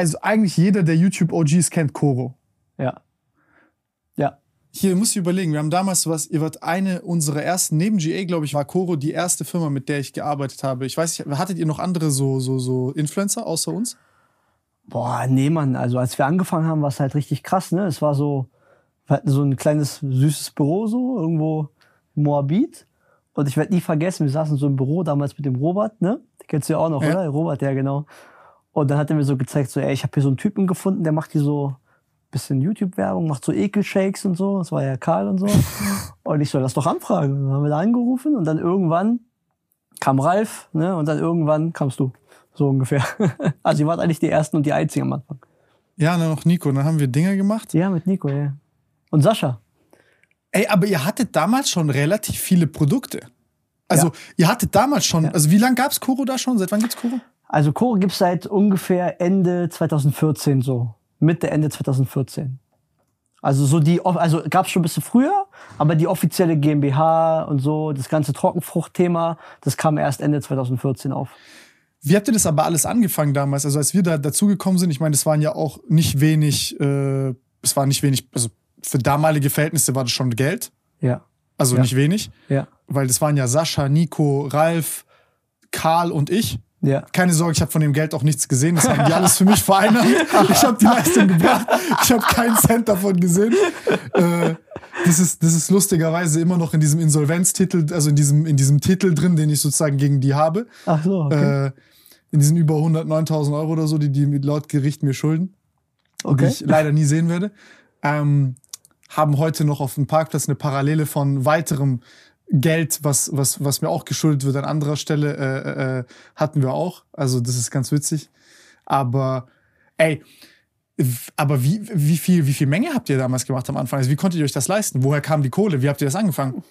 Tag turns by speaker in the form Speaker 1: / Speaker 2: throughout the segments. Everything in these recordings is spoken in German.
Speaker 1: Also eigentlich jeder der YouTube-OGs kennt Koro.
Speaker 2: Ja. Ja.
Speaker 1: Hier muss ich überlegen, wir haben damals was, ihr wart eine unserer ersten, neben GA, glaube ich, war Koro die erste Firma, mit der ich gearbeitet habe. Ich weiß nicht, hattet ihr noch andere so, so, so Influencer außer uns?
Speaker 2: Boah, nee, Mann. Also als wir angefangen haben, war es halt richtig krass, ne? Es war so, wir hatten so ein kleines, süßes Büro so, irgendwo in Moabit. Und ich werde nie vergessen, wir saßen so im Büro damals mit dem Robert, ne? Den kennst du ja auch noch, ja. oder? Robert, ja, genau. Und dann hat er mir so gezeigt, so, ey, ich habe hier so einen Typen gefunden, der macht hier so bisschen YouTube-Werbung, macht so Ekelshakes und so. Das war ja Karl und so. und ich soll das doch anfragen. Und dann haben wir da angerufen und dann irgendwann kam Ralf, ne? Und dann irgendwann kamst du. So ungefähr. also ihr wart eigentlich die ersten und die einzigen am Anfang.
Speaker 1: Ja, dann noch Nico. Dann haben wir Dinge gemacht.
Speaker 2: Ja, mit Nico, ja. Und Sascha.
Speaker 1: Ey, aber ihr hattet damals schon relativ viele Produkte. Also ja. ihr hattet damals schon, ja. also wie lange gab's Koro da schon? Seit wann gibt's Koro?
Speaker 2: Also Koro gibt's seit ungefähr Ende 2014 so. Mitte, Ende 2014. Also so die, also gab es schon ein bisschen früher, aber die offizielle GmbH und so, das ganze Trockenfruchtthema, das kam erst Ende 2014 auf.
Speaker 1: Wie habt ihr das aber alles angefangen damals? Also als wir da dazugekommen sind, ich meine, es waren ja auch nicht wenig, äh, es war nicht wenig, also für damalige Verhältnisse war das schon Geld.
Speaker 2: Ja.
Speaker 1: Also
Speaker 2: ja.
Speaker 1: nicht wenig.
Speaker 2: Ja.
Speaker 1: Weil das waren ja Sascha, Nico, Ralf, Karl und ich.
Speaker 2: Ja.
Speaker 1: Keine Sorge, ich habe von dem Geld auch nichts gesehen. Das haben die alles für mich vereinnahmt. Ich habe die Leistung gebracht. Ich habe keinen Cent davon gesehen. Äh, das ist, das ist lustigerweise immer noch in diesem Insolvenztitel, also in diesem, in diesem Titel drin, den ich sozusagen gegen die habe.
Speaker 2: Ach so, okay.
Speaker 1: Äh, in diesen über 109.000 Euro oder so, die die laut Gericht mir schulden.
Speaker 2: Okay.
Speaker 1: Die ich leider nie sehen werde. Ähm, haben heute noch auf dem Parkplatz eine Parallele von weiterem Geld, was, was, was mir auch geschuldet wird an anderer Stelle, äh, äh, hatten wir auch. Also das ist ganz witzig. Aber ey, aber wie, wie, viel, wie viel Menge habt ihr damals gemacht am Anfang? Also wie konntet ihr euch das leisten? Woher kam die Kohle? Wie habt ihr das angefangen?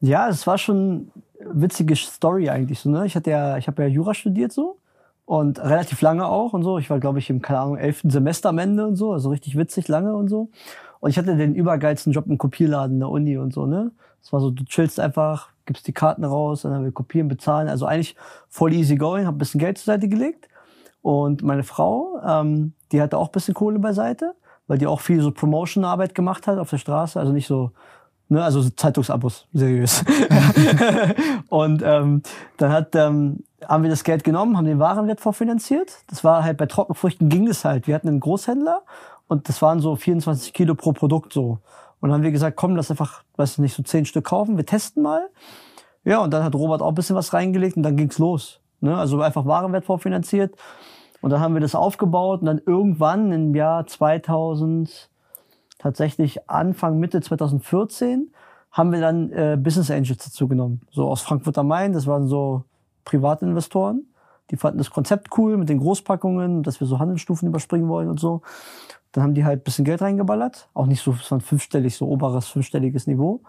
Speaker 2: Ja, es war schon eine witzige Story eigentlich so. Ne? Ich hatte ja, ich habe ja Jura studiert so und relativ lange auch und so. Ich war glaube ich im keine Ahnung elften Semester am Ende und so, also richtig witzig lange und so. Und ich hatte den übergeilsten Job im Kopierladen der Uni und so, ne? Es war so, du chillst einfach, gibst die Karten raus, dann haben wir kopieren, bezahlen. Also eigentlich voll easy going, hab ein bisschen Geld zur Seite gelegt. Und meine Frau, ähm, die hatte auch ein bisschen Kohle beiseite, weil die auch viel so Promotion-Arbeit gemacht hat auf der Straße. Also nicht so, ne, also so Zeitungsabos, seriös. und ähm, dann hat, ähm, haben wir das Geld genommen, haben den Warenwert vorfinanziert. Das war halt bei Trockenfrüchten ging das halt. Wir hatten einen Großhändler und das waren so 24 Kilo pro Produkt so. Und dann haben wir gesagt, komm, lass einfach, weiß ich nicht, so zehn Stück kaufen, wir testen mal. Ja, und dann hat Robert auch ein bisschen was reingelegt und dann ging's los. Ne? Also einfach Warenwert vorfinanziert. Und dann haben wir das aufgebaut und dann irgendwann im Jahr 2000, tatsächlich Anfang, Mitte 2014, haben wir dann äh, Business Angels dazu genommen. So aus Frankfurt am Main, das waren so Privatinvestoren. Die fanden das Konzept cool mit den Großpackungen, dass wir so Handelsstufen überspringen wollen und so. Dann haben die halt ein bisschen Geld reingeballert. Auch nicht so, es war fünfstellig, so oberes fünfstelliges Niveau.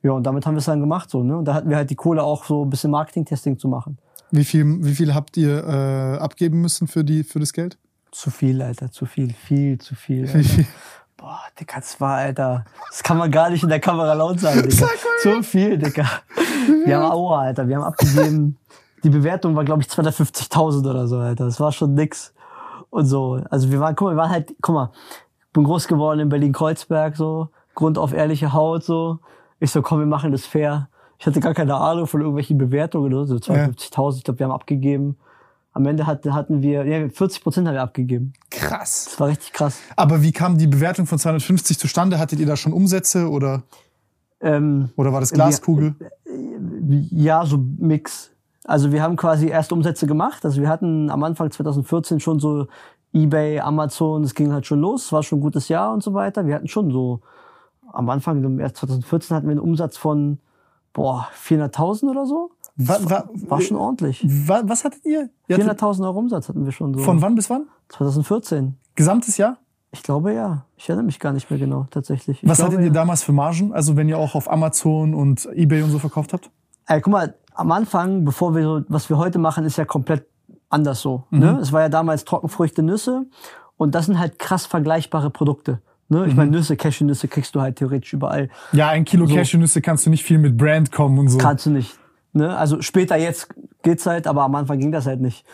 Speaker 2: Ja, und damit haben wir es dann gemacht, so, ne? Und da hatten wir halt die Kohle auch so ein bisschen Marketing-Testing zu machen.
Speaker 1: Wie viel, wie viel habt ihr äh, abgeben müssen für, die, für das Geld?
Speaker 2: Zu viel, Alter, zu viel, viel zu viel. Alter. Boah, Digga, das war, Alter. Das kann man gar nicht in der Kamera laut sagen, Digga. Zu viel, Digga. Wir haben, oh, Alter, wir haben abgegeben. Die Bewertung war, glaube ich, 250.000 oder so, Alter. Das war schon nix. Und so. Also wir waren, guck mal, wir waren halt, guck mal, bin groß geworden in Berlin-Kreuzberg, so. Grund auf ehrliche Haut, so. Ich so, komm, wir machen das fair. Ich hatte gar keine Ahnung von irgendwelchen Bewertungen oder so. 52.000, ich glaube, wir haben abgegeben. Am Ende hat, hatten wir, ja, 40 Prozent haben wir abgegeben.
Speaker 1: Krass.
Speaker 2: Das war richtig krass.
Speaker 1: Aber wie kam die Bewertung von 250 zustande? Hattet ihr da schon Umsätze oder,
Speaker 2: Ähm,
Speaker 1: oder war das Glaskugel?
Speaker 2: ja, so Mix. Also wir haben quasi erst Umsätze gemacht. Also wir hatten am Anfang 2014 schon so eBay, Amazon, es ging halt schon los. Es war schon ein gutes Jahr und so weiter. Wir hatten schon so, am Anfang, März 2014 hatten wir einen Umsatz von, boah, 400.000 oder so.
Speaker 1: Wa- wa-
Speaker 2: War schon ordentlich.
Speaker 1: Wa- was hattet ihr? ihr hattet,
Speaker 2: 400.000 Euro Umsatz hatten wir schon so.
Speaker 1: von wann bis wann?
Speaker 2: 2014.
Speaker 1: Gesamtes Jahr?
Speaker 2: Ich glaube ja. Ich erinnere mich gar nicht mehr genau, tatsächlich. Ich
Speaker 1: Was
Speaker 2: glaube,
Speaker 1: hattet ihr
Speaker 2: ja.
Speaker 1: damals für Margen? Also wenn ihr auch auf Amazon und eBay und so verkauft habt?
Speaker 2: Ey, guck mal, am Anfang, bevor wir so, was wir heute machen, ist ja komplett anders so.
Speaker 1: Mhm.
Speaker 2: Ne? Es war ja damals Trockenfrüchte, Nüsse und das sind halt krass vergleichbare Produkte. Ne? Ich meine,
Speaker 1: Mhm.
Speaker 2: Nüsse, Cashewnüsse kriegst du halt theoretisch überall.
Speaker 1: Ja, ein Kilo
Speaker 2: So.
Speaker 1: Cashewnüsse kannst du nicht viel mit Brand kommen und so.
Speaker 2: Kannst du nicht. Ne? Also später jetzt geht's halt, aber am Anfang ging das halt nicht.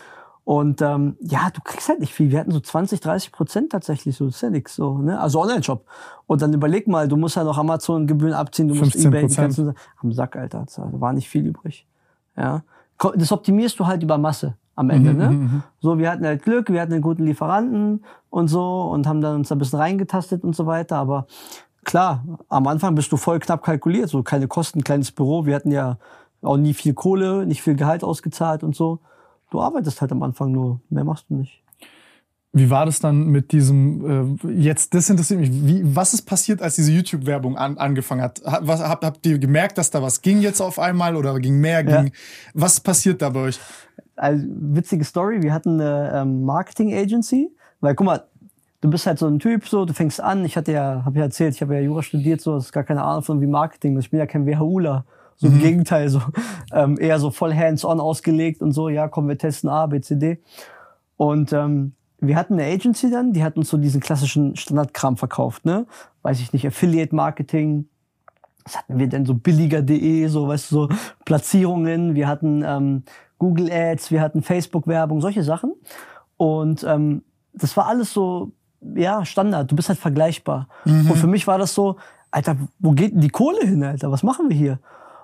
Speaker 2: Und ähm, ja, du kriegst halt nicht viel. Wir hatten so 20, 30 Prozent tatsächlich so. Das ist ja nix so. Ne? Also Online-Shop. Und dann überleg mal, du musst ja noch Amazon-Gebühren abziehen, du musst
Speaker 1: 15%.
Speaker 2: Ebay, die ganzen am Sack, Alter. Da war nicht viel übrig. Ja. Das optimierst du halt über Masse am Ende.
Speaker 1: Mhm,
Speaker 2: ne? So, wir hatten halt Glück, wir hatten einen guten Lieferanten und so und haben dann uns ein bisschen reingetastet und so weiter. Aber klar, am Anfang bist du voll knapp kalkuliert, so keine Kosten, kleines Büro. Wir hatten ja auch nie viel Kohle, nicht viel Gehalt ausgezahlt und so. Du arbeitest halt am Anfang nur, mehr machst du nicht.
Speaker 1: Wie war das dann mit diesem, äh, jetzt, das interessiert mich, wie, was ist passiert, als diese YouTube-Werbung an, angefangen hat? Ha- Was, habt, habt ihr gemerkt, dass da was ging jetzt auf einmal oder ging mehr?
Speaker 2: Ja.
Speaker 1: Ging, Was passiert da bei euch?
Speaker 2: Also, witzige Story, wir hatten eine ähm, Marketing Agency, weil guck mal, du bist halt so ein Typ, so, du fängst an, ich hatte ja, habe ja erzählt, ich habe ja Jura studiert, so, das ist gar keine Ahnung von wie Marketing, ich bin ja kein WHUler, so im Gegenteil, so ähm, eher so voll hands-on ausgelegt und so, ja, komm, wir testen A, B, C, D. Und ähm, wir hatten eine Agency dann, die hat uns so diesen klassischen Standardkram verkauft, ne? Weiß ich nicht, Affiliate Marketing, was hatten wir denn so billiger.de, so weißt du, so Platzierungen, wir hatten ähm, Google Ads, wir hatten Facebook Werbung, solche Sachen. Und ähm, das war alles so ja Standard, du bist halt vergleichbar. Und für mich war das so, Alter, wo geht denn die Kohle hin, Alter? Was machen wir hier?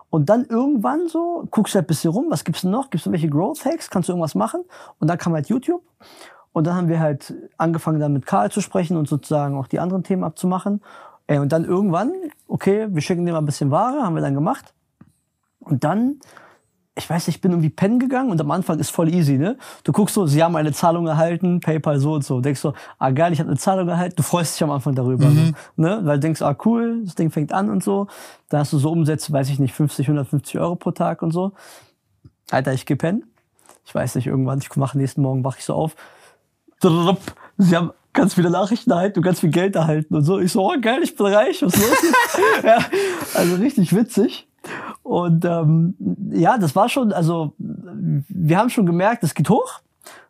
Speaker 2: Und dann irgendwann so, guckst du halt ein bisschen rum, was gibt's denn noch? Gibt's irgendwelche Growth Hacks? Kannst du irgendwas machen? Und dann kam halt YouTube. Und dann haben wir halt angefangen, dann mit Karl zu sprechen und sozusagen auch die anderen Themen abzumachen. Ey, und dann irgendwann, okay, wir schicken dir mal ein bisschen Ware, haben wir dann gemacht. Und dann, ich weiß nicht, ich bin irgendwie pennen gegangen und am Anfang ist voll easy, ne? Du guckst so, sie haben eine Zahlung erhalten, PayPal so und so. Denkst so, ah geil, ich habe eine Zahlung erhalten. Du freust dich am Anfang darüber, so, ne? Weil du denkst, ah cool, das Ding fängt an und so. Da hast du so Umsätze, weiß ich nicht, 50, 150 Euro pro Tag und so. Alter, ich geh pennen. Ich weiß nicht, irgendwann, ich mache nächsten Morgen, wach ich so auf. Sie haben ganz viele Nachrichten erhalten und ganz viel Geld erhalten und so. Ich so, oh geil, ich bin reich, was ist los? ja, also richtig witzig. Und ähm, ja, das war schon, also wir haben schon gemerkt, es geht hoch.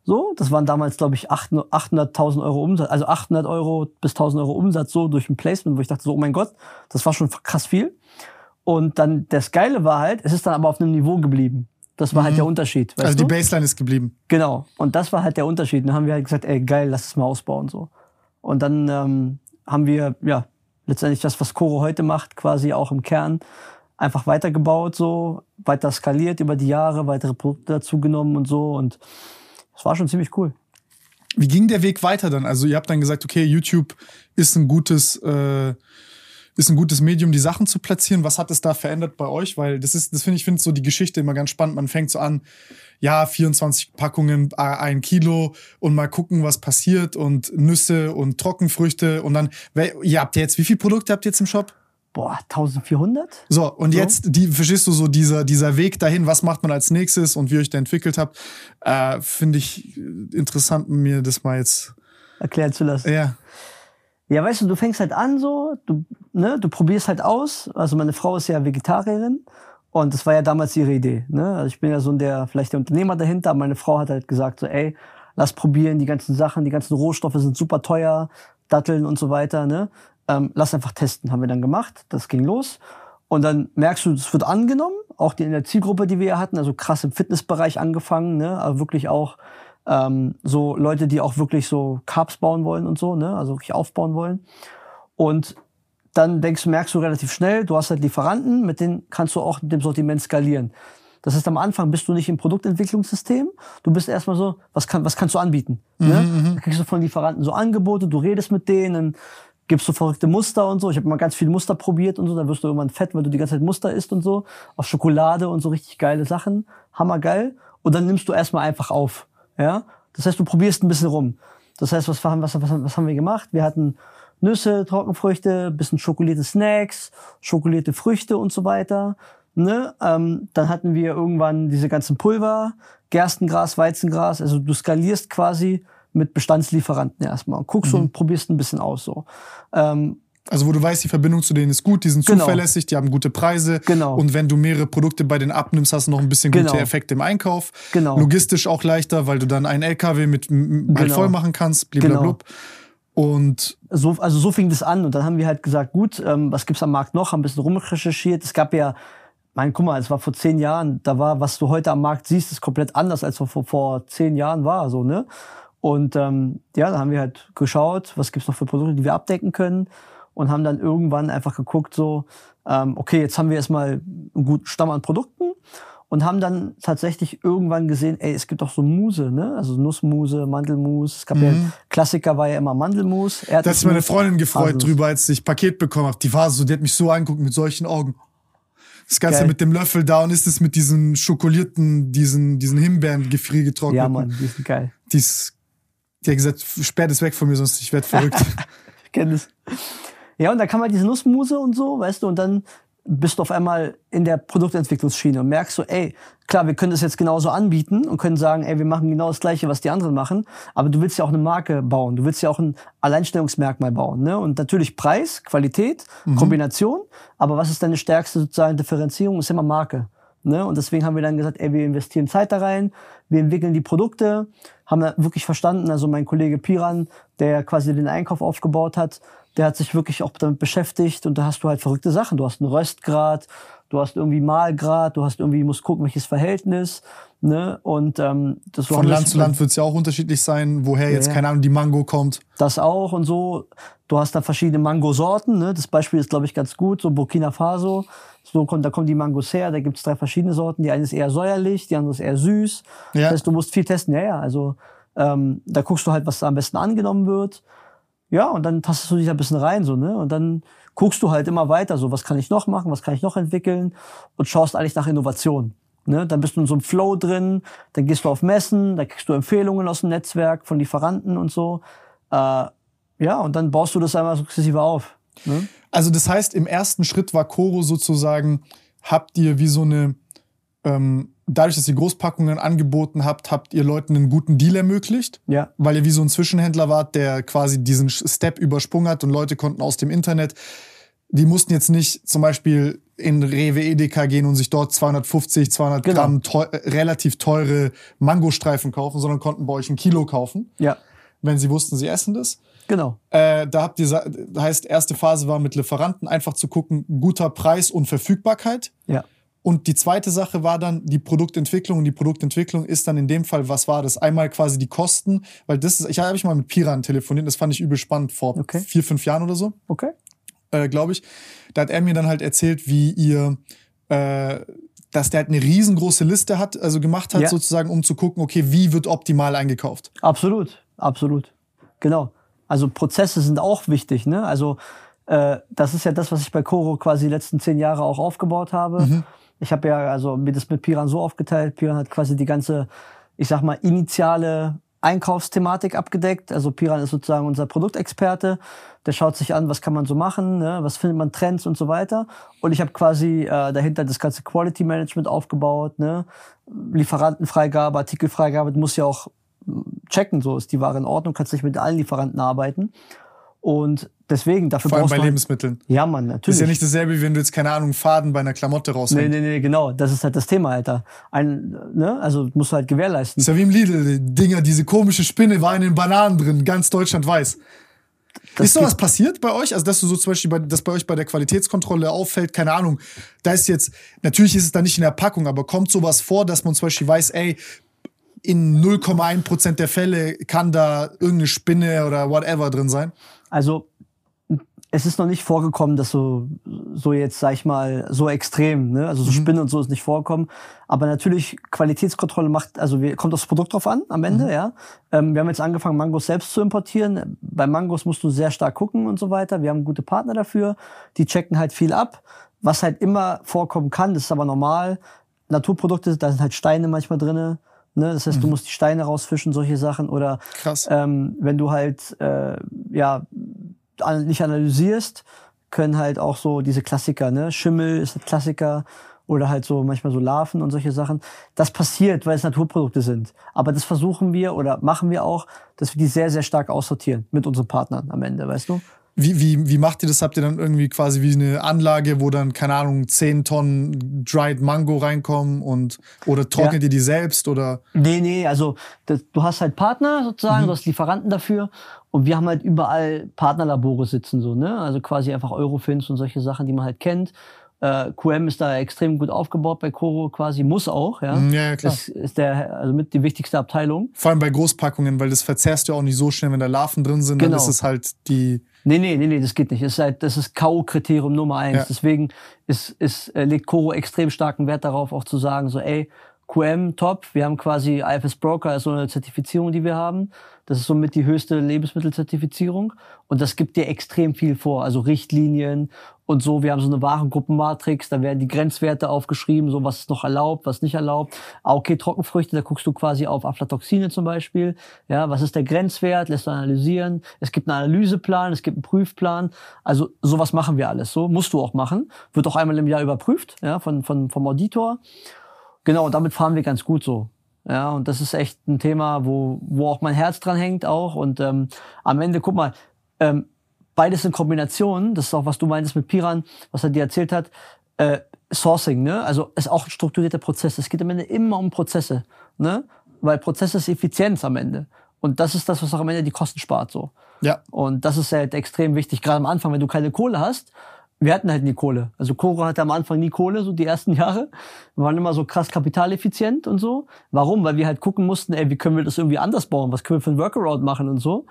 Speaker 2: So, das waren damals, glaube ich, 800 800.000 Euro Umsatz, also 800 Euro bis 1000 Euro Umsatz so durch ein Placement, wo ich dachte so, oh mein Gott, das war schon krass viel. Und dann das Geile war halt, es ist dann aber auf einem Niveau geblieben. Das war halt der Unterschied. Weißt
Speaker 1: also
Speaker 2: du?
Speaker 1: die Baseline ist geblieben.
Speaker 2: Genau. Und das war halt der Unterschied. Dann haben wir halt gesagt, ey, geil, lass es mal ausbauen, so. Und dann ähm, haben wir, ja, letztendlich das, was Coro heute macht, quasi auch im Kern einfach weitergebaut, so, weiter skaliert über die Jahre, weitere Produkte dazugenommen und so. Und es war schon ziemlich cool.
Speaker 1: Wie ging der Weg weiter dann? Also ihr habt dann gesagt, okay, YouTube ist ein gutes, äh, ist ein gutes Medium, die Sachen zu platzieren. Was hat es da verändert bei euch? Weil das ist, das finde ich, finde so die Geschichte immer ganz spannend. Man fängt so an, ja, 24 Packungen, äh, ein Kilo und mal gucken, was passiert und Nüsse und Trockenfrüchte und dann, ihr habt jetzt, wie viele Produkte habt ihr jetzt im Shop?
Speaker 2: Boah, 1400?
Speaker 1: So, und
Speaker 2: So.
Speaker 1: jetzt, die, verstehst du so, dieser, dieser Weg dahin, was macht man als nächstes und wie ihr euch da entwickelt habt, äh, finde ich interessant, mir das mal jetzt,
Speaker 2: Erklären zu lassen.
Speaker 1: ja.
Speaker 2: Ja, weißt du, du fängst halt an so, du, ne, du probierst halt aus. Also meine Frau ist ja Vegetarierin und das war ja damals ihre Idee. Ne? Also ich bin ja so der, vielleicht der Unternehmer dahinter, aber meine Frau hat halt gesagt so, ey, lass probieren, die ganzen Sachen, die ganzen Rohstoffe sind super teuer, Datteln und so weiter, ne? Ähm, lass einfach testen, haben wir dann gemacht. Das ging los. Und dann merkst du, es wird angenommen, auch die, in der Zielgruppe, die wir ja hatten, also krass im Fitnessbereich angefangen, ne? aber wirklich auch ähm, so Leute, die auch wirklich so Carbs bauen wollen und so, ne? also wirklich aufbauen wollen. Und dann denkst du, merkst du relativ schnell, du hast halt Lieferanten, mit denen kannst du auch mit dem Sortiment skalieren. Das heißt, am Anfang bist du nicht im Produktentwicklungssystem. Du bist erstmal so, was, kann, was kannst du anbieten? ne?
Speaker 1: Mhm,
Speaker 2: Da kriegst du von Lieferanten so Angebote, du redest mit denen, dann gibst du verrückte Muster und so. Ich habe mal ganz viele Muster probiert und so. Dann wirst du irgendwann fett, weil du die ganze Zeit Muster isst und so. Auf Schokolade und so richtig geile Sachen. Hammergeil. Und dann nimmst du erstmal einfach auf. Ja? Das heißt, du probierst ein bisschen rum. Das heißt, was, was, was, was haben wir gemacht? Wir hatten Nüsse, Trockenfrüchte, bisschen schokolierte Snacks, schokolierte Früchte und so weiter. Ne? Ähm, dann hatten wir irgendwann diese ganzen Pulver, Gerstengras, Weizengras. Also du skalierst quasi mit Bestandslieferanten erstmal und guckst
Speaker 1: Mhm.
Speaker 2: und probierst ein bisschen aus. So. Ähm,
Speaker 1: Also wo du weißt, die Verbindung zu denen ist gut, die sind
Speaker 2: Genau.
Speaker 1: zuverlässig, die haben gute Preise.
Speaker 2: Genau.
Speaker 1: Und wenn du mehrere Produkte bei denen abnimmst, hast du noch ein bisschen
Speaker 2: Genau.
Speaker 1: gute Effekte im Einkauf.
Speaker 2: Genau.
Speaker 1: Logistisch auch leichter, weil du dann einen LKW mit halt
Speaker 2: Genau.
Speaker 1: voll machen kannst, blablabla. Und
Speaker 2: so, also so fing das an und dann haben wir halt gesagt, gut, ähm, was gibt's am Markt noch? Haben ein bisschen rumrecherchiert. Es gab ja, mein, guck mal, es war vor zehn Jahren, da war, was du heute am Markt siehst, ist komplett anders, als vor, vor zehn Jahren war, so, ne? Und ähm, ja, da haben wir halt geschaut, was gibt's noch für Produkte, die wir abdecken können und haben dann irgendwann einfach geguckt, so, ähm, okay, jetzt haben wir erstmal einen guten Stamm an Produkten und haben dann tatsächlich irgendwann gesehen, ey, es gibt auch so Muse, ne? Also Nussmuse, Mandelmus. Es gab ja, Klassiker war ja immer Mandelmus.
Speaker 1: da hat sich meine Freundin gefreut
Speaker 2: Haselnuss.
Speaker 1: drüber, als ich Paket bekommen habe. Die war so, die hat mich so angeguckt mit solchen Augen. Das Ganze
Speaker 2: Geil.
Speaker 1: mit dem Löffel da und ist es mit diesen schokolierten, diesen, diesen Himbeeren gefriergetrocknet.
Speaker 2: Ja, Mann, die sind geil.
Speaker 1: Die, ist, die hat gesagt, sperrt es weg von mir, sonst ich werde verrückt.
Speaker 2: Ich kenne das. Ja, und da kann man diese Nussmuse und so, weißt du, und dann bist du auf einmal in der Produktentwicklungsschiene und merkst so, ey, klar, wir können das jetzt genauso anbieten und können sagen, ey, wir machen genau das Gleiche, was die anderen machen, aber du willst ja auch eine Marke bauen, du willst ja auch ein Alleinstellungsmerkmal bauen, ne? Und natürlich Preis, Qualität, Kombination, aber was ist deine stärkste sozusagen Differenzierung? Ist immer Marke. Ne? Und deswegen haben wir dann gesagt, ey, wir investieren Zeit da rein, wir entwickeln die Produkte, haben da wirklich verstanden, also mein Kollege Piran, der quasi den Einkauf aufgebaut hat, der hat sich wirklich auch damit beschäftigt und da hast du halt verrückte Sachen. Du hast einen Röstgrad, du hast irgendwie Mahlgrad, du hast irgendwie, musst gucken, welches Verhältnis, ne? Und ähm, das
Speaker 1: Von Land zu Land wird es ja auch unterschiedlich sein, woher jetzt,
Speaker 2: ja.
Speaker 1: keine Ahnung, die Mango kommt.
Speaker 2: das auch und so. Du hast da verschiedene Mangosorten. Ne? Das Beispiel ist, glaube ich, ganz gut. So Burkina Faso. So kommt, da kommen die Mangos her. Da gibt's drei verschiedene Sorten. Die eine ist eher säuerlich, die andere ist eher süß.
Speaker 1: Ja.
Speaker 2: Das heißt, du musst viel testen. Ja, ja. Also ähm, da guckst du halt, was da am besten angenommen wird. Ja, und dann tastest du dich da ein bisschen rein, so, ne? Und dann guckst du halt immer weiter, so, was kann ich noch machen, was kann ich noch entwickeln und schaust eigentlich nach Innovation. Ne? Dann bist du in so einem Flow drin, dann gehst du auf Messen, da kriegst du Empfehlungen aus dem Netzwerk von Lieferanten und so. Äh, ja, und dann baust du das einmal sukzessive auf. Ne?
Speaker 1: Also das heißt, im ersten Schritt war Koro sozusagen, habt ihr wie so eine, ähm, dadurch, dass ihr Großpackungen angeboten habt, habt ihr Leuten einen guten Deal ermöglicht,
Speaker 2: Ja,
Speaker 1: weil ihr wie so ein Zwischenhändler wart, der quasi diesen Step übersprungen hat und Leute konnten aus dem Internet, die mussten jetzt nicht zum Beispiel in Rewe Edeka gehen und sich dort 250, 200
Speaker 2: Genau.
Speaker 1: Gramm teu äh, relativ teure Mangostreifen kaufen, sondern konnten bei euch ein Kilo kaufen,
Speaker 2: ja,
Speaker 1: wenn sie wussten, sie essen das.
Speaker 2: genau.
Speaker 1: Äh, da habt ihr, heißt, erste Phase war mit Lieferanten einfach zu gucken, guter Preis und Verfügbarkeit.
Speaker 2: Ja,
Speaker 1: Und die zweite Sache war dann die Produktentwicklung. Und die Produktentwicklung ist dann in dem Fall, was war das? Einmal quasi die Kosten, weil das ist, ich habe ich mal mit Piran telefoniert, das fand ich übel spannend vor
Speaker 2: Okay.
Speaker 1: vier, fünf Jahren oder so,
Speaker 2: okay.
Speaker 1: äh, glaube ich. Da hat er mir dann halt erzählt, wie ihr, äh, dass der halt eine riesengroße Liste hat, also gemacht hat,
Speaker 2: Ja.
Speaker 1: sozusagen, um zu gucken, okay, wie wird optimal eingekauft.
Speaker 2: Absolut, absolut. Genau. Also Prozesse sind auch wichtig. Ne? Also äh, das ist ja das, was ich bei Coro quasi die letzten zehn Jahre auch aufgebaut habe. Ich habe ja also mir das mit Piran so aufgeteilt. Piran hat quasi die ganze, ich sag mal, initiale Einkaufsthematik abgedeckt. Also Piran ist sozusagen unser Produktexperte. Der schaut sich an, was kann man so machen, ne? was findet man Trends und so weiter. Und ich habe quasi äh, dahinter das ganze Quality Management aufgebaut. Ne? Lieferantenfreigabe, Artikelfreigabe, du musst ja auch checken, so ist die Ware in Ordnung, kannst nicht mit allen Lieferanten arbeiten. Und deswegen, dafür
Speaker 1: Vor allem bei
Speaker 2: halt-
Speaker 1: Lebensmitteln.
Speaker 2: Ja, Mann,
Speaker 1: Das
Speaker 2: natürlich.
Speaker 1: ist ja nicht dasselbe, wie wenn du jetzt, keine Ahnung, Faden bei einer Klamotte
Speaker 2: nee,
Speaker 1: raushängst.
Speaker 2: nee, nee, genau. Das ist halt das Thema, Alter. Ein, ne? Also musst du halt gewährleisten.
Speaker 1: Ist ja wie im Lidl, Dinger, diese komische Spinne war in den Bananen drin, ganz Deutschland weiß.
Speaker 2: Das
Speaker 1: ist sowas passiert bei euch? Also, dass du so zum Beispiel, bei, dass bei euch bei der Qualitätskontrolle auffällt, keine Ahnung, da ist jetzt, natürlich ist es da nicht in der Packung, aber kommt sowas vor, dass man zum Beispiel weiß, ey, in 0,1% der Fälle kann da irgendeine Spinne oder whatever drin sein?
Speaker 2: Also es ist noch nicht vorgekommen, dass so, so jetzt, sag ich mal, so extrem, ne? Also so mhm. Spinnen und so ist nicht vorgekommen. Aber natürlich, Qualitätskontrolle macht, also wir, kommt aufs Produkt drauf an am Ende, mhm. ja. Ähm, wir haben jetzt angefangen, Mangos selbst zu importieren. Bei Mangos musst du sehr stark gucken und so weiter. Wir haben gute Partner dafür. Die checken halt viel ab. Was halt immer vorkommen kann, das ist aber normal. Naturprodukte, da sind halt Steine manchmal drinne. Ne? Das heißt, mhm. du musst die Steine rausfischen, solche Sachen. Oder
Speaker 1: Krass.
Speaker 2: Ähm, wenn du halt äh, ja nicht analysierst, können halt auch so diese Klassiker, ne? Schimmel ist ein Klassiker oder halt so manchmal so Larven und solche Sachen. Das passiert, weil es Naturprodukte sind. Aber das versuchen wir oder machen wir auch, dass wir die sehr, sehr stark aussortieren mit unseren Partnern am Ende, weißt du?
Speaker 1: Wie, wie, wie macht ihr das? Habt ihr dann irgendwie quasi wie eine Anlage, wo dann, keine Ahnung, 10 Tonnen Dried Mango reinkommen und oder trocknet ja. ihr die selbst oder?
Speaker 2: Nee, nee, also das, du hast halt Partner sozusagen, mhm. du hast Lieferanten dafür und wir haben halt überall Partnerlabore sitzen, so, ne? Also quasi einfach Eurofins und solche Sachen, die man halt kennt. Äh, QM ist da extrem gut aufgebaut bei Coro quasi, muss auch, ja.
Speaker 1: Ja, klar.
Speaker 2: Das ist der, also mit die wichtigste Abteilung.
Speaker 1: Vor allem bei Großpackungen, weil das verzehrst du auch nicht so schnell, wenn da Larven drin sind, genau. dann ist es halt die.
Speaker 2: Nee, nee, nee, nee, das geht nicht. Das ist halt, das ist K.O.-Kriterium Nummer eins. Ja. Deswegen ist, ist, äh, legt Coro extrem starken Wert darauf, auch zu sagen, so, ey, QM top. Wir haben quasi IFS Broker, ist so eine Zertifizierung, die wir haben. Das ist somit die höchste Lebensmittelzertifizierung. Und das gibt dir extrem viel vor. Also Richtlinien und so. Wir haben so eine Warengruppenmatrix. Da werden die Grenzwerte aufgeschrieben, so was ist noch erlaubt, was nicht erlaubt. Ah, okay, Trockenfrüchte, da guckst du quasi auf Aflatoxine zum Beispiel. Ja, was ist der Grenzwert? Lässt du analysieren. Es gibt einen Analyseplan, es gibt einen Prüfplan. Also sowas machen wir alles. So musst du auch machen. Wird auch einmal im Jahr überprüft, ja, von, von, vom Auditor. Genau, damit fahren wir ganz gut so. Ja, und das ist echt ein Thema, wo, wo auch mein Herz dran hängt auch. Und ähm, am Ende, guck mal, ähm, beides in Kombination, das ist auch, was du meintest mit Piran, was er dir erzählt hat, äh, Sourcing, ne? Also ist auch ein strukturierter Prozess. Es geht am Ende immer um Prozesse, ne? Weil Prozess ist Effizienz am Ende. Und das ist das, was auch am Ende die Kosten spart, so.
Speaker 1: Ja.
Speaker 2: Und das ist halt extrem wichtig, gerade am Anfang, wenn du keine Kohle hast, wir hatten halt nie Kohle. Also Coro hatte am Anfang nie Kohle, so die ersten Jahre. Wir waren immer so krass kapitaleffizient und so. Warum? Weil wir halt gucken mussten, ey, wie können wir das irgendwie anders bauen? Was können wir für ein Workaround machen und so.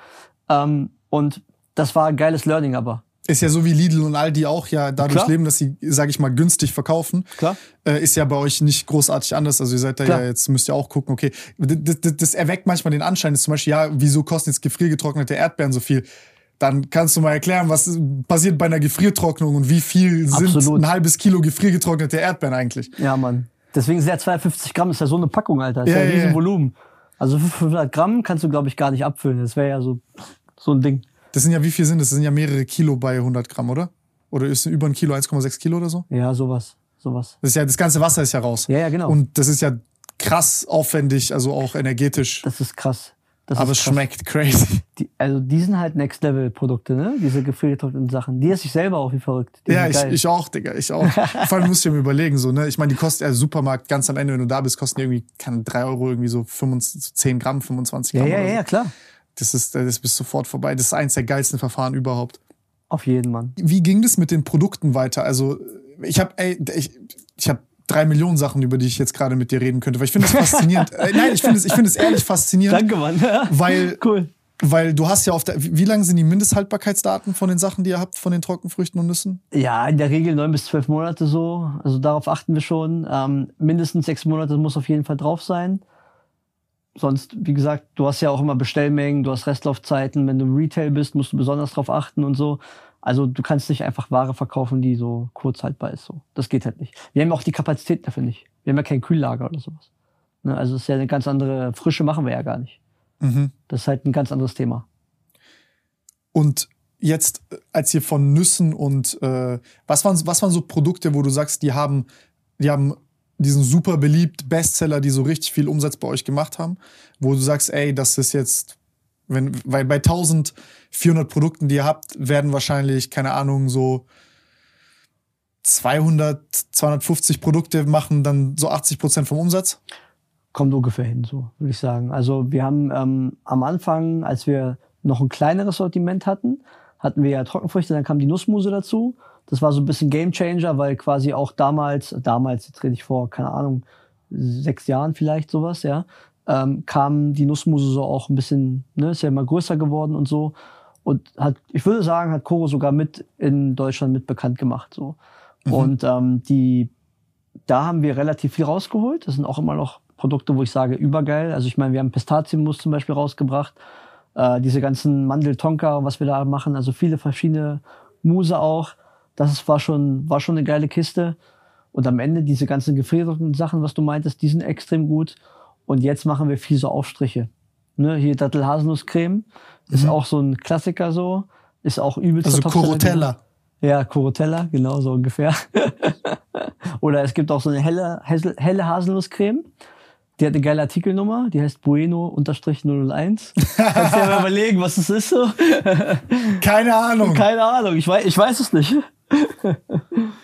Speaker 2: Ähm, und das war ein geiles Learning aber.
Speaker 1: Ist ja so wie Lidl und Aldi auch ja dadurch Klar. leben, dass sie, sage ich mal, günstig verkaufen.
Speaker 2: Klar.
Speaker 1: Äh, ist ja bei euch nicht großartig anders. Also ihr seid da Klar. ja jetzt, müsst ihr auch gucken, okay. Das, das, das erweckt manchmal den Anschein, dass zum Beispiel, ja, wieso kosten jetzt gefriergetrocknete Erdbeeren so viel? Dann kannst du mal erklären, was passiert bei einer Gefriertrocknung und wie viel Absolut. sind ein halbes Kilo gefriergetrocknete Erdbeeren eigentlich?
Speaker 2: Ja, Mann. Deswegen sind ja 250 Gramm, ist ja so eine Packung, Alter. Das ist ja, ja ein Riesenvolumen. Also 500 Gramm kannst du, glaube ich, gar nicht abfüllen. Das wäre ja so, so ein Ding.
Speaker 1: Das sind ja, wie viel sind das? Das sind ja mehrere Kilo bei 100 Gramm, oder? Oder ist über ein Kilo, 1,6 Kilo oder so?
Speaker 2: Ja, sowas. Sowas.
Speaker 1: Das ist ja, das ganze Wasser ist ja raus.
Speaker 2: Ja, ja, genau.
Speaker 1: Und das ist ja krass aufwendig, also auch energetisch.
Speaker 2: Das ist krass. Das
Speaker 1: Aber es schmeckt crazy.
Speaker 2: Die, also die sind halt Next-Level-Produkte, ne? Diese gefriergetrockneten Sachen. Die esse ich selber auch wie verrückt. Die
Speaker 1: ja, ich, ich auch, Digga, ich auch. Vor allem musst du dir mal überlegen, so, ne? Ich meine, die kosten, also Supermarkt, ganz am Ende, wenn du da bist, kosten die irgendwie, kann drei Euro irgendwie so 25, 10 Gramm, 25 Gramm.
Speaker 2: Ja, ja, ja,
Speaker 1: so.
Speaker 2: klar.
Speaker 1: Das ist, das bist sofort vorbei. Das ist eins der geilsten Verfahren überhaupt.
Speaker 2: Auf jeden, Mann.
Speaker 1: Wie ging das mit den Produkten weiter? Also, ich habe, ey, ich, ich habe drei Millionen Sachen, über die ich jetzt gerade mit dir reden könnte, weil ich finde es faszinierend. äh, nein, ich finde es, ich finde es ehrlich faszinierend.
Speaker 2: Danke, Mann.
Speaker 1: weil,
Speaker 2: cool.
Speaker 1: Weil du hast ja auf der, wie lange sind die Mindesthaltbarkeitsdaten von den Sachen, die ihr habt, von den Trockenfrüchten und Nüssen?
Speaker 2: Ja, in der Regel neun bis zwölf Monate so. Also darauf achten wir schon. Ähm, mindestens sechs Monate muss auf jeden Fall drauf sein. Sonst, wie gesagt, du hast ja auch immer Bestellmengen, du hast Restlaufzeiten. Wenn du Retail bist, musst du besonders drauf achten und so. Also du kannst nicht einfach Ware verkaufen, die so kurz haltbar ist. So. Das geht halt nicht. Wir haben auch die Kapazität dafür nicht. Wir haben ja kein Kühllager oder sowas. Ne? Also es ist ja eine ganz andere Frische machen wir ja gar nicht. Mhm. Das ist halt ein ganz anderes Thema.
Speaker 1: Und jetzt, als ihr von Nüssen und äh, was waren was waren so Produkte, wo du sagst, die haben die haben diesen super beliebt Bestseller, die so richtig viel Umsatz bei euch gemacht haben, wo du sagst, ey, das ist jetzt wenn, weil bei 1400 Produkten, die ihr habt, werden wahrscheinlich, keine Ahnung, so 200, 250 Produkte machen dann so 80 Prozent vom Umsatz?
Speaker 2: Kommt ungefähr hin, so würde ich sagen. Also wir haben ähm, am Anfang, als wir noch ein kleineres Sortiment hatten, hatten wir ja Trockenfrüchte, dann kam die Nussmuse dazu. Das war so ein bisschen Gamechanger, weil quasi auch damals, damals, jetzt rede ich vor, keine Ahnung, sechs Jahren vielleicht sowas, ja, ähm, kam die Nussmuse so auch ein bisschen, ne, ist ja immer größer geworden und so. und hat, ich würde sagen, hat Koro sogar mit in Deutschland mit bekannt gemacht. So. Mhm. Und ähm, die, da haben wir relativ viel rausgeholt. Das sind auch immer noch Produkte, wo ich sage, übergeil. Also ich meine, wir haben Pistazienmus zum Beispiel rausgebracht, äh, diese ganzen Mandel-Tonka, was wir da machen, also viele verschiedene Muse auch. Das war schon, war schon eine geile Kiste. Und am Ende diese ganzen gefrierten Sachen, was du meintest, die sind extrem gut. Und jetzt machen wir viel so Aufstriche. Ne, hier Dattel-Haselnuss-Creme ist mhm. auch so ein Klassiker so. Ist auch übelst.
Speaker 1: Also Corotella.
Speaker 2: Ja, Corotella, genau so ungefähr. Oder es gibt auch so eine helle, helle Haselnusscreme. Die hat eine geile Artikelnummer, die heißt Bueno-001. Kannst du dir mal überlegen, was das ist so?
Speaker 1: Keine Ahnung.
Speaker 2: Keine Ahnung, ich weiß, ich weiß es nicht.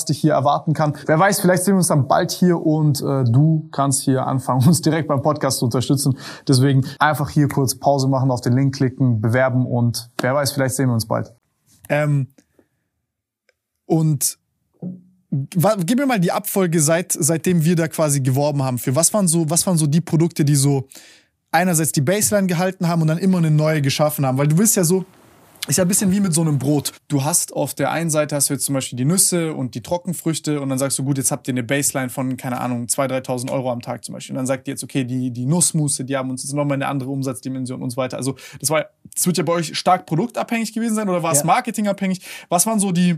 Speaker 3: was dich hier erwarten kann. Wer weiß, vielleicht sehen wir uns dann bald hier und äh, du kannst hier anfangen, uns direkt beim Podcast zu unterstützen. Deswegen einfach hier kurz Pause machen, auf den Link klicken, bewerben und wer weiß, vielleicht sehen wir uns bald.
Speaker 1: Ähm, und gib mir mal die Abfolge seit seitdem wir da quasi geworben haben. Für was waren so was waren so die Produkte, die so einerseits die Baseline gehalten haben und dann immer eine neue geschaffen haben, weil du willst ja so ist ja ein bisschen wie mit so einem Brot. Du hast auf der einen Seite hast du jetzt zum Beispiel die Nüsse und die Trockenfrüchte und dann sagst du, gut, jetzt habt ihr eine Baseline von, keine Ahnung, 2.000, 3.000 Euro am Tag zum Beispiel. Und dann sagt ihr jetzt, okay, die, die Nussmusse, die haben uns jetzt nochmal eine andere Umsatzdimension und so weiter. Also das war, das wird ja bei euch stark produktabhängig gewesen sein oder war es marketingabhängig? Was waren so die,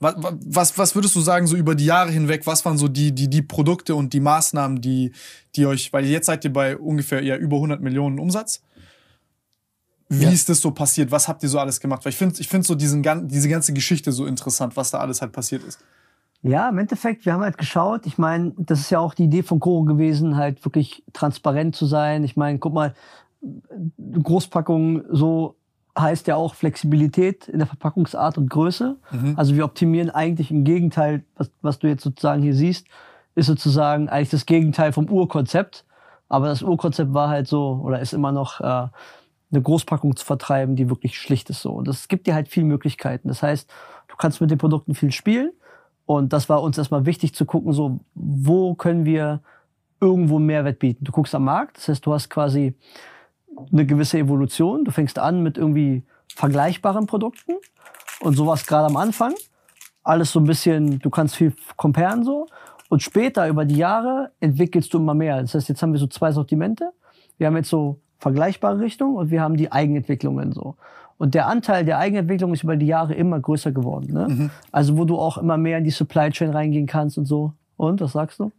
Speaker 1: was, was, was würdest du sagen, so über die Jahre hinweg, was waren so die, die, die Produkte und die Maßnahmen, die, die euch, weil jetzt seid ihr bei ungefähr ja über 100 Millionen Umsatz. Wie ja. ist das so passiert? Was habt ihr so alles gemacht? Weil ich finde ich find so diesen, diese ganze Geschichte so interessant, was da alles halt passiert ist.
Speaker 2: Ja, im Endeffekt, wir haben halt geschaut. Ich meine, das ist ja auch die Idee von Koro gewesen, halt wirklich transparent zu sein. Ich meine, guck mal, Großpackung so heißt ja auch Flexibilität in der Verpackungsart und Größe. Mhm. Also wir optimieren eigentlich im Gegenteil, was, was du jetzt sozusagen hier siehst, ist sozusagen eigentlich das Gegenteil vom Urkonzept. Aber das Urkonzept war halt so oder ist immer noch äh, eine Großpackung zu vertreiben, die wirklich schlicht ist so. Und das gibt dir halt viele Möglichkeiten. Das heißt, du kannst mit den Produkten viel spielen. Und das war uns erstmal wichtig zu gucken, so, wo können wir irgendwo Mehrwert bieten. Du guckst am Markt, das heißt, du hast quasi eine gewisse Evolution. Du fängst an mit irgendwie vergleichbaren Produkten und sowas gerade am Anfang. Alles so ein bisschen, du kannst viel comparen so. Und später, über die Jahre, entwickelst du immer mehr. Das heißt, jetzt haben wir so zwei Sortimente. Wir haben jetzt so vergleichbare Richtung und wir haben die Eigenentwicklungen so. Und der Anteil der Eigenentwicklung ist über die Jahre immer größer geworden. Ne? Mhm. Also wo du auch immer mehr in die Supply Chain reingehen kannst und so. Und, was sagst du?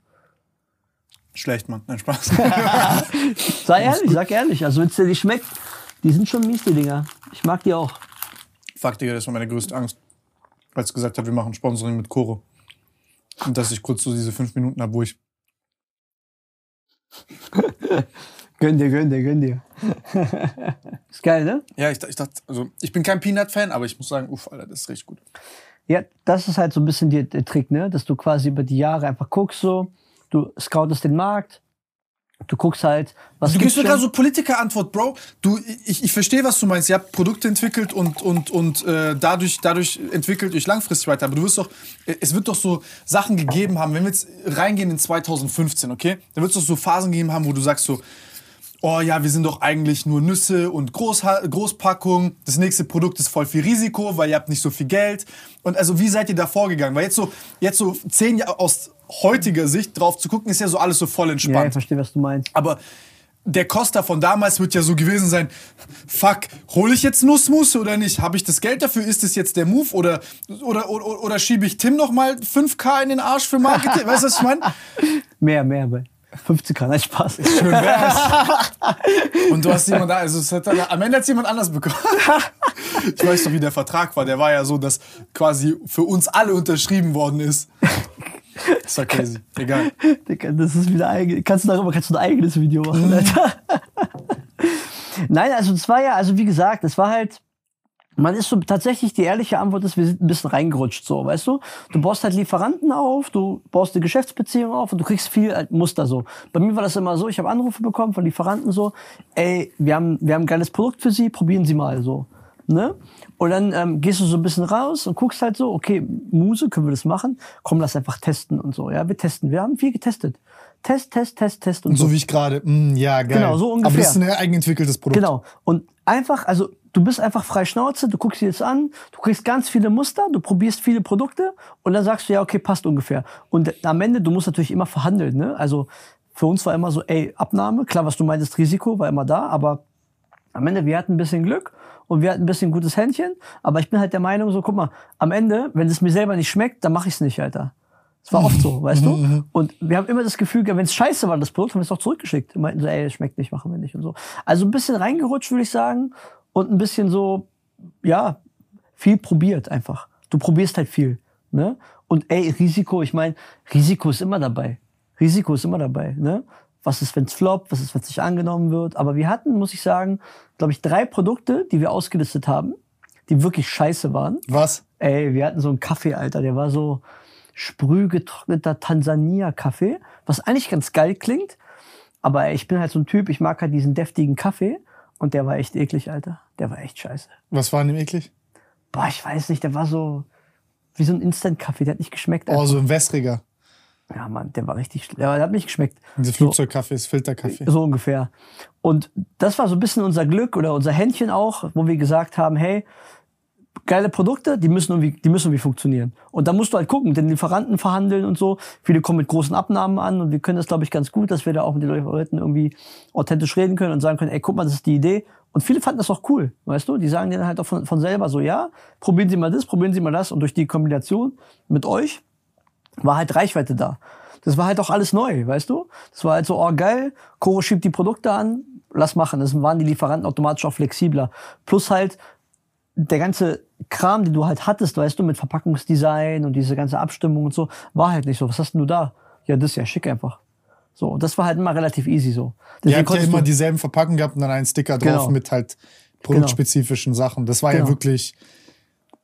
Speaker 1: Schlecht, Mann. Nein, Spaß.
Speaker 2: Sei ehrlich, sag ehrlich. Also wenn es dir nicht schmeckt, die sind schon mies, die Dinger. Ich mag die auch.
Speaker 1: Fuck, Digga, das war meine größte Angst. Als du gesagt hast, wir machen Sponsoring mit Koro. Und dass ich kurz so diese fünf Minuten habe, wo ich
Speaker 2: Gönn dir, gönn dir, gönn dir. ist geil, ne?
Speaker 1: Ja, ich, ich dachte, also ich bin kein Peanut-Fan, aber ich muss sagen, uff, Alter, das ist richtig gut.
Speaker 2: Ja, das ist halt so ein bisschen der, der Trick, ne? Dass du quasi über die Jahre einfach guckst, so, du scoutest den Markt, Du guckst halt,
Speaker 1: was Du gibst mir gerade so Politiker-Antwort, Bro. Du, ich, ich verstehe, was du meinst. Ihr habt Produkte entwickelt und, und, und äh, dadurch, dadurch entwickelt euch langfristig weiter. Aber du wirst doch, es wird doch so Sachen gegeben haben, wenn wir jetzt reingehen in 2015, okay? Dann wird es doch so Phasen gegeben haben, wo du sagst so, oh ja, wir sind doch eigentlich nur Nüsse und Groß Großpackung. Das nächste Produkt ist voll viel Risiko, weil ihr habt nicht so viel Geld. Und also wie seid ihr da vorgegangen? Weil jetzt so, jetzt so zehn Jahre aus heutiger Sicht drauf zu gucken, ist ja so alles so voll entspannt. Ja,
Speaker 2: ich verstehe, was du meinst.
Speaker 1: Aber der Costa von damals wird ja so gewesen sein, fuck, hole ich jetzt Nussmus oder nicht? Habe ich das Geld dafür? Ist das jetzt der Move? Oder, oder, oder, oder schiebe ich Tim noch mal 5K in den Arsch für Marketing? weißt du, was ich meine?
Speaker 2: Mehr, mehr, 50k, nein, Spaß.
Speaker 1: Schön wär's. Und du hast jemand da, also es hat, am Ende hat jemand anders bekommen. Ich weiß doch, wie der Vertrag war. Der war ja so, dass quasi für uns alle unterschrieben worden ist. Das ist ja crazy. Egal.
Speaker 2: Das ist wieder eigen. Kannst du darüber kannst du ein eigenes Video machen, mhm. Alter. Nein, also es war ja, also wie gesagt, es war halt, man ist so tatsächlich die ehrliche Antwort ist, wir sind ein bisschen reingerutscht, so, weißt du? Du baust halt Lieferanten auf, du baust eine Geschäftsbeziehung auf und du kriegst viel halt Muster so. Bei mir war das immer so, ich habe Anrufe bekommen von Lieferanten so, ey, wir haben, wir haben ein geiles Produkt für Sie, probieren Sie mal so. Ne? Und dann ähm, gehst du so ein bisschen raus und guckst halt so, okay, Muse, können wir das machen? Komm, lass einfach testen und so. Ja, wir testen. Wir haben viel getestet. Test, Test, Test, Test und
Speaker 1: So
Speaker 2: so.
Speaker 1: wie ich gerade. Mm, ja, geil.
Speaker 2: Genau, so
Speaker 1: Aber
Speaker 2: ungefähr.
Speaker 1: das ist ein eigenentwickeltes Produkt.
Speaker 2: Genau. Und einfach, also du bist einfach frei Schnauze, du guckst dir das an, du kriegst ganz viele Muster, du probierst viele Produkte und dann sagst du, ja, okay, passt ungefähr. Und am Ende, du musst natürlich immer verhandeln, ne? Also für uns war immer so, ey, Abnahme, klar, was du meintest, Risiko war immer da, aber am Ende, wir hatten ein bisschen Glück und wir hatten ein bisschen gutes Händchen, aber ich bin halt der Meinung, so, guck mal, am Ende, wenn es mir selber nicht schmeckt, dann mache ich es nicht, Alter. Das war oft so, weißt du? Und wir haben immer das Gefühl, wenn es scheiße war, das Produkt, haben wir es auch zurückgeschickt. Und meinten so, ey, es schmeckt nicht, machen wir nicht und so. Also ein bisschen reingerutscht, würde ich sagen. Und ein bisschen so, ja, viel probiert einfach. Du probierst halt viel. Ne? Und ey, Risiko, ich meine, Risiko ist immer dabei. Risiko ist immer dabei. Ne? Was ist, wenn es floppt? Was ist, wenn es nicht angenommen wird? Aber wir hatten, muss ich sagen, glaube ich, drei Produkte, die wir ausgelistet haben, die wirklich scheiße waren.
Speaker 1: Was?
Speaker 2: Ey, wir hatten so einen Kaffee, Alter, der war so sprühgetrockneter Tansania-Kaffee, was eigentlich ganz geil klingt. Aber ey, ich bin halt so ein Typ, ich mag halt diesen deftigen Kaffee. Und der war echt eklig, Alter. Der war echt scheiße.
Speaker 1: Was war an dem eklig?
Speaker 2: Boah, ich weiß nicht, der war so wie so ein Instant-Kaffee, der hat nicht geschmeckt.
Speaker 1: Oh,
Speaker 2: einfach.
Speaker 1: so ein wässriger.
Speaker 2: Ja, Mann, der war richtig, schlecht. der hat nicht geschmeckt.
Speaker 1: Diese Flugzeugkaffee ist Filterkaffee.
Speaker 2: So ungefähr. Und das war so ein bisschen unser Glück oder unser Händchen auch, wo wir gesagt haben, hey, geile Produkte, die müssen irgendwie, die müssen irgendwie funktionieren. Und da musst du halt gucken, mit den Lieferanten verhandeln und so. Viele kommen mit großen Abnahmen an und wir können das, glaube ich, ganz gut, dass wir da auch mit den Leuten irgendwie authentisch reden können und sagen können, ey, guck mal, das ist die Idee. Und viele fanden das auch cool, weißt du? Die sagen dann halt auch von, von selber so, ja, probieren Sie mal das, probieren Sie mal das. Und durch die Kombination mit euch war halt Reichweite da. Das war halt auch alles neu, weißt du? Das war halt so, oh geil, Coro schiebt die Produkte an, lass machen. Das waren die Lieferanten automatisch auch flexibler. Plus halt der ganze Kram, den du halt hattest, weißt du, mit Verpackungsdesign und diese ganze Abstimmung und so, war halt nicht so. Was hast denn du da? Ja, das ist ja schick einfach. So, das war halt immer relativ easy so.
Speaker 1: Ihr
Speaker 2: Deswegen
Speaker 1: habt ja immer dieselben Verpackungen gehabt und dann einen Sticker drauf
Speaker 2: Genau.
Speaker 1: mit halt produktspezifischen Sachen. Das war ja
Speaker 2: Genau.
Speaker 1: wirklich.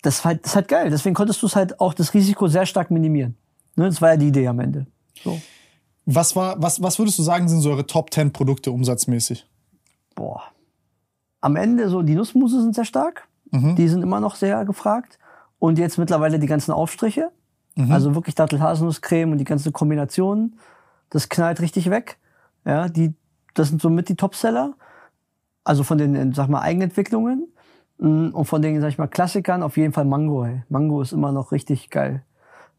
Speaker 2: das, war halt, das ist halt geil. Deswegen konntest du es halt auch das Risiko sehr stark minimieren. Ne? Das war ja die Idee am Ende. So.
Speaker 1: Was war, was, was würdest du sagen, sind so eure Top 10 Produkte umsatzmäßig?
Speaker 2: boah. Am Ende so die Nussmusse sind sehr stark. Die sind immer noch sehr gefragt. Und jetzt mittlerweile die ganzen Aufstriche. Also wirklich Dattel-Haselnusscreme und die ganze Kombination. Das knallt richtig weg. Ja, die, das sind somit die Topseller. Also von den, sag mal, Eigenentwicklungen. Mm, Und von den, sag ich mal, Klassikern auf jeden Fall Mango. Ey. Mango ist immer noch richtig geil.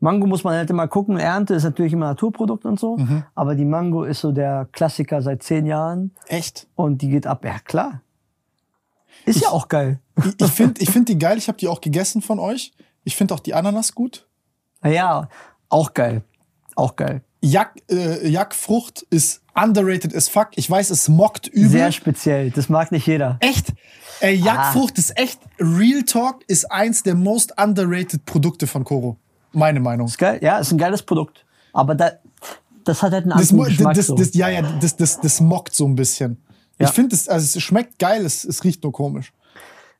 Speaker 2: Mango muss man halt immer gucken. Ernte ist natürlich immer Naturprodukt und so. Aber die Mango ist so der Klassiker seit zehn Jahren.
Speaker 1: Echt?
Speaker 2: Und die geht ab. Ja, klar. Ist ja auch geil.
Speaker 1: Ich, ich finde ich find die geil, ich habe die auch gegessen von euch. Ich finde auch die Ananas gut.
Speaker 2: Naja, auch geil. Auch geil.
Speaker 1: Jack, äh, Jackfrucht ist underrated as fuck. Ich weiß, es mockt übel.
Speaker 2: Sehr speziell. Das mag nicht jeder.
Speaker 1: echt? Ey, Jackfrucht ist echt, Real Talk ist eins der most underrated Produkte von Koro. Meine Meinung.
Speaker 2: Ist geil. Ja, ist ein geiles Produkt. Aber da, das hat halt einen
Speaker 1: Das,
Speaker 2: anderen
Speaker 1: mo-
Speaker 2: Geschmack.
Speaker 1: das,
Speaker 2: so.
Speaker 1: das, ja, ja, das, das, das mockt so ein bisschen.
Speaker 2: Ja.
Speaker 1: Ich finde, es, also es schmeckt geil, es, es riecht nur komisch.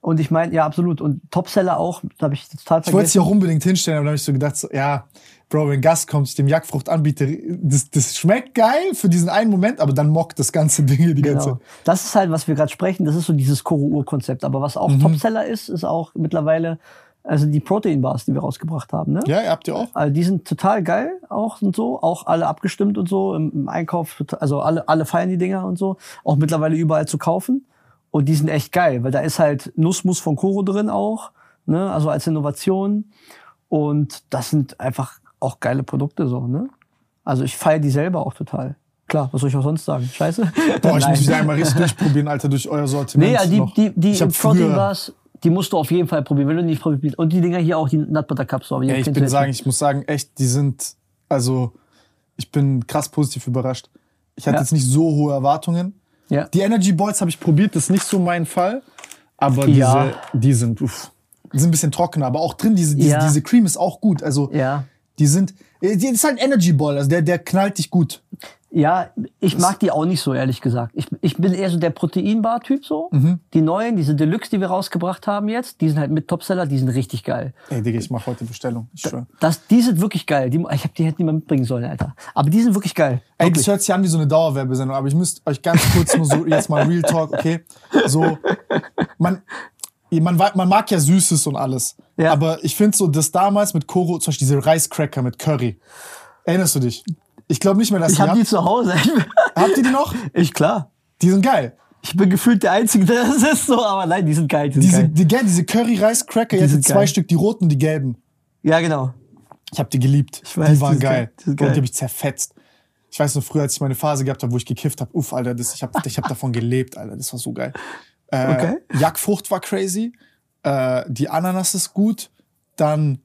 Speaker 2: Und ich meine, ja, absolut. Und Topseller auch, da habe ich total
Speaker 1: Ich wollte es
Speaker 2: vergessen.
Speaker 1: ja auch unbedingt hinstellen, aber dann habe ich so gedacht, so, ja, Bro, wenn Gast kommt, ich dem Jackfrucht anbiete, das, das schmeckt geil für diesen einen Moment, aber dann mockt das ganze Ding hier die ganze
Speaker 2: Genau. Das ist halt, was wir gerade sprechen. Das ist so dieses Koro-Ur-Konzept. Aber was auch
Speaker 1: Mhm.
Speaker 2: Topseller ist, ist auch mittlerweile, also die Protein-Bars, die wir rausgebracht haben. Ne?
Speaker 1: Ja, ihr habt ihr auch?
Speaker 2: Also die sind total geil auch und so, auch alle abgestimmt und so im, im Einkauf, also alle alle feiern die Dinger und so, auch mittlerweile überall zu kaufen und die sind echt geil, weil da ist halt Nussmus von Koro drin auch, ne, also als Innovation und das sind einfach auch geile Produkte so, ne? Also ich feiere die selber auch total. Klar, was soll ich auch sonst sagen? Scheiße.
Speaker 1: Boah, ich muss wieder einmal richtig durchprobieren, Alter, durch euer Sortiment.
Speaker 2: Nee, ja, die,
Speaker 1: noch.
Speaker 2: die, die
Speaker 1: hab
Speaker 2: Protein Bars, die musst du auf jeden Fall probieren, wenn du die nicht probierst. Und die Dinger hier auch, die Nut Butter Cups. So, die
Speaker 1: ja, ich bin sagen, ich muss sagen, echt, die sind, also, ich bin krass positiv überrascht. Ich hatte
Speaker 2: Ja.
Speaker 1: jetzt nicht so hohe Erwartungen.
Speaker 2: Ja.
Speaker 1: Die Energy Balls habe ich probiert, das ist nicht so mein Fall. Aber
Speaker 2: Ja.
Speaker 1: diese, die sind, uff, die sind ein bisschen trockener, aber auch drin, diese, diese,
Speaker 2: Ja.
Speaker 1: diese Cream ist auch gut. Also,
Speaker 2: Ja.
Speaker 1: die sind, Das ist halt ein Energy Ball, also der, der knallt dich gut.
Speaker 2: Ja, ich mag die auch nicht so, ehrlich gesagt. Ich, ich bin eher so der Proteinbar-Typ so.
Speaker 1: Mhm.
Speaker 2: Die neuen, diese Deluxe, die wir rausgebracht haben jetzt, die sind halt mit Topseller, die sind richtig geil.
Speaker 1: Ey, Digga, ich mach heute Bestellung. Ich schwör.
Speaker 2: Das, die sind wirklich geil. Die, ich hab die hätte die mal mitbringen sollen, Alter. Aber die sind wirklich geil.
Speaker 1: Ey,
Speaker 2: Wirklich.
Speaker 1: das hört sich an wie so eine Dauerwerbesendung, aber ich müsste euch ganz kurz nur so jetzt mal Real Talk, okay? So, man, man, man mag ja Süßes und alles.
Speaker 2: Ja.
Speaker 1: Aber ich finde so, das damals mit Koro, zum Beispiel diese Reiscracker mit Curry. Erinnerst du dich? Ich glaube nicht mehr, dass
Speaker 2: ich
Speaker 1: die
Speaker 2: hab die
Speaker 1: habt.
Speaker 2: zu Hause.
Speaker 1: Habt ihr die noch?
Speaker 2: ich, klar.
Speaker 1: Die sind geil.
Speaker 2: Ich bin gefühlt der Einzige, der das ist so, aber nein, die sind geil. Die sind
Speaker 1: Diese,
Speaker 2: geil.
Speaker 1: die, gell, diese Curry-Reis-Cracker,
Speaker 2: Die
Speaker 1: jetzt
Speaker 2: sind
Speaker 1: zwei. Stück, die roten, die gelben.
Speaker 2: Ja, genau.
Speaker 1: Ich habe die geliebt.
Speaker 2: Ich weiß,
Speaker 1: die
Speaker 2: die
Speaker 1: waren
Speaker 2: sind
Speaker 1: geil.
Speaker 2: geil, die
Speaker 1: Und
Speaker 2: geil.
Speaker 1: die habe ich zerfetzt. Ich weiß noch früher, als ich meine Phase gehabt habe, wo ich gekifft habe. Uff, Alter, das, ich habe ich hab davon gelebt, Alter. Das war so geil. Äh,
Speaker 2: Okay.
Speaker 1: Jackfrucht war crazy. Äh, die Ananas ist gut. Dann,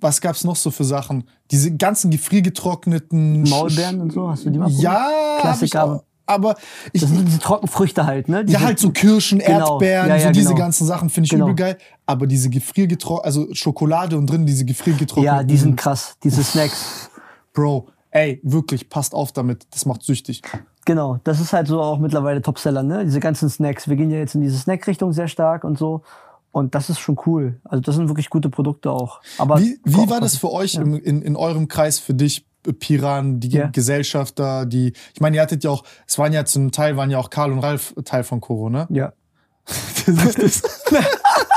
Speaker 1: was gab's noch so für Sachen? Diese ganzen gefriergetrockneten
Speaker 2: Maulbeeren und so, hast du die mal probiert?
Speaker 1: Ja, ich
Speaker 2: Klassiker.
Speaker 1: auch. Aber ich,
Speaker 2: Das sind diese Trockenfrüchte halt, ne?
Speaker 1: ja,
Speaker 2: Diese-
Speaker 1: halt so Kirschen,
Speaker 2: Genau.
Speaker 1: Erdbeeren,
Speaker 2: Ja, ja,
Speaker 1: so diese
Speaker 2: genau.
Speaker 1: ganzen Sachen finde ich
Speaker 2: Genau.
Speaker 1: übel geil. Aber diese gefriergetrockneten, also Schokolade und drin diese gefriergetrockneten.
Speaker 2: Ja, die sind krass, diese Snacks.
Speaker 1: Bro, ey, wirklich, passt auf damit. Das macht süchtig.
Speaker 2: Genau, das ist halt so auch mittlerweile Topseller, ne? Diese ganzen Snacks. Wir gehen ja jetzt in diese Snack-Richtung sehr stark und so. Und das ist schon cool. Also das sind wirklich gute Produkte auch. Aber
Speaker 1: Wie, wie war das für euch im, in, in eurem Kreis, für dich, äh, Piran, die
Speaker 2: Ja.
Speaker 1: Gesellschafter, die, ich meine, ihr hattet ja auch, es waren ja zum Teil, waren ja auch Karl und Ralf Teil von Koro, ne?
Speaker 2: Ja.
Speaker 1: Das ist.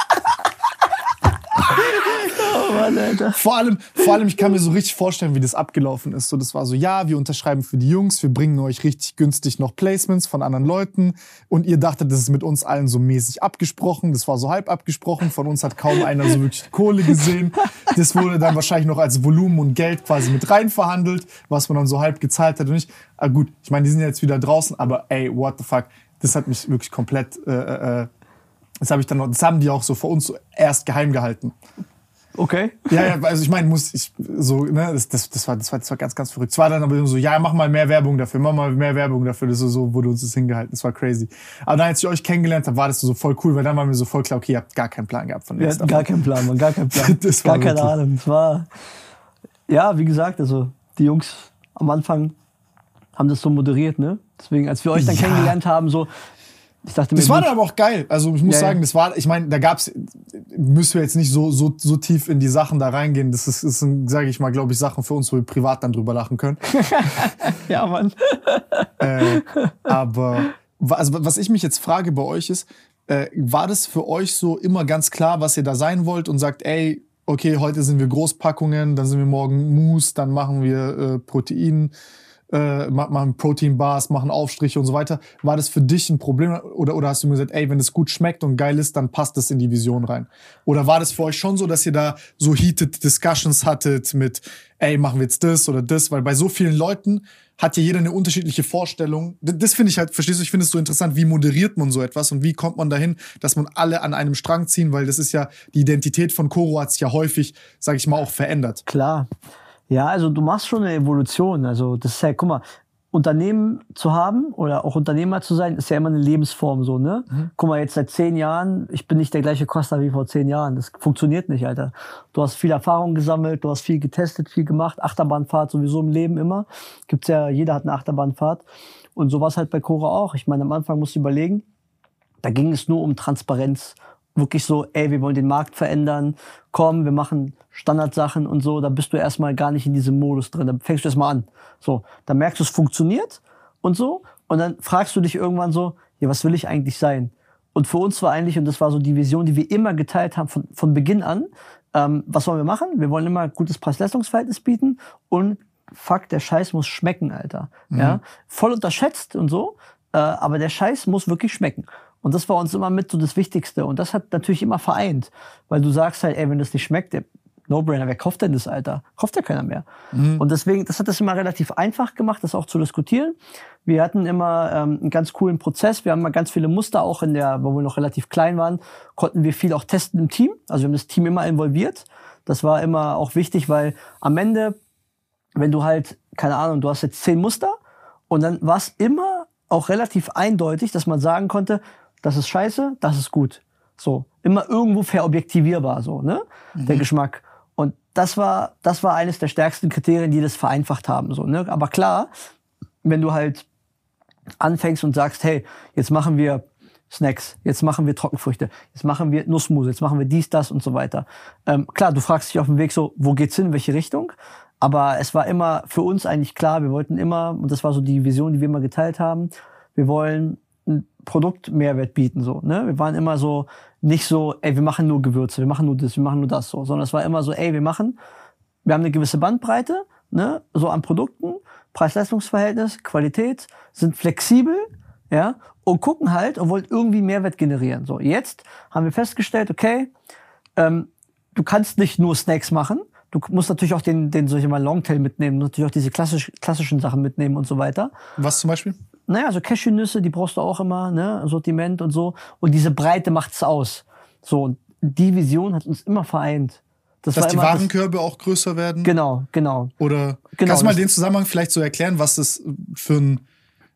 Speaker 2: Mann, Alter.
Speaker 1: Vor allem, vor allem, ich kann mir so richtig vorstellen, wie das abgelaufen ist. So, das war so, ja, wir unterschreiben für die Jungs, wir bringen euch richtig günstig noch Placements von anderen Leuten. Und ihr dachtet, das ist mit uns allen so mäßig abgesprochen. Das war so halb abgesprochen. Von uns hat kaum einer so wirklich Kohle gesehen. Das wurde dann wahrscheinlich noch als Volumen und Geld quasi mit rein verhandelt, was man dann so halb gezahlt hat und nicht. Ah, gut, ich meine, die sind jetzt wieder draußen, aber ey, what the fuck. Das hat mich wirklich komplett, äh, äh, das habe ich dann noch, das haben die auch so vor uns so erst geheim gehalten.
Speaker 2: Okay.
Speaker 1: Ja, ja, also ich meine, muss ich so, ne, das, das, das, war, das, war, das war ganz, ganz verrückt. Es war dann aber so, ja, mach mal mehr Werbung dafür, mach mal mehr Werbung dafür. Das ist so, wurde uns das hingehalten. Das war crazy. Aber dann, als ich euch kennengelernt habe, war das so voll cool, weil dann war mir so voll klar, okay, ihr habt gar keinen Plan gehabt von
Speaker 2: Wir
Speaker 1: nichts
Speaker 2: hatten gar keinen Plan, man, gar keinen Plan.
Speaker 1: Das war
Speaker 2: gar keine Ahnung. Es war, ja, wie gesagt, also die Jungs am Anfang haben das so moderiert, ne? Deswegen, als wir euch dann
Speaker 1: Ja.
Speaker 2: kennengelernt haben, so, mir,
Speaker 1: Das war dann aber auch geil. Also ich muss
Speaker 2: Ja,
Speaker 1: sagen, das war, ich meine, da gab's, müssen wir jetzt nicht so, so, so tief in die Sachen da reingehen. Das ist, ist sage ich mal, glaube ich, Sachen für uns, wo wir privat dann drüber lachen können.
Speaker 2: ja, Mann.
Speaker 1: äh, aber also, was ich mich jetzt frage bei euch ist, äh, war das für euch so immer ganz klar, was ihr da sein wollt und sagt, ey, okay, heute sind wir Großpackungen, dann sind wir morgen Mousse, dann machen wir äh, Protein, äh, ma- machen Proteinbars, machen Aufstriche und so weiter. War das für dich ein Problem oder, oder hast du mir gesagt, ey, wenn es gut schmeckt und geil ist, dann passt das in die Vision rein? Oder war das für euch schon so, dass ihr da so heated Discussions hattet mit, ey, machen wir jetzt das oder das? Weil bei so vielen Leuten hat ja jeder eine unterschiedliche Vorstellung. Das finde ich halt, verstehst du, ich finde es so interessant, wie moderiert man so etwas und wie kommt man dahin, dass man alle an einem Strang ziehen, weil das ist ja, die Identität von Koro hat sich ja häufig, sag ich mal, auch verändert.
Speaker 2: Klar. Ja, also du machst schon eine Evolution. Also das ist ja, guck mal, Unternehmen zu haben oder auch Unternehmer zu sein, ist ja immer eine Lebensform so, ne? Guck mal, jetzt seit zehn Jahren, ich bin nicht der gleiche Costa wie vor zehn Jahren. Das funktioniert nicht, Alter. Du hast viel Erfahrung gesammelt, du hast viel getestet, viel gemacht. Achterbahnfahrt sowieso im Leben immer. Gibt's ja, jeder hat eine Achterbahnfahrt. Und so war halt bei Cora auch. Ich meine, am Anfang musst du überlegen, da ging es nur um Transparenz. Wirklich so, ey, wir wollen den Markt verändern. Komm, wir machen Standardsachen und so. Da bist du erstmal gar nicht in diesem Modus drin. Da fängst du erstmal an. So, dann merkst du, es funktioniert und so. Und dann fragst du dich irgendwann so, ja, was will ich eigentlich sein? Und für uns war eigentlich, und das war so die Vision, die wir immer geteilt haben von, von Beginn an, ähm, was wollen wir machen? Wir wollen immer ein gutes Preis-Leistungs-Verhältnis bieten und fuck, der Scheiß muss schmecken, Alter. Ja, voll unterschätzt und so, äh, aber der Scheiß muss wirklich schmecken. Und das war uns immer mit so das Wichtigste. Und das hat natürlich immer vereint, weil du sagst halt, ey, wenn das nicht schmeckt, der No-Brainer, wer kauft denn das, Alter? Kauft ja keiner mehr. Und deswegen, das hat das immer relativ einfach gemacht, das auch zu diskutieren. Wir hatten immer ähm, einen ganz coolen Prozess. Wir haben mal ganz viele Muster, auch in der, wo wir noch relativ klein waren, konnten wir viel auch testen im Team. Also wir haben das Team immer involviert. Das war immer auch wichtig, weil am Ende, wenn du halt, keine Ahnung, du hast jetzt zehn Muster und dann war es immer auch relativ eindeutig, dass man sagen konnte, das ist scheiße, das ist gut. So, immer irgendwo verobjektivierbar, so, ne? Der Geschmack. Und das war, das war eines der stärksten Kriterien, die das vereinfacht haben. So, ne? Aber klar, wenn du halt anfängst und sagst, hey, jetzt machen wir Snacks, jetzt machen wir Trockenfrüchte, jetzt machen wir Nussmus, jetzt machen wir dies, das und so weiter. Ähm, klar, du fragst dich auf dem Weg so, wo geht's hin, welche Richtung? Aber es war immer für uns eigentlich klar, wir wollten immer, und das war so die Vision, die wir immer geteilt haben, wir wollen Produktmehrwert bieten, so, ne? Wir waren immer so, nicht so, ey, wir machen nur Gewürze, wir machen nur das, wir machen nur das, so, sondern es war immer so, ey, wir machen, wir haben eine gewisse Bandbreite, ne, so an Produkten, Preis-Leistungs-Verhältnis, Qualität, sind flexibel, ja, und gucken halt und wollen irgendwie Mehrwert generieren. So, jetzt haben wir festgestellt, okay, ähm, du kannst nicht nur Snacks machen, du musst natürlich auch den, den solche mal Longtail mitnehmen, natürlich auch diese klassisch, klassischen Sachen mitnehmen und so weiter.
Speaker 1: Was zum Beispiel?
Speaker 2: Naja, also Cashewnüsse, die brauchst du auch immer, ne, Sortiment und so. Und diese Breite macht's aus. So, und die Vision hat uns immer vereint. Das
Speaker 1: Dass die
Speaker 2: immer das-
Speaker 1: Warenkörbe auch größer werden?
Speaker 2: Genau, genau.
Speaker 1: Oder
Speaker 2: Genau,
Speaker 1: kannst du mal den Zusammenhang vielleicht so erklären, was das für ein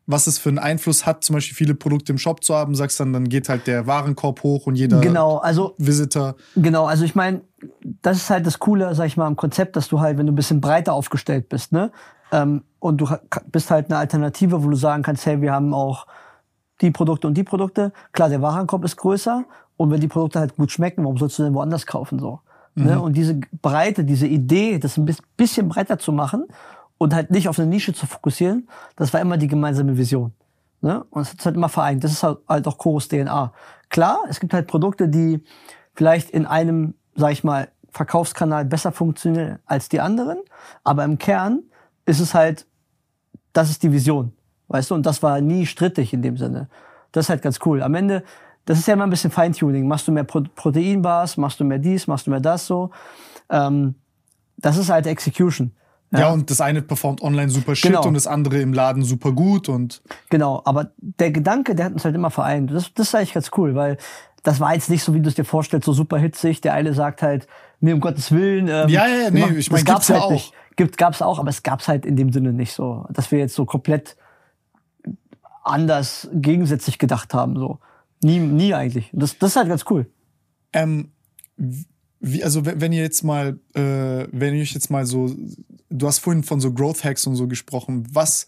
Speaker 1: was es für einen Einfluss hat, zum Beispiel viele Produkte im Shop zu haben, sagst dann, dann geht halt der Warenkorb hoch und jeder
Speaker 2: Genau, also
Speaker 1: Visitor.
Speaker 2: Genau, also ich meine, das ist halt das Coole, sag ich mal, am Konzept, dass du halt, wenn du ein bisschen breiter aufgestellt bist, ne, ähm, und du bist halt eine Alternative, wo du sagen kannst, hey, wir haben auch die Produkte und die Produkte. Klar, der Warenkorb ist größer und wenn die Produkte halt gut schmecken, warum sollst du denn woanders kaufen so? Ne? Und diese Breite, diese Idee, das ein bis- bisschen breiter zu machen und halt nicht auf eine Nische zu fokussieren, das war immer die gemeinsame Vision. Ne? Und es hat halt immer vereint. Das ist halt, halt auch Chorus DNA. Klar, es gibt halt Produkte, die vielleicht in einem, sag ich mal, Verkaufskanal besser funktionieren als die anderen, aber im Kern ist es halt, das ist die Vision, weißt du, und das war nie strittig in dem Sinne. Das ist halt ganz cool. Am Ende, das ist ja immer ein bisschen Feintuning. Machst du mehr Pro Proteinbars, machst du mehr dies, machst du mehr das so. Ähm, das ist halt Execution.
Speaker 1: Ja. und das eine performt online super shit
Speaker 2: Genau.
Speaker 1: und das andere im Laden super gut und
Speaker 2: Genau, aber der Gedanke, der hat uns halt immer vereint. Das, das ist eigentlich ganz cool, weil das war jetzt nicht so, wie du es dir vorstellst, so super hitzig. Der eine sagt halt, nee, um Gottes Willen. Ähm,
Speaker 1: Ja, ja, ja, nee, ich mein,
Speaker 2: das gab's
Speaker 1: gibt's ja
Speaker 2: halt
Speaker 1: auch.
Speaker 2: nicht. Gibt, gab's auch, aber es gab's halt in dem Sinne nicht so, dass wir jetzt so komplett anders gegensätzlich gedacht haben, so. Nie, nie eigentlich. Das, das ist halt ganz cool.
Speaker 1: Ähm, wie, also wenn, ihr jetzt mal, äh, wenn ihr euch jetzt mal so, du hast vorhin von so Growth Hacks und so gesprochen, was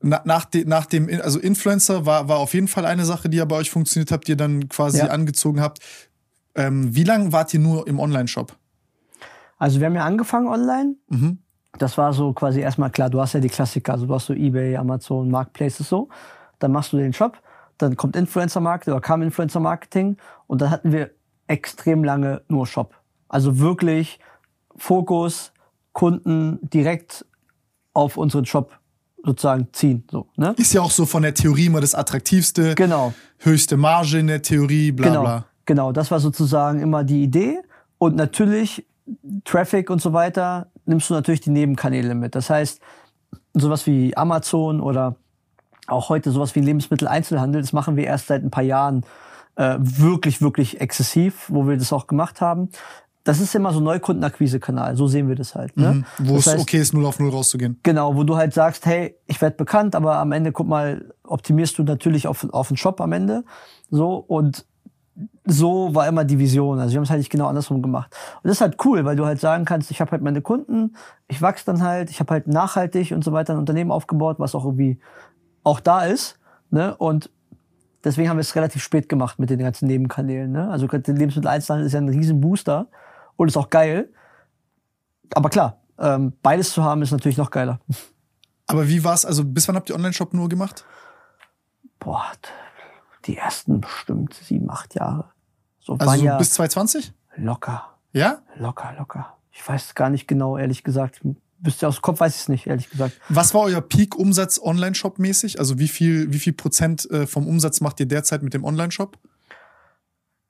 Speaker 1: na, nach, de, nach dem, also Influencer war, war auf jeden Fall eine Sache, die ja bei euch funktioniert habt, die ihr dann quasi
Speaker 2: Ja.
Speaker 1: angezogen habt. Ähm, wie lange wart ihr nur im Online-Shop?
Speaker 2: Also wir haben ja angefangen online.
Speaker 1: Mhm.
Speaker 2: Das war so quasi erstmal klar, du hast ja die Klassiker, also du hast so eBay, Amazon, Marketplaces so. Dann machst du den Shop, dann kommt Influencer Marketing oder kam Influencer Marketing und dann hatten wir extrem lange nur Shop. Also wirklich Fokus, Kunden direkt auf unseren Shop sozusagen ziehen, so, ne?
Speaker 1: Ist ja auch so von der Theorie immer das Attraktivste,
Speaker 2: Genau.
Speaker 1: höchste Marge in der Theorie, bla
Speaker 2: genau,
Speaker 1: bla.
Speaker 2: genau, das war sozusagen immer die Idee. Und natürlich Traffic und so weiter nimmst du natürlich die Nebenkanäle mit. Das heißt, sowas wie Amazon oder auch heute sowas wie Lebensmitteleinzelhandel, das machen wir erst seit ein paar Jahren äh, wirklich, wirklich exzessiv, wo wir das auch gemacht haben. Das ist immer so ein Neukundenakquise-Kanal, so sehen wir das halt. Ne?
Speaker 1: Mhm. Wo
Speaker 2: das
Speaker 1: es
Speaker 2: heißt,
Speaker 1: okay ist, null auf null rauszugehen.
Speaker 2: Genau, wo du halt sagst, hey, ich werde bekannt, aber am Ende, guck mal, optimierst du natürlich auf, auf den Shop am Ende. So, und so war immer die Vision. Also wir haben es halt nicht genau andersrum gemacht. Und das ist halt cool, weil du halt sagen kannst, ich habe halt meine Kunden, ich wachse dann halt, ich habe halt nachhaltig und so weiter ein Unternehmen aufgebaut, was auch irgendwie auch da ist. Ne? Und deswegen haben wir es relativ spät gemacht mit den ganzen Nebenkanälen. Ne? Also der Lebensmitteleinzelhandel ist ja ein riesen Booster und ist auch geil. Aber klar, ähm, beides zu haben ist natürlich noch geiler.
Speaker 1: Aber wie war's? Also bis wann habt ihr Online-Shop nur gemacht?
Speaker 2: Boah, die ersten bestimmt sieben, acht Jahre. So
Speaker 1: Also so bis 2020?
Speaker 2: locker,
Speaker 1: Ja?
Speaker 2: locker, locker. Ich weiß gar nicht genau, ehrlich gesagt. Wüsste aus dem Kopf weiß ich es nicht, ehrlich gesagt.
Speaker 1: Was war euer Peak-Umsatz Online-Shop mäßig? Also wie viel, wie viel Prozent äh, vom Umsatz macht ihr derzeit mit dem Online-Shop?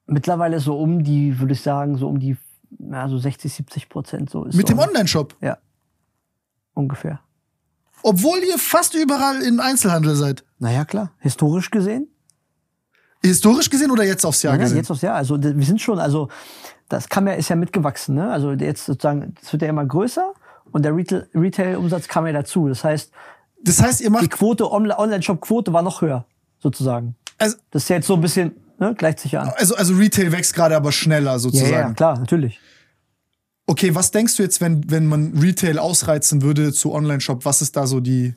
Speaker 2: Mittlerweile so um die, würde ich sagen, so um die, ja, so 60, 70 Prozent so ist
Speaker 1: Mit
Speaker 2: so
Speaker 1: dem Online-Shop?
Speaker 2: Ja. Ungefähr.
Speaker 1: Obwohl ihr fast überall im Einzelhandel seid.
Speaker 2: Naja, klar. Historisch gesehen.
Speaker 1: Historisch gesehen oder jetzt aufs Jahr
Speaker 2: Ja,
Speaker 1: gesehen?
Speaker 2: jetzt aufs Jahr. Also wir sind schon, also das kam ja, ist ja mitgewachsen, ne? Also jetzt sozusagen, es wird ja immer größer und der Retail- Retail-Umsatz kam ja dazu. Das heißt,
Speaker 1: Das heißt, ihr
Speaker 2: die
Speaker 1: macht,
Speaker 2: Quote, Onla- Online-Shop-Quote war noch höher, sozusagen.
Speaker 1: also,
Speaker 2: Das ist ja jetzt so ein bisschen, ne, gleicht sich an.
Speaker 1: also, also Retail wächst gerade aber schneller
Speaker 2: Ja,
Speaker 1: sozusagen.
Speaker 2: ja, klar, natürlich.
Speaker 1: Okay, was denkst du jetzt, wenn, wenn man Retail ausreizen würde zu Online-Shop? Was ist da so die.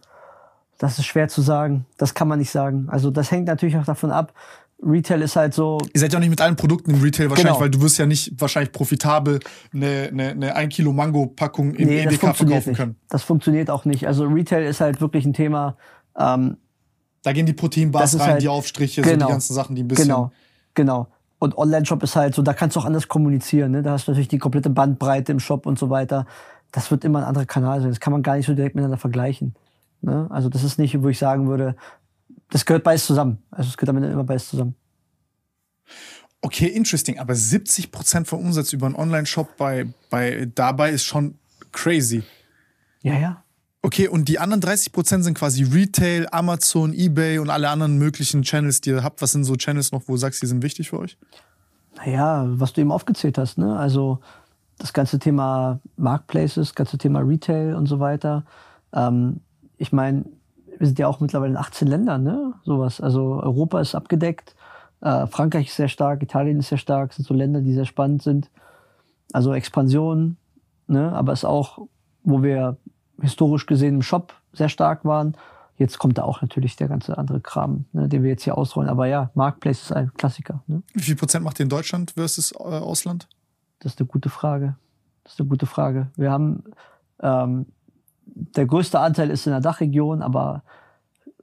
Speaker 2: Das ist schwer zu sagen. Das kann man nicht sagen. Also das hängt natürlich auch davon ab. Retail ist halt so.
Speaker 1: Ihr seid ja auch nicht mit allen Produkten im Retail wahrscheinlich,
Speaker 2: Genau.
Speaker 1: weil du wirst ja nicht wahrscheinlich profitabel eine, eine, eine 1 Kilo Mango-Packung im
Speaker 2: Nee, funktioniert
Speaker 1: verkaufen
Speaker 2: nicht.
Speaker 1: können.
Speaker 2: Das funktioniert auch nicht. Also Retail ist halt wirklich ein Thema. Ähm,
Speaker 1: Da gehen die Proteinbars rein,
Speaker 2: halt-
Speaker 1: die Aufstriche, so
Speaker 2: genau.
Speaker 1: die ganzen Sachen, die ein bisschen.
Speaker 2: Genau, genau. Und Online-Shop ist halt so, da kannst du auch anders kommunizieren. Ne? Da hast du natürlich die komplette Bandbreite im Shop und so weiter. Das wird immer ein anderer Kanal sein. Das kann man gar nicht so direkt miteinander vergleichen. Ne? Also das ist nicht, wo ich sagen würde, das gehört beides zusammen. Also es gehört damit immer beides zusammen.
Speaker 1: Okay, interesting. Aber 70% vom Umsatz über einen Online-Shop bei, bei dabei ist schon crazy.
Speaker 2: Ja, ja.
Speaker 1: Okay, und die anderen 30% sind quasi Retail, Amazon, Ebay und alle anderen möglichen Channels, die ihr habt. Was sind so Channels noch, wo du sagst, die sind wichtig für euch?
Speaker 2: Naja, was du eben aufgezählt hast, ne? Also das ganze Thema Marketplaces, das ganze Thema Retail und so weiter. Ähm, ich meine, wir sind ja auch mittlerweile in 18 Ländern, ne? Sowas. Also Europa ist abgedeckt, äh, Frankreich ist sehr stark, Italien ist sehr stark, sind so Länder, die sehr spannend sind. Also Expansion, ne? Aber es ist auch, wo wir historisch gesehen im Shop sehr stark waren. Jetzt kommt da auch natürlich der ganze andere Kram, ne, den wir jetzt hier ausrollen. Aber ja, Marketplace ist ein Klassiker. Ne?
Speaker 1: Wie viel Prozent macht ihr in Deutschland versus äh, Ausland?
Speaker 2: Das ist eine gute Frage. Das ist eine gute Frage. Wir haben ähm, der größte Anteil ist in der Dachregion, aber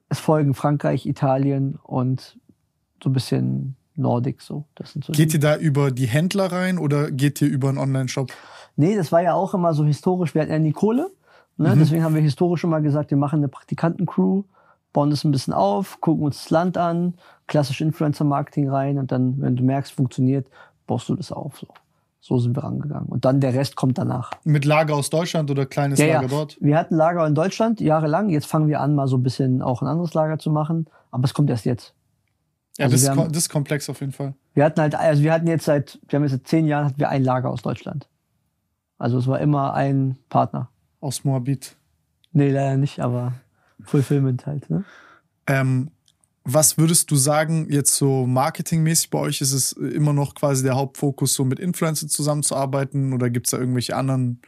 Speaker 2: es folgen Frankreich, Italien und so ein bisschen Nordic so. So
Speaker 1: Geht
Speaker 2: die-
Speaker 1: ihr da über die Händler rein oder geht ihr über einen Online-Shop?
Speaker 2: Nee, das war ja auch immer so historisch. Wir hatten ja nie Kohle. Ne? Deswegen haben wir historisch immer gesagt, wir machen eine Praktikantencrew, bauen das ein bisschen auf, gucken uns das Land an, klassisch Influencer-Marketing rein und dann, wenn du merkst, funktioniert, baust du das auf. So, so sind wir rangegangen. Und dann der Rest kommt danach.
Speaker 1: Mit Lager aus Deutschland oder kleines
Speaker 2: Ja, ja.
Speaker 1: Lager dort?
Speaker 2: Wir hatten Lager in Deutschland jahrelang. Jetzt fangen wir an, mal so ein bisschen auch ein anderes Lager zu machen. Aber es kommt erst jetzt.
Speaker 1: Ja,
Speaker 2: Also
Speaker 1: das,
Speaker 2: haben-
Speaker 1: das ist komplex auf jeden Fall.
Speaker 2: Wir hatten halt, also wir hatten jetzt seit, wir haben jetzt seit zehn Jahren hatten wir ein Lager aus Deutschland. Also es war immer ein Partner.
Speaker 1: Aus Moabit.
Speaker 2: Nee, leider nicht, aber Fulfillment halt. Ne?
Speaker 1: Ähm, was würdest du sagen, jetzt so marketingmäßig bei euch, ist es immer noch quasi der Hauptfokus, so mit Influencer zusammenzuarbeiten oder gibt es da irgendwelche anderen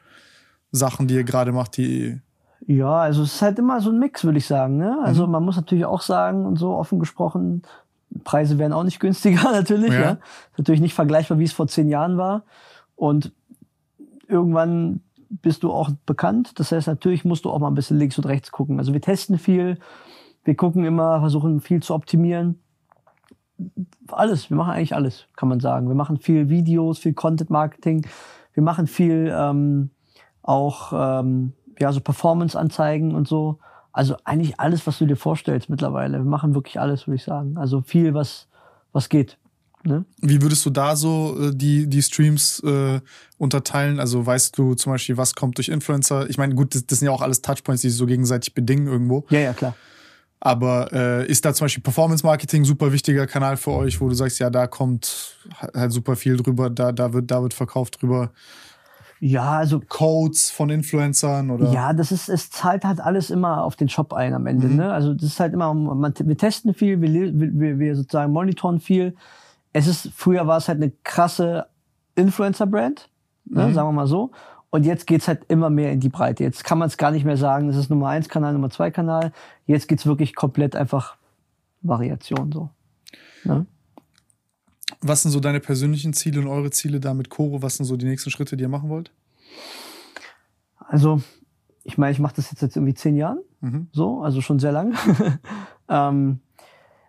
Speaker 1: Sachen, die ihr gerade macht, die.
Speaker 2: Ja, also es ist halt immer so ein Mix, würde ich sagen. Ne? Also
Speaker 1: Mhm.
Speaker 2: man muss natürlich auch sagen, und so offen gesprochen, Preise werden auch nicht günstiger natürlich.
Speaker 1: Ja.
Speaker 2: Ja. Ist natürlich nicht vergleichbar, wie es vor zehn Jahren war. Und irgendwann bist du auch bekannt. Das heißt, natürlich musst du auch mal ein bisschen links und rechts gucken. Also wir testen viel, wir gucken immer, versuchen viel zu optimieren. Alles, wir machen eigentlich alles, kann man sagen. Wir machen viel Videos, viel Content Marketing. Wir machen viel ähm, auch ähm, ja so Performance-Anzeigen und so. Also eigentlich alles, was du dir vorstellst mittlerweile. Wir machen wirklich alles, würde ich sagen. Also viel, was was geht. Ne?
Speaker 1: Wie würdest du da so äh, die, die Streams äh, unterteilen? Also weißt du zum Beispiel, was kommt durch Influencer? Ich meine, gut, das, das sind ja auch alles Touchpoints, die sich so gegenseitig bedingen irgendwo.
Speaker 2: Ja, ja, klar.
Speaker 1: Aber äh, ist da zum Beispiel Performance Marketing super wichtiger Kanal für euch, wo du sagst, ja, da kommt halt super viel drüber, da, da, wird, da wird verkauft drüber.
Speaker 2: Ja, also
Speaker 1: Codes von Influencern oder?
Speaker 2: Ja, das ist, es zahlt halt alles immer auf den Shop ein am Ende.
Speaker 1: Mhm.
Speaker 2: Ne? Also das ist halt immer, man, wir testen viel, wir, wir, wir sozusagen monitoren viel. Es ist, früher war es halt eine krasse Influencer-Brand, ne?
Speaker 1: Mhm.
Speaker 2: sagen wir mal so. Und jetzt geht's halt immer mehr in die Breite. Jetzt kann man es gar nicht mehr sagen, das ist Nummer eins Kanal, Nummer zwei Kanal. Jetzt geht's wirklich komplett einfach Variation so. Ne?
Speaker 1: Was sind so deine persönlichen Ziele und eure Ziele da mit Koro? Was sind so die nächsten Schritte, die ihr machen wollt?
Speaker 2: Also, ich meine, ich mache das jetzt, jetzt irgendwie zehn Jahren.
Speaker 1: Mhm.
Speaker 2: So, also schon sehr lang. ähm,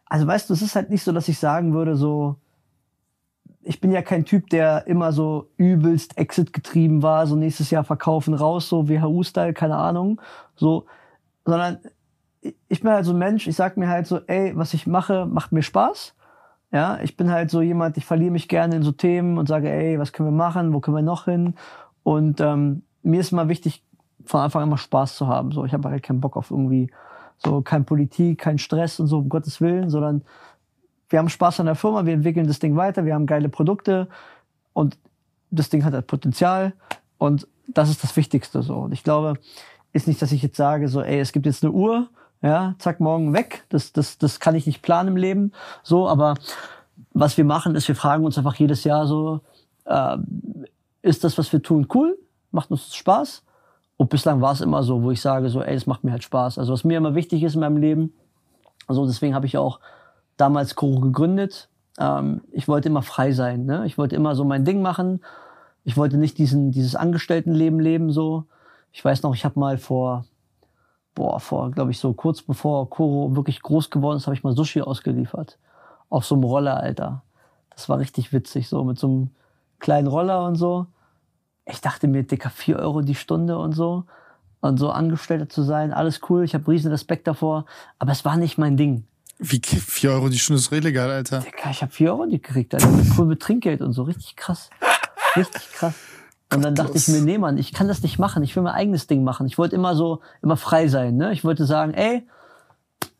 Speaker 2: also weißt du, es ist halt nicht so, dass ich sagen würde, so, ich bin ja kein Typ, der immer so übelst Exit getrieben war, so nächstes Jahr verkaufen raus, so WHU-Style, keine Ahnung, so, sondern ich- bin halt so ein Mensch, ich sag mir halt so, ey, was ich mache, macht mir Spaß. Ja, ich bin halt so jemand, ich verliere mich gerne in so Themen und sage, ey, was können wir machen, wo können wir noch hin? Und ähm, mir ist immer wichtig, von Anfang an mal Spaß zu haben. So, ich habe halt keinen Bock auf irgendwie so kein Politik, kein Stress und so, um Gottes Willen, sondern wir haben Spaß an der Firma, wir entwickeln das Ding weiter, wir haben geile Produkte und das Ding hat halt Potenzial und das ist das Wichtigste so. Und ich glaube, ist nicht, dass ich jetzt sage, so, ey, es gibt jetzt eine Uhr, ja, zack, morgen weg. Das, das, das kann ich nicht planen im Leben. So, aber was wir machen, ist, wir fragen uns einfach jedes Jahr so, äh, ist das, was wir tun, cool? Macht uns Spaß? Und bislang war es immer so, wo ich sage, so, ey, es macht mir halt Spaß. Also was mir immer wichtig ist in meinem Leben, also deswegen habe ich auch damals Koro gegründet. Ähm, ich wollte immer frei sein. Ne? Ich wollte immer so mein Ding machen. Ich wollte nicht diesen, dieses Angestelltenleben leben so. Ich weiß noch, ich habe mal vor, boah, vor, glaube ich, so kurz bevor Koro wirklich groß geworden ist, habe ich mal Sushi ausgeliefert. Auf so einem Roller, Alter. Das war richtig witzig, so mit so einem kleinen Roller und so. Ich dachte mir, Dicker, vier Euro die Stunde und so. Und so Angestellter zu sein, alles cool. Ich habe riesen Respekt davor. Aber es war nicht mein Ding.
Speaker 1: Wie 4 Euro die Stunde ist illegal, Alter.
Speaker 2: Dicker, ich habe vier Euro gekriegt, Alter. Cool mit Trinkgeld und so. Richtig krass. Richtig krass. Und dann dachte ich mir, nee, Mann, ich kann das nicht machen. Ich will mein eigenes Ding machen. Ich wollte immer so, immer frei sein. Ne? Ich wollte sagen, ey,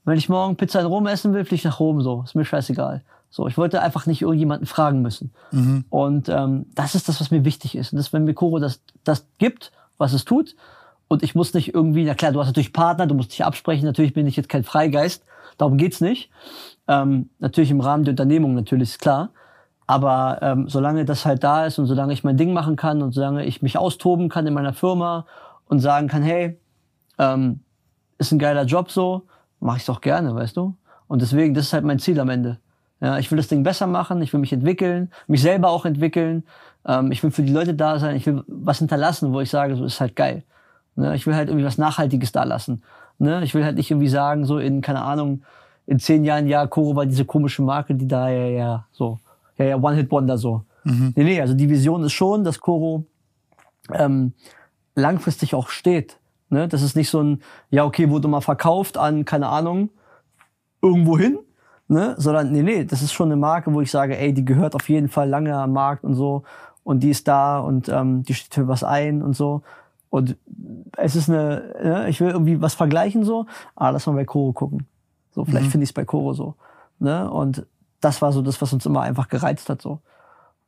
Speaker 2: wenn ich morgen Pizza in Rom essen will, fliege ich nach Rom. So, ist mir scheißegal. So, ich wollte einfach nicht irgendjemanden fragen müssen.
Speaker 1: Mhm.
Speaker 2: Und ähm, das ist das, was mir wichtig ist. Und das, wenn mir Koro das, das gibt, was es tut, und ich muss nicht irgendwie, na klar, du hast natürlich Partner, du musst dich absprechen. Natürlich bin ich jetzt kein Freigeist. Darum geht's nicht. Ähm, natürlich im Rahmen der Unternehmung, natürlich ist klar. Aber ähm, solange das halt da ist und solange ich mein Ding machen kann und solange ich mich austoben kann in meiner Firma und sagen kann, hey, ähm, ist ein geiler Job so, mache ich doch gerne, weißt du? Und deswegen, das ist halt mein Ziel am Ende. Ja, ich will das Ding besser machen, ich will mich entwickeln, mich selber auch entwickeln. Ähm, ich will für die Leute da sein, ich will was hinterlassen, wo ich sage, so ist halt geil. Ne? Ich will halt irgendwie was Nachhaltiges da lassen. Ne? Ich will halt nicht irgendwie sagen, so in, keine Ahnung, in zehn Jahren, ja, Koro war diese komische Marke, die da ja, ja, so ja, ja, One-Hit-Wonder so.
Speaker 1: Mhm.
Speaker 2: Nee, nee, also die Vision ist schon, dass Koro ähm, langfristig auch steht. Ne? Das ist nicht so ein, ja, okay, wurde mal verkauft an, keine Ahnung, irgendwo hin, ne? sondern nee, nee, das ist schon eine Marke, wo ich sage, ey, die gehört auf jeden Fall lange am Markt und so und die ist da und ähm, die steht für was ein und so. Und es ist eine, ne, ich will irgendwie was vergleichen so, ah, lass mal bei Koro gucken. So, vielleicht
Speaker 1: Mhm.
Speaker 2: finde ich es bei Koro so. Ne? Und das war so das, was uns immer einfach gereizt hat so.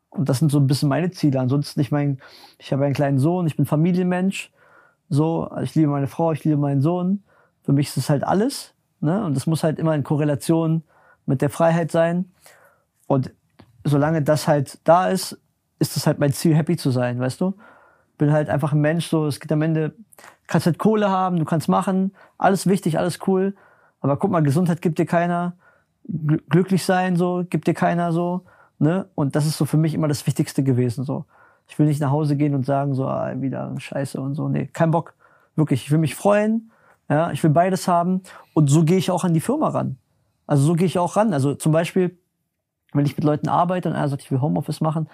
Speaker 2: Und das sind so ein bisschen meine Ziele. Ansonsten, ich meine, ich habe einen kleinen Sohn, ich bin Familienmensch. So, ich liebe meine Frau, ich liebe meinen Sohn. Für mich ist es halt alles. Ne? Und das muss halt immer in Korrelation mit der Freiheit sein. Und solange das halt da ist, ist es halt mein Ziel, happy zu sein, weißt du? Bin halt einfach ein Mensch, so, es geht am Ende, kannst halt Kohle haben, du kannst machen, alles wichtig, alles cool. Aber guck mal, Gesundheit gibt dir keiner. Gl- Glücklich sein, so, gibt dir keiner, so, ne? Und das ist so für mich immer das Wichtigste gewesen, so. Ich will nicht nach Hause gehen und sagen, so, ah, wieder Scheiße und so. Nee, kein Bock. Wirklich, ich will mich freuen. Ja, ich will beides haben. Und so gehe ich auch an die Firma ran. Also so gehe ich auch ran. Also zum Beispiel, wenn ich mit Leuten arbeite und einer sagt, ich will Homeoffice machen,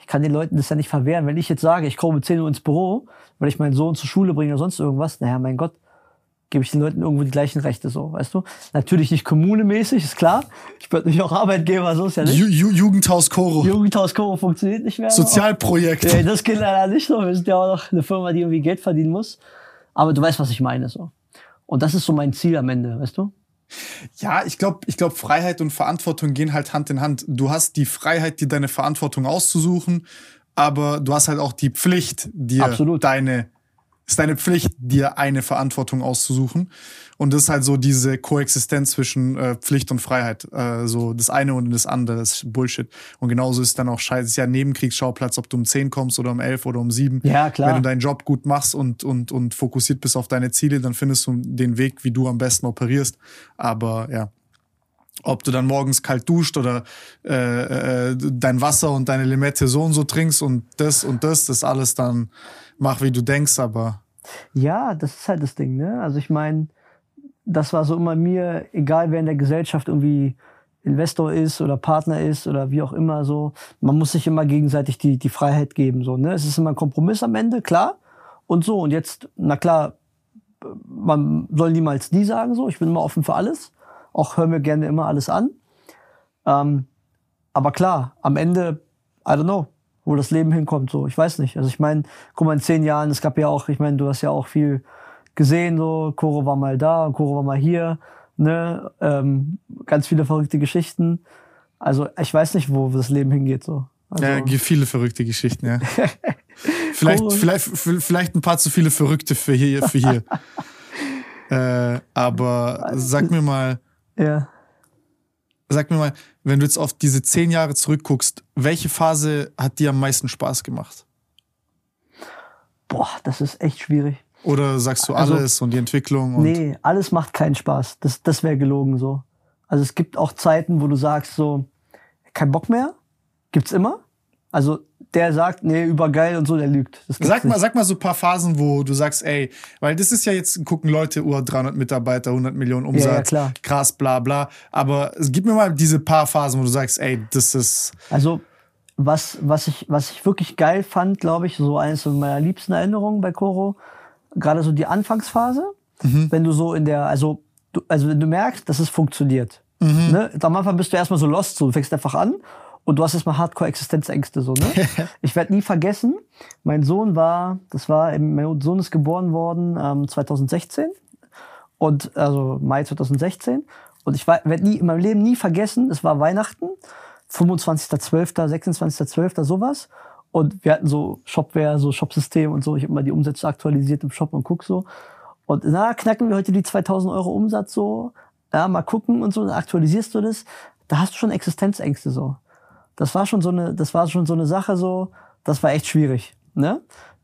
Speaker 2: ich kann den Leuten das ja nicht verwehren. Wenn ich jetzt sage, ich komme um 10 Uhr ins Büro, weil ich meinen Sohn zur Schule bringe oder sonst irgendwas, naja, mein Gott, gebe ich den Leuten irgendwo die gleichen Rechte so, weißt du? Natürlich nicht kommunemäßig, ist klar. Ich bin natürlich auch Arbeitgeber, so ist ja nicht.
Speaker 1: Ju Ju Jugendhaus Koro.
Speaker 2: Jugendhaus Koro funktioniert nicht mehr.
Speaker 1: Sozialprojekt.
Speaker 2: Nee, das geht leider nicht so. Wir sind ja auch noch eine Firma, die irgendwie Geld verdienen muss. Aber du weißt, was ich meine, so. Und das ist so mein Ziel am Ende, weißt du?
Speaker 1: Ja, ich glaube, ich glaub, Freiheit und Verantwortung gehen halt Hand in Hand. Du hast die Freiheit, dir deine Verantwortung auszusuchen, aber du hast halt auch die Pflicht, dir
Speaker 2: Absolut.
Speaker 1: deine, ist deine Pflicht, dir eine Verantwortung auszusuchen. Und das ist halt so diese Koexistenz zwischen äh, Pflicht und Freiheit. Äh, so das eine und das andere das ist Bullshit. Und genauso ist dann auch scheiße. Es ist ja ein Nebenkriegsschauplatz, ob du um 10 kommst oder um 11 oder um 7.
Speaker 2: Ja, klar.
Speaker 1: Wenn du deinen Job gut machst und, und, und fokussiert bist auf deine Ziele, dann findest du den Weg, wie du am besten operierst. Aber ja, ob du dann morgens kalt duscht oder äh, äh, dein Wasser und deine Limette so und so trinkst und das und das, das alles dann mach, wie du denkst, aber
Speaker 2: Ja, das ist halt das Ding, ne? Also ich meine, das war so immer mir, egal wer in der Gesellschaft irgendwie Investor ist oder Partner ist oder wie auch immer so, man muss sich immer gegenseitig die, die Freiheit geben, so, ne? Es ist immer ein Kompromiss am Ende, klar. Und so, und jetzt, na klar, man soll niemals nie sagen, so, ich bin immer offen für alles. Auch höre mir gerne immer alles an. Ähm, aber klar, am Ende, I don't know, wo das Leben hinkommt, so, ich weiß nicht. Also ich meine, guck mal, in zehn Jahren, es gab ja auch, ich meine, du hast ja auch viel gesehen, so, Koro war mal da, Koro war mal hier, ne, ähm, ganz viele verrückte Geschichten. Also ich weiß nicht, wo das Leben hingeht, so. Also,
Speaker 1: ja, gibt viele verrückte Geschichten, ja. vielleicht, vielleicht, vielleicht ein paar zu viele Verrückte für hier. Für hier. äh, aber sag mir mal,
Speaker 2: ja.
Speaker 1: Sag mir mal, wenn du jetzt auf diese zehn Jahre zurückguckst, welche Phase hat dir am meisten Spaß gemacht?
Speaker 2: Boah, das ist echt schwierig.
Speaker 1: Oder sagst du
Speaker 2: Also-
Speaker 1: alles und die Entwicklung? Und
Speaker 2: Nee, alles macht keinen Spaß. Das, das wäre gelogen so. Also es gibt auch Zeiten, wo du sagst so, kein Bock mehr. Gibt's immer. Also der sagt, nee, übergeil und so, der lügt.
Speaker 1: Sag mal,
Speaker 2: nicht.
Speaker 1: sag mal so ein paar Phasen, wo du sagst, ey, weil das ist ja jetzt, gucken Leute, Uhr 300 Mitarbeiter, 100 Millionen Umsatz,
Speaker 2: Ja, ja, klar.
Speaker 1: krass, bla bla. Aber gib mir mal diese paar Phasen, wo du sagst, ey, das ist,
Speaker 2: Also was, was, ich, was ich wirklich geil fand, glaube ich, so eines meiner liebsten Erinnerungen bei Coro, gerade so die Anfangsphase, wenn du so in der, also, du, also wenn du merkst, dass es funktioniert. Ne? Am Anfang bist du erstmal so lost, so, du fängst einfach an und du hast erstmal Hardcore-Existenzängste, so, ne? ich werde nie vergessen, mein Sohn war, das war, mein Sohn ist geboren worden ähm, 2016 und also Mai 2016 und ich werde nie in meinem Leben nie vergessen, es war Weihnachten, 25.12., 26.12., sowas und wir hatten so Shopware, so Shopsystem und so, ich habe immer die Umsätze aktualisiert im Shop und guck so und na, knacken wir heute die 2000 Euro Umsatz so, ja, mal gucken und so, dann aktualisierst du das, da hast du schon Existenzängste so. Das war schon so eine, das war schon so eine Sache so, das war echt schwierig, ne?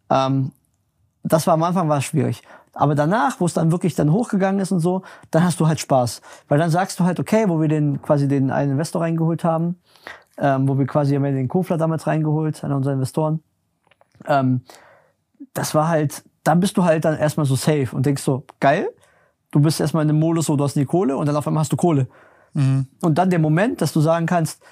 Speaker 2: Ähm, das war am Anfang war es schwierig. Aber danach, wo es dann wirklich dann hochgegangen ist und so, dann hast du halt Spaß. Weil dann sagst du halt, okay, wo wir den quasi den einen Investor reingeholt haben, ähm, wo wir quasi haben wir den Kofler damals reingeholt, einer unserer Investoren, ähm, das war halt, dann bist du halt dann erstmal so safe und denkst so, geil, du bist erstmal in einem Modus, wo du hast nie Kohle und dann auf einmal hast du Kohle. Und dann der Moment, dass du sagen kannst,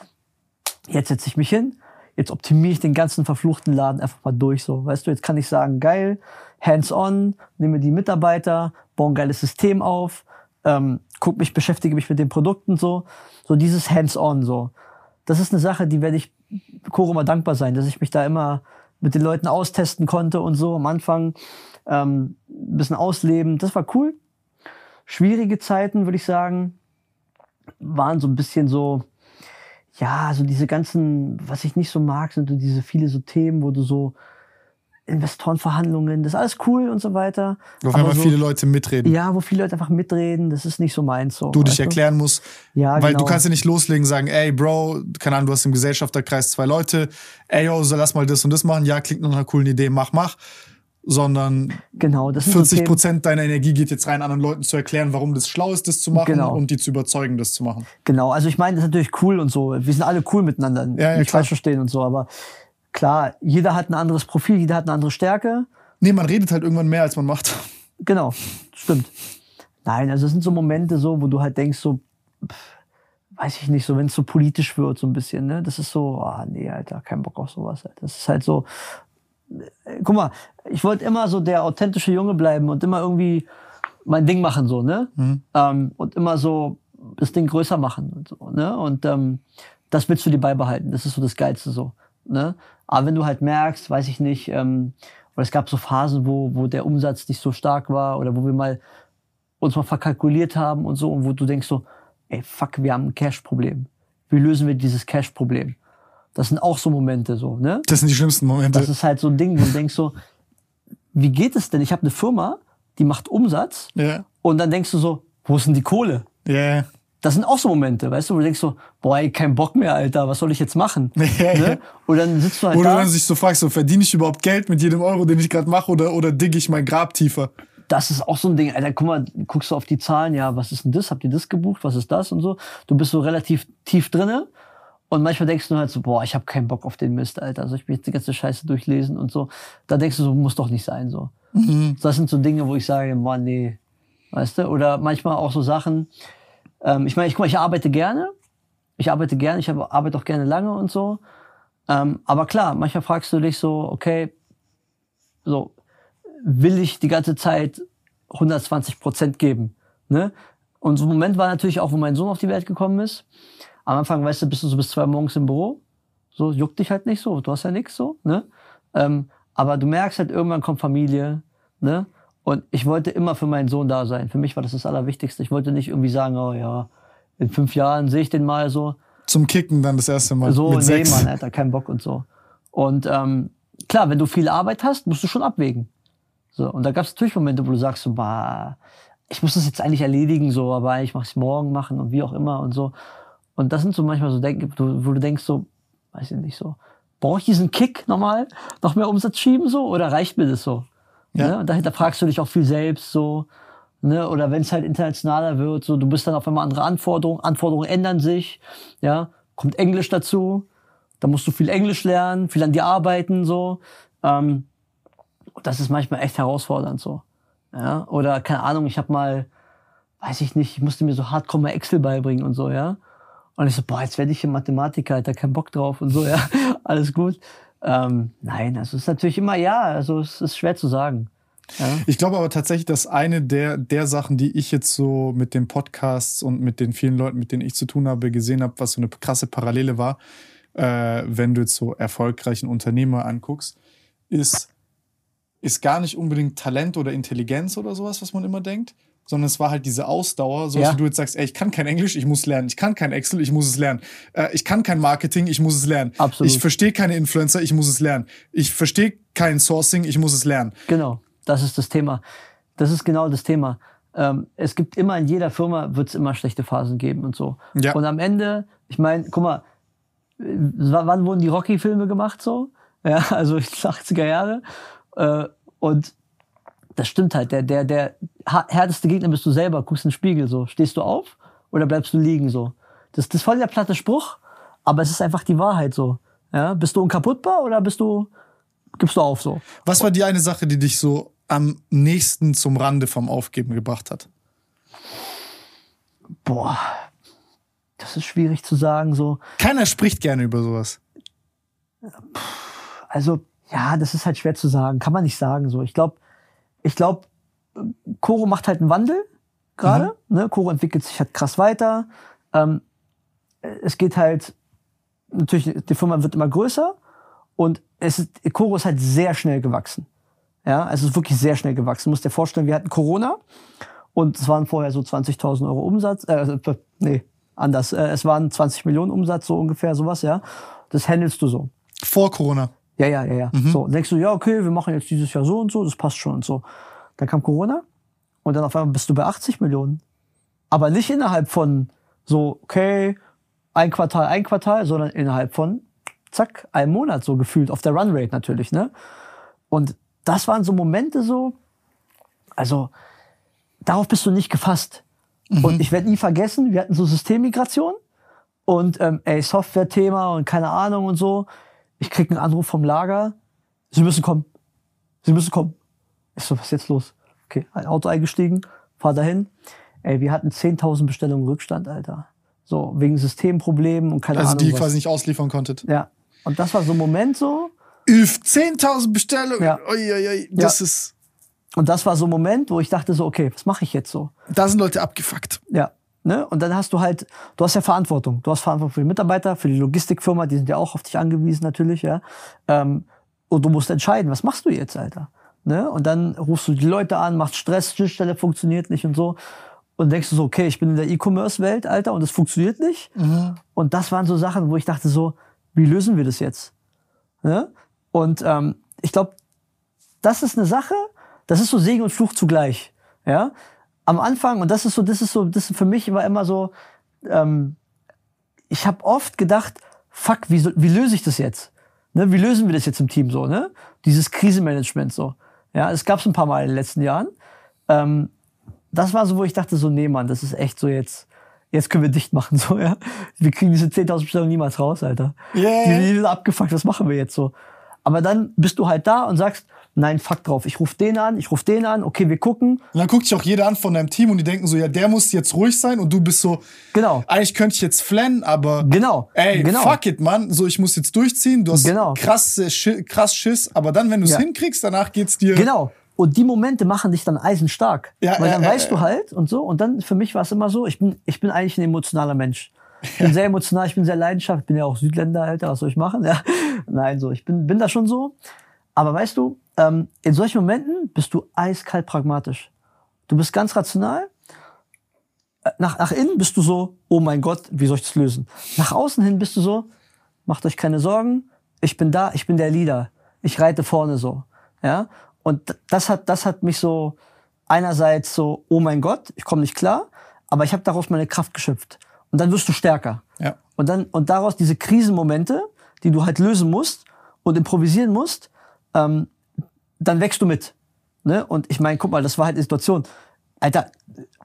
Speaker 2: jetzt setze ich mich hin, jetzt optimiere ich den ganzen verfluchten Laden einfach mal durch. So, weißt du, jetzt kann ich sagen, geil, hands-on, nehme die Mitarbeiter, baue ein geiles System auf, ähm, guck mich, beschäftige mich mit den Produkten so, so dieses hands-on so. Das ist eine Sache, die werde ich Coro mal dankbar sein, dass ich mich da immer mit den Leuten austesten konnte und so am Anfang ähm, ein bisschen ausleben. Das war cool. Schwierige Zeiten, würde ich sagen, waren so ein bisschen so, ja, so diese ganzen, was ich nicht so mag, sind so diese viele so Themen, wo du so Investorenverhandlungen, das ist alles cool und so weiter.
Speaker 1: wo auf
Speaker 2: Aber
Speaker 1: einmal
Speaker 2: so,
Speaker 1: viele Leute mitreden.
Speaker 2: Ja, wo viele Leute einfach mitreden, das ist nicht so meins so.
Speaker 1: Du dich erklären musst,
Speaker 2: Ja,
Speaker 1: weil
Speaker 2: genau.
Speaker 1: du kannst ja nicht loslegen, sagen, ey, Bro, keine Ahnung, du hast im Gesellschafterkreis zwei Leute, ey, yo, so lass mal das und das machen, ja, klingt nach einer coolen Idee, mach, mach, sondern
Speaker 2: Genau, das sind so
Speaker 1: 40
Speaker 2: Themen,
Speaker 1: Prozent deiner Energie geht jetzt rein, anderen Leuten zu erklären, warum das schlau ist, das zu machen
Speaker 2: Genau.
Speaker 1: und die zu überzeugen, das zu machen.
Speaker 2: Genau, also ich meine, das ist natürlich cool und so. Wir sind alle cool miteinander.
Speaker 1: Ja, ja,
Speaker 2: nicht
Speaker 1: klar.
Speaker 2: falsch verstehen und so, aber klar, jeder hat ein anderes Profil, jeder hat eine andere Stärke.
Speaker 1: Nee, man redet halt irgendwann mehr, als man macht.
Speaker 2: Genau, stimmt. Nein, also es sind so Momente so, wo du halt denkst so, pff, weiß ich nicht, so wenn es so politisch wird so ein bisschen, ne? Das ist so, ah nee, Alter, kein Bock auf sowas. Alter. Das ist halt so, guck mal, ich wollte immer so der authentische Junge bleiben und immer irgendwie mein Ding machen so, ne? Ähm, und immer so das Ding größer machen und so, ne? Und ähm, das willst du dir beibehalten. Das ist so das Geilste so, ne? Aber wenn du halt merkst, weiß ich nicht, ähm, oder es gab so Phasen, wo, wo der Umsatz nicht so stark war oder wo wir mal uns mal verkalkuliert haben und so und wo du denkst so, ey, fuck, wir haben ein Cash-Problem. Wie lösen wir dieses Cash-Problem? Das sind auch so Momente so, ne?
Speaker 1: Das sind die schlimmsten Momente.
Speaker 2: Das ist halt so ein Ding, wo du denkst so, wie geht es denn? Ich habe eine Firma, die macht Umsatz
Speaker 1: Ja,
Speaker 2: und dann denkst du so, wo ist denn die Kohle?
Speaker 1: ja,
Speaker 2: Das sind auch so Momente, weißt du, wo du denkst so, boah, ey, kein Bock mehr, Alter, was soll ich jetzt machen?
Speaker 1: Ja,
Speaker 2: ne? Und dann sitzt du halt
Speaker 1: du
Speaker 2: da.
Speaker 1: dann sich so fragst, so verdiene ich überhaupt Geld mit jedem Euro, den ich gerade mache, oder, oder digge ich mein Grab tiefer?
Speaker 2: das ist auch so ein Ding, Alter, guck mal, guckst du auf die Zahlen, ja, was ist denn das? Habt ihr das gebucht? Was ist das und so? Du bist so relativ tief drinne und manchmal denkst du halt so, boah, ich habe keinen Bock auf den Mist, Alter, soll ich mir jetzt die ganze Scheiße durchlesen und so. Da denkst du so, muss doch nicht sein so. Das sind so Dinge, wo ich sage, boah, nee, weißt du? Oder manchmal auch so Sachen, ähm, ich meine, ich, guck mal, ich arbeite gerne, ich arbeite gerne, ich arbeite auch gerne lange und so. Ähm, aber klar, manchmal fragst du dich so, okay, so, will ich die ganze Zeit 120 Prozent geben. Ne? Und so ein Moment war natürlich auch, wo mein Sohn auf die Welt gekommen ist. Am Anfang, weißt du, bist du so bis zwei morgens im Büro. So, juckt dich halt nicht so. Du hast ja nichts so. Ne? Ähm, aber du merkst halt, irgendwann kommt Familie. Ne? Und ich wollte immer für meinen Sohn da sein. Für mich war das das Allerwichtigste. Ich wollte nicht irgendwie sagen, oh ja, in fünf Jahren sehe ich den mal so.
Speaker 1: Zum Kicken dann das erste Mal.
Speaker 2: So,
Speaker 1: mit
Speaker 2: nee,
Speaker 1: sechs.
Speaker 2: Mann, Alter, kein Bock und so. Und ähm, klar, wenn du viel Arbeit hast, musst du schon abwägen. So, und da gab es natürlich Momente, wo du sagst, so, bah, ich muss das jetzt eigentlich erledigen, so, aber ich mache es morgen machen und wie auch immer und so. Und das sind so manchmal so Denken, wo du denkst so, weiß ich nicht so, brauche ich diesen Kick nochmal, noch mehr Umsatz schieben so oder reicht mir das so?
Speaker 1: Ja.
Speaker 2: Ne? Und dahinter fragst du dich auch viel selbst so. Ne? Oder wenn es halt internationaler wird, so du bist dann auf einmal andere Anforderungen, Anforderungen ändern sich, ja, kommt Englisch dazu, da musst du viel Englisch lernen, viel an dir arbeiten so. Ähm, und das ist manchmal echt herausfordernd so. Ja? Oder keine Ahnung, ich habe mal, weiß ich nicht, ich musste mir so hardcore Excel beibringen und so, ja. Und ich so, boah, jetzt werde ich hier Mathematiker, da keinen Bock drauf und so, ja, alles gut. Ähm, nein, also es ist natürlich immer ja, also es ist schwer zu sagen. Ja.
Speaker 1: Ich glaube aber tatsächlich, dass eine der, der Sachen, die ich jetzt so mit den Podcasts und mit den vielen Leuten, mit denen ich zu tun habe, gesehen habe, was so eine krasse Parallele war, äh, wenn du jetzt so erfolgreichen Unternehmer anguckst, ist, ist gar nicht unbedingt Talent oder Intelligenz oder sowas, was man immer denkt, sondern es war halt diese Ausdauer, so
Speaker 2: Ja.
Speaker 1: dass du jetzt sagst, ey, ich kann kein Englisch, ich muss lernen, ich kann kein Excel, ich muss es lernen, äh, ich kann kein Marketing, ich muss es lernen,
Speaker 2: Absolut.
Speaker 1: ich verstehe keine Influencer, ich muss es lernen, ich verstehe kein Sourcing, ich muss es lernen.
Speaker 2: Genau, das ist das Thema. Das ist genau das Thema. Ähm, es gibt immer in jeder Firma wird es immer schlechte Phasen geben und so.
Speaker 1: Ja.
Speaker 2: Und am Ende, ich meine, guck mal, äh, wann wurden die Rocky-Filme gemacht so? Ja, also 80er Jahre. Äh, und das stimmt halt. Der, der, der härteste Gegner bist du selber. Guckst in den Spiegel so. Stehst du auf oder bleibst du liegen so? Das, das ist voll der platte Spruch, aber es ist einfach die Wahrheit so. Ja, bist du unkaputtbar oder bist du, gibst du auf so?
Speaker 1: Was war die eine Sache, die dich so am nächsten zum Rande vom Aufgeben gebracht hat?
Speaker 2: Boah, das ist schwierig zu sagen so.
Speaker 1: Keiner spricht gerne über sowas.
Speaker 2: Also, ja, das ist halt schwer zu sagen. Kann man nicht sagen so. Ich glaube, ich glaube, Koro macht halt einen Wandel gerade. Ne? Koro entwickelt sich halt krass weiter. Ähm, es geht halt, natürlich, die Firma wird immer größer und es ist, Koro ist halt sehr schnell gewachsen. Ja, es ist wirklich sehr schnell gewachsen. Du musst dir vorstellen, wir hatten Corona und es waren vorher so 20.000 Euro Umsatz, äh, also, nee, anders. Äh, es waren 20 Millionen Umsatz, so ungefähr, sowas, ja. Das handelst du so.
Speaker 1: Vor Corona.
Speaker 2: Ja, ja, ja, ja. So, dann denkst du, ja, okay, wir machen jetzt dieses Jahr so und so, das passt schon und so. Dann kam Corona und dann auf einmal bist du bei 80 Millionen. Aber nicht innerhalb von so, okay, ein Quartal, ein Quartal, sondern innerhalb von, zack, einem Monat so gefühlt, auf der Runrate natürlich, ne? Und das waren so Momente so, also, darauf bist du nicht gefasst. Und ich werde nie vergessen, wir hatten so Systemmigration und ähm, ey, Software-Thema und keine Ahnung und so. Ich krieg einen Anruf vom Lager. Sie müssen kommen. Sie müssen kommen. Ich so, was ist jetzt los? Okay, ein Auto eingestiegen, fahr dahin. Ey, wir hatten 10.000 Bestellungen Rückstand, Alter. So, wegen Systemproblemen und keine
Speaker 1: Also
Speaker 2: Ahnung
Speaker 1: die ihr quasi nicht ausliefern konntet.
Speaker 2: Ja. Und das war so ein Moment so.
Speaker 1: Üff, 10.000 Bestellungen.
Speaker 2: Ja.
Speaker 1: Ui, ui, ui. Das ist,
Speaker 2: Und das war so ein Moment, wo ich dachte so, okay, was mache ich jetzt so?
Speaker 1: da sind Leute abgefuckt.
Speaker 2: Ja. Ne? Und dann hast du halt, du hast ja Verantwortung. Du hast Verantwortung für die Mitarbeiter, für die Logistikfirma, die sind ja auch auf dich angewiesen natürlich, ja. Ähm, und du musst entscheiden, was machst du jetzt, Alter? Ne? Und dann rufst du die Leute an, machst Stress, Schnittstelle funktioniert nicht und so. Und denkst du so, okay, ich bin in der E-Commerce-Welt, Alter, und es funktioniert nicht. Und das waren so Sachen, wo ich dachte so, wie lösen wir das jetzt? Ne? Und ähm, ich glaube, das ist eine Sache, das ist so Segen und Fluch zugleich. Ja, am Anfang und das ist so, das ist so, das für mich war immer so. Ähm, ich habe oft gedacht, fuck, wie, wie löse ich das jetzt? Ne, wie lösen wir das jetzt im Team so? Ne, dieses Krisenmanagement so. Ja, es gab es ein paar Mal in den letzten Jahren. Ähm, das war so, wo ich dachte so, nee, Mann, das ist echt so jetzt. Jetzt können wir dicht machen, so, ja. Wir kriegen diese 10.000 Bestellungen niemals raus, Alter.
Speaker 1: Yeah.
Speaker 2: Die, die sind abgefuckt, was machen wir jetzt so? Aber dann bist du halt da und sagst, nein, fuck drauf. Ich rufe den an, ich rufe den an, okay, wir gucken.
Speaker 1: Und dann guckt sich auch jeder an von deinem Team und die denken so, ja, der muss jetzt ruhig sein und du bist so,
Speaker 2: Genau.
Speaker 1: eigentlich könnte ich jetzt flennen, aber
Speaker 2: Genau.
Speaker 1: ey,
Speaker 2: genau.
Speaker 1: fuck it, Mann, so ich muss jetzt durchziehen, du hast
Speaker 2: Genau.
Speaker 1: krass, krass Schiss, aber dann, wenn du es
Speaker 2: Ja.
Speaker 1: hinkriegst, danach geht's dir.
Speaker 2: Genau. Und die Momente machen dich dann eisenstark.
Speaker 1: Ja,
Speaker 2: Weil dann
Speaker 1: äh,
Speaker 2: weißt
Speaker 1: äh,
Speaker 2: du halt und so. Und dann für mich war es immer so, ich bin, ich bin eigentlich ein emotionaler Mensch. Ich bin sehr emotional, ich bin sehr leidenschaftlich, ich bin ja auch Südländer, Alter, was soll ich machen? Ja. Nein, so, ich bin, bin da schon so. Aber weißt du, ähm, in solchen Momenten bist du eiskalt pragmatisch. Du bist ganz rational. Äh, Nach, nach innen bist du so, oh mein Gott, wie soll ich das lösen? Nach außen hin bist du so, macht euch keine Sorgen, ich bin da, ich bin der Leader. Ich reite vorne so. Ja? Und das hat, das hat mich so einerseits so, oh mein Gott, ich komme nicht klar, aber ich habe daraus meine Kraft geschöpft. Und dann wirst du stärker.
Speaker 1: Ja.
Speaker 2: Und dann, und daraus diese Krisenmomente, die du halt lösen musst und improvisieren musst, ähm, dann wächst du mit. Ne? Und ich meine, guck mal, das war halt die Situation. Alter,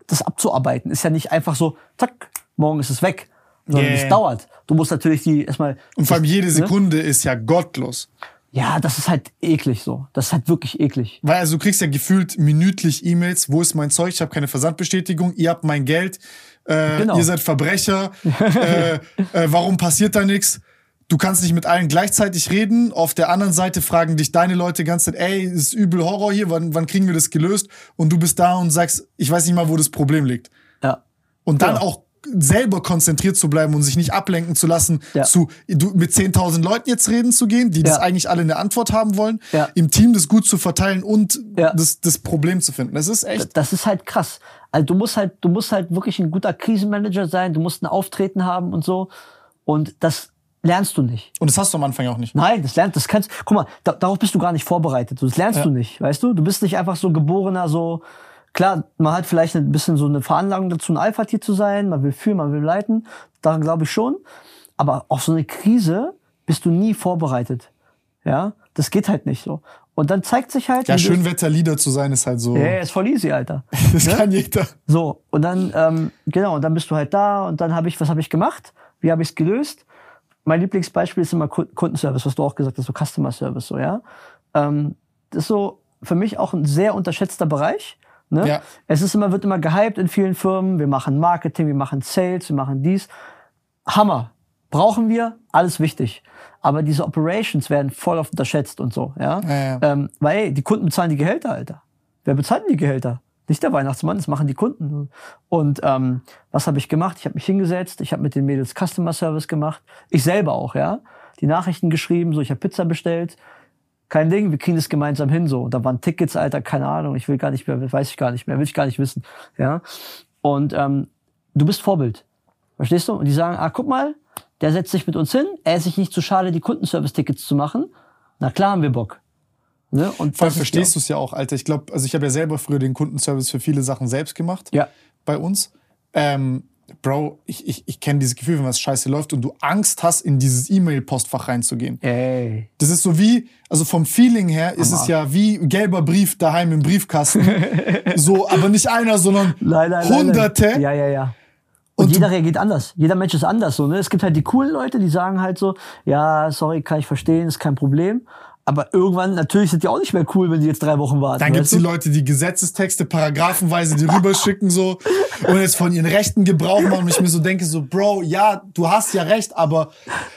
Speaker 2: das abzuarbeiten ist ja nicht einfach so, zack, morgen ist es weg. Sondern
Speaker 1: Yeah.
Speaker 2: es dauert. Du musst natürlich die erstmal.
Speaker 1: Und vor allem jede
Speaker 2: ne?
Speaker 1: Sekunde ist ja gottlos.
Speaker 2: Ja, das ist halt eklig so. Das ist halt wirklich eklig.
Speaker 1: Weil also du kriegst ja gefühlt minütlich E-Mails, wo ist mein Zeug, ich habe keine Versandbestätigung, ihr habt mein Geld, äh,
Speaker 2: Genau.
Speaker 1: ihr seid Verbrecher, äh, äh, warum passiert da nichts? Du kannst nicht mit allen gleichzeitig reden. Auf der anderen Seite fragen dich deine Leute die ganze Zeit, ey, ist übel Horror hier, wann, wann kriegen wir das gelöst? Und du bist da und sagst, ich weiß nicht mal, wo das Problem liegt.
Speaker 2: Ja.
Speaker 1: Und dann
Speaker 2: Ja.
Speaker 1: auch selber konzentriert zu bleiben und sich nicht ablenken zu lassen,
Speaker 2: Ja.
Speaker 1: zu du, mit 10.000 Leuten jetzt reden zu gehen, die das
Speaker 2: Ja.
Speaker 1: eigentlich alle eine Antwort haben wollen,
Speaker 2: Ja.
Speaker 1: im Team das gut zu verteilen und das, das Problem zu finden. Das ist echt.
Speaker 2: Das ist halt krass. Also du musst halt, du musst halt wirklich ein guter Krisenmanager sein, du musst ein Auftreten haben und so. Und das lernst du nicht.
Speaker 1: Und das hast du am Anfang auch nicht.
Speaker 2: Nein, das lernst, das kannst, guck mal, da, darauf bist du gar nicht vorbereitet. Das lernst
Speaker 1: Ja.
Speaker 2: du nicht, weißt du? Du bist nicht einfach so geborener, so, klar, man hat vielleicht ein bisschen so eine Veranlagung dazu, ein Alpha-Tier zu sein, man will führen, man will leiten, daran glaube ich schon. Aber auf so eine Krise bist du nie vorbereitet. Ja, das geht halt nicht so. Und dann zeigt sich halt,
Speaker 1: Ja, Schönwetterlieder zu sein ist halt so.
Speaker 2: Ja, ist voll easy, Alter.
Speaker 1: Das kann jeder.
Speaker 2: So, und dann, ähm, genau, und dann bist du halt da und dann habe ich, was habe ich gemacht? Wie habe ich es gelöst? Mein Lieblingsbeispiel ist immer Ku- Kundenservice, was du auch gesagt hast, so Customer Service, so, ja. Ähm, das ist so für mich auch ein sehr unterschätzter Bereich. Ne?
Speaker 1: Ja.
Speaker 2: Es ist immer, wird immer gehypt in vielen Firmen. Wir machen Marketing, wir machen Sales, wir machen dies. Hammer. Brauchen wir, alles wichtig. Aber diese Operations werden voll oft unterschätzt und so, ja.
Speaker 1: Ja, ja.
Speaker 2: Ähm, weil ey, die Kunden bezahlen die Gehälter, Alter. Wer bezahlt denn die Gehälter? Nicht der Weihnachtsmann, das machen die Kunden. Und ähm, was habe ich gemacht? Ich habe mich hingesetzt, ich habe mit den Mädels Customer Service gemacht. Ich selber auch, ja. Die Nachrichten geschrieben, so ich habe Pizza bestellt. Kein Ding, wir kriegen das gemeinsam hin, so. Da waren Tickets, Alter, keine Ahnung, ich will gar nicht mehr, weiß ich gar nicht mehr, will ich gar nicht wissen, ja. Und ähm, du bist Vorbild, verstehst du? Und die sagen, ah, guck mal, der setzt sich mit uns hin, er ist sich nicht zu schade, die Kundenservice-Tickets zu machen. Na klar haben wir Bock. Ne? Und
Speaker 1: Vor allem verstehst du es ja auch, Alter. Ich glaube, also ich habe ja selber früher den Kundenservice für viele Sachen selbst gemacht.
Speaker 2: Ja.
Speaker 1: Bei uns. Ähm, Bro, ich, ich, ich kenne dieses Gefühl, wenn was scheiße läuft und du Angst hast, in dieses E-Mail-Postfach reinzugehen.
Speaker 2: Ey.
Speaker 1: Das ist so wie, also vom Feeling her ist es ja wie gelber Brief daheim im Briefkasten. so, aber nicht einer, sondern
Speaker 2: Nein, nein,
Speaker 1: Hunderte.
Speaker 2: Nein. Ja, ja, ja. Und,
Speaker 1: Und
Speaker 2: jeder reagiert anders. Jeder Mensch ist anders. So, ne? Es gibt halt die coolen Leute, die sagen halt so, ja, sorry, kann ich verstehen, ist kein Problem. Aber irgendwann, natürlich sind die auch nicht mehr cool, wenn die jetzt drei Wochen warten.
Speaker 1: Dann gibt's
Speaker 2: weißt
Speaker 1: die? Leute, die Gesetzestexte paragraphenweise die rüberschicken so und jetzt von ihren Rechten Gebrauch machen und ich mir so denke so, Bro, ja, du hast ja recht, aber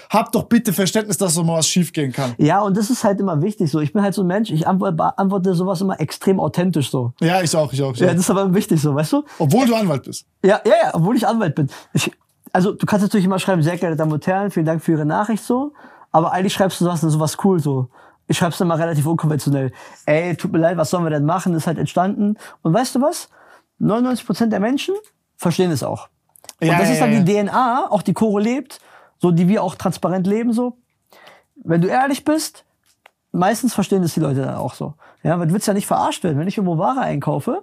Speaker 1: hab doch bitte Verständnis, dass so mal was schiefgehen kann.
Speaker 2: Ja, und das ist halt immer wichtig. So, ich bin halt so ein Mensch, ich antworte, beantworte sowas immer extrem authentisch so.
Speaker 1: Ja, ich auch, ich auch. Ich
Speaker 2: Ja,
Speaker 1: auch.
Speaker 2: das ist aber wichtig so, weißt du?
Speaker 1: Obwohl du Anwalt bist.
Speaker 2: Ja, ja, ja, obwohl ich Anwalt bin. Ich, also du kannst natürlich immer schreiben, sehr geehrte Damen und Herren, vielen Dank für Ihre Nachricht so. Aber eigentlich schreibst du sowas, sowas cool so. Ich schreib's immer relativ unkonventionell. Ey, tut mir leid, was sollen wir denn machen? Ist halt entstanden. Und weißt du was? 99% der Menschen verstehen es auch. Und
Speaker 1: Ja,
Speaker 2: das
Speaker 1: ja,
Speaker 2: ist dann
Speaker 1: ja,
Speaker 2: die DNA, auch die Coro lebt, so die wir auch transparent leben so. Wenn du ehrlich bist, meistens verstehen das die Leute dann auch so. Ja, weil du willst ja nicht verarscht werden. Wenn ich irgendwo Ware einkaufe,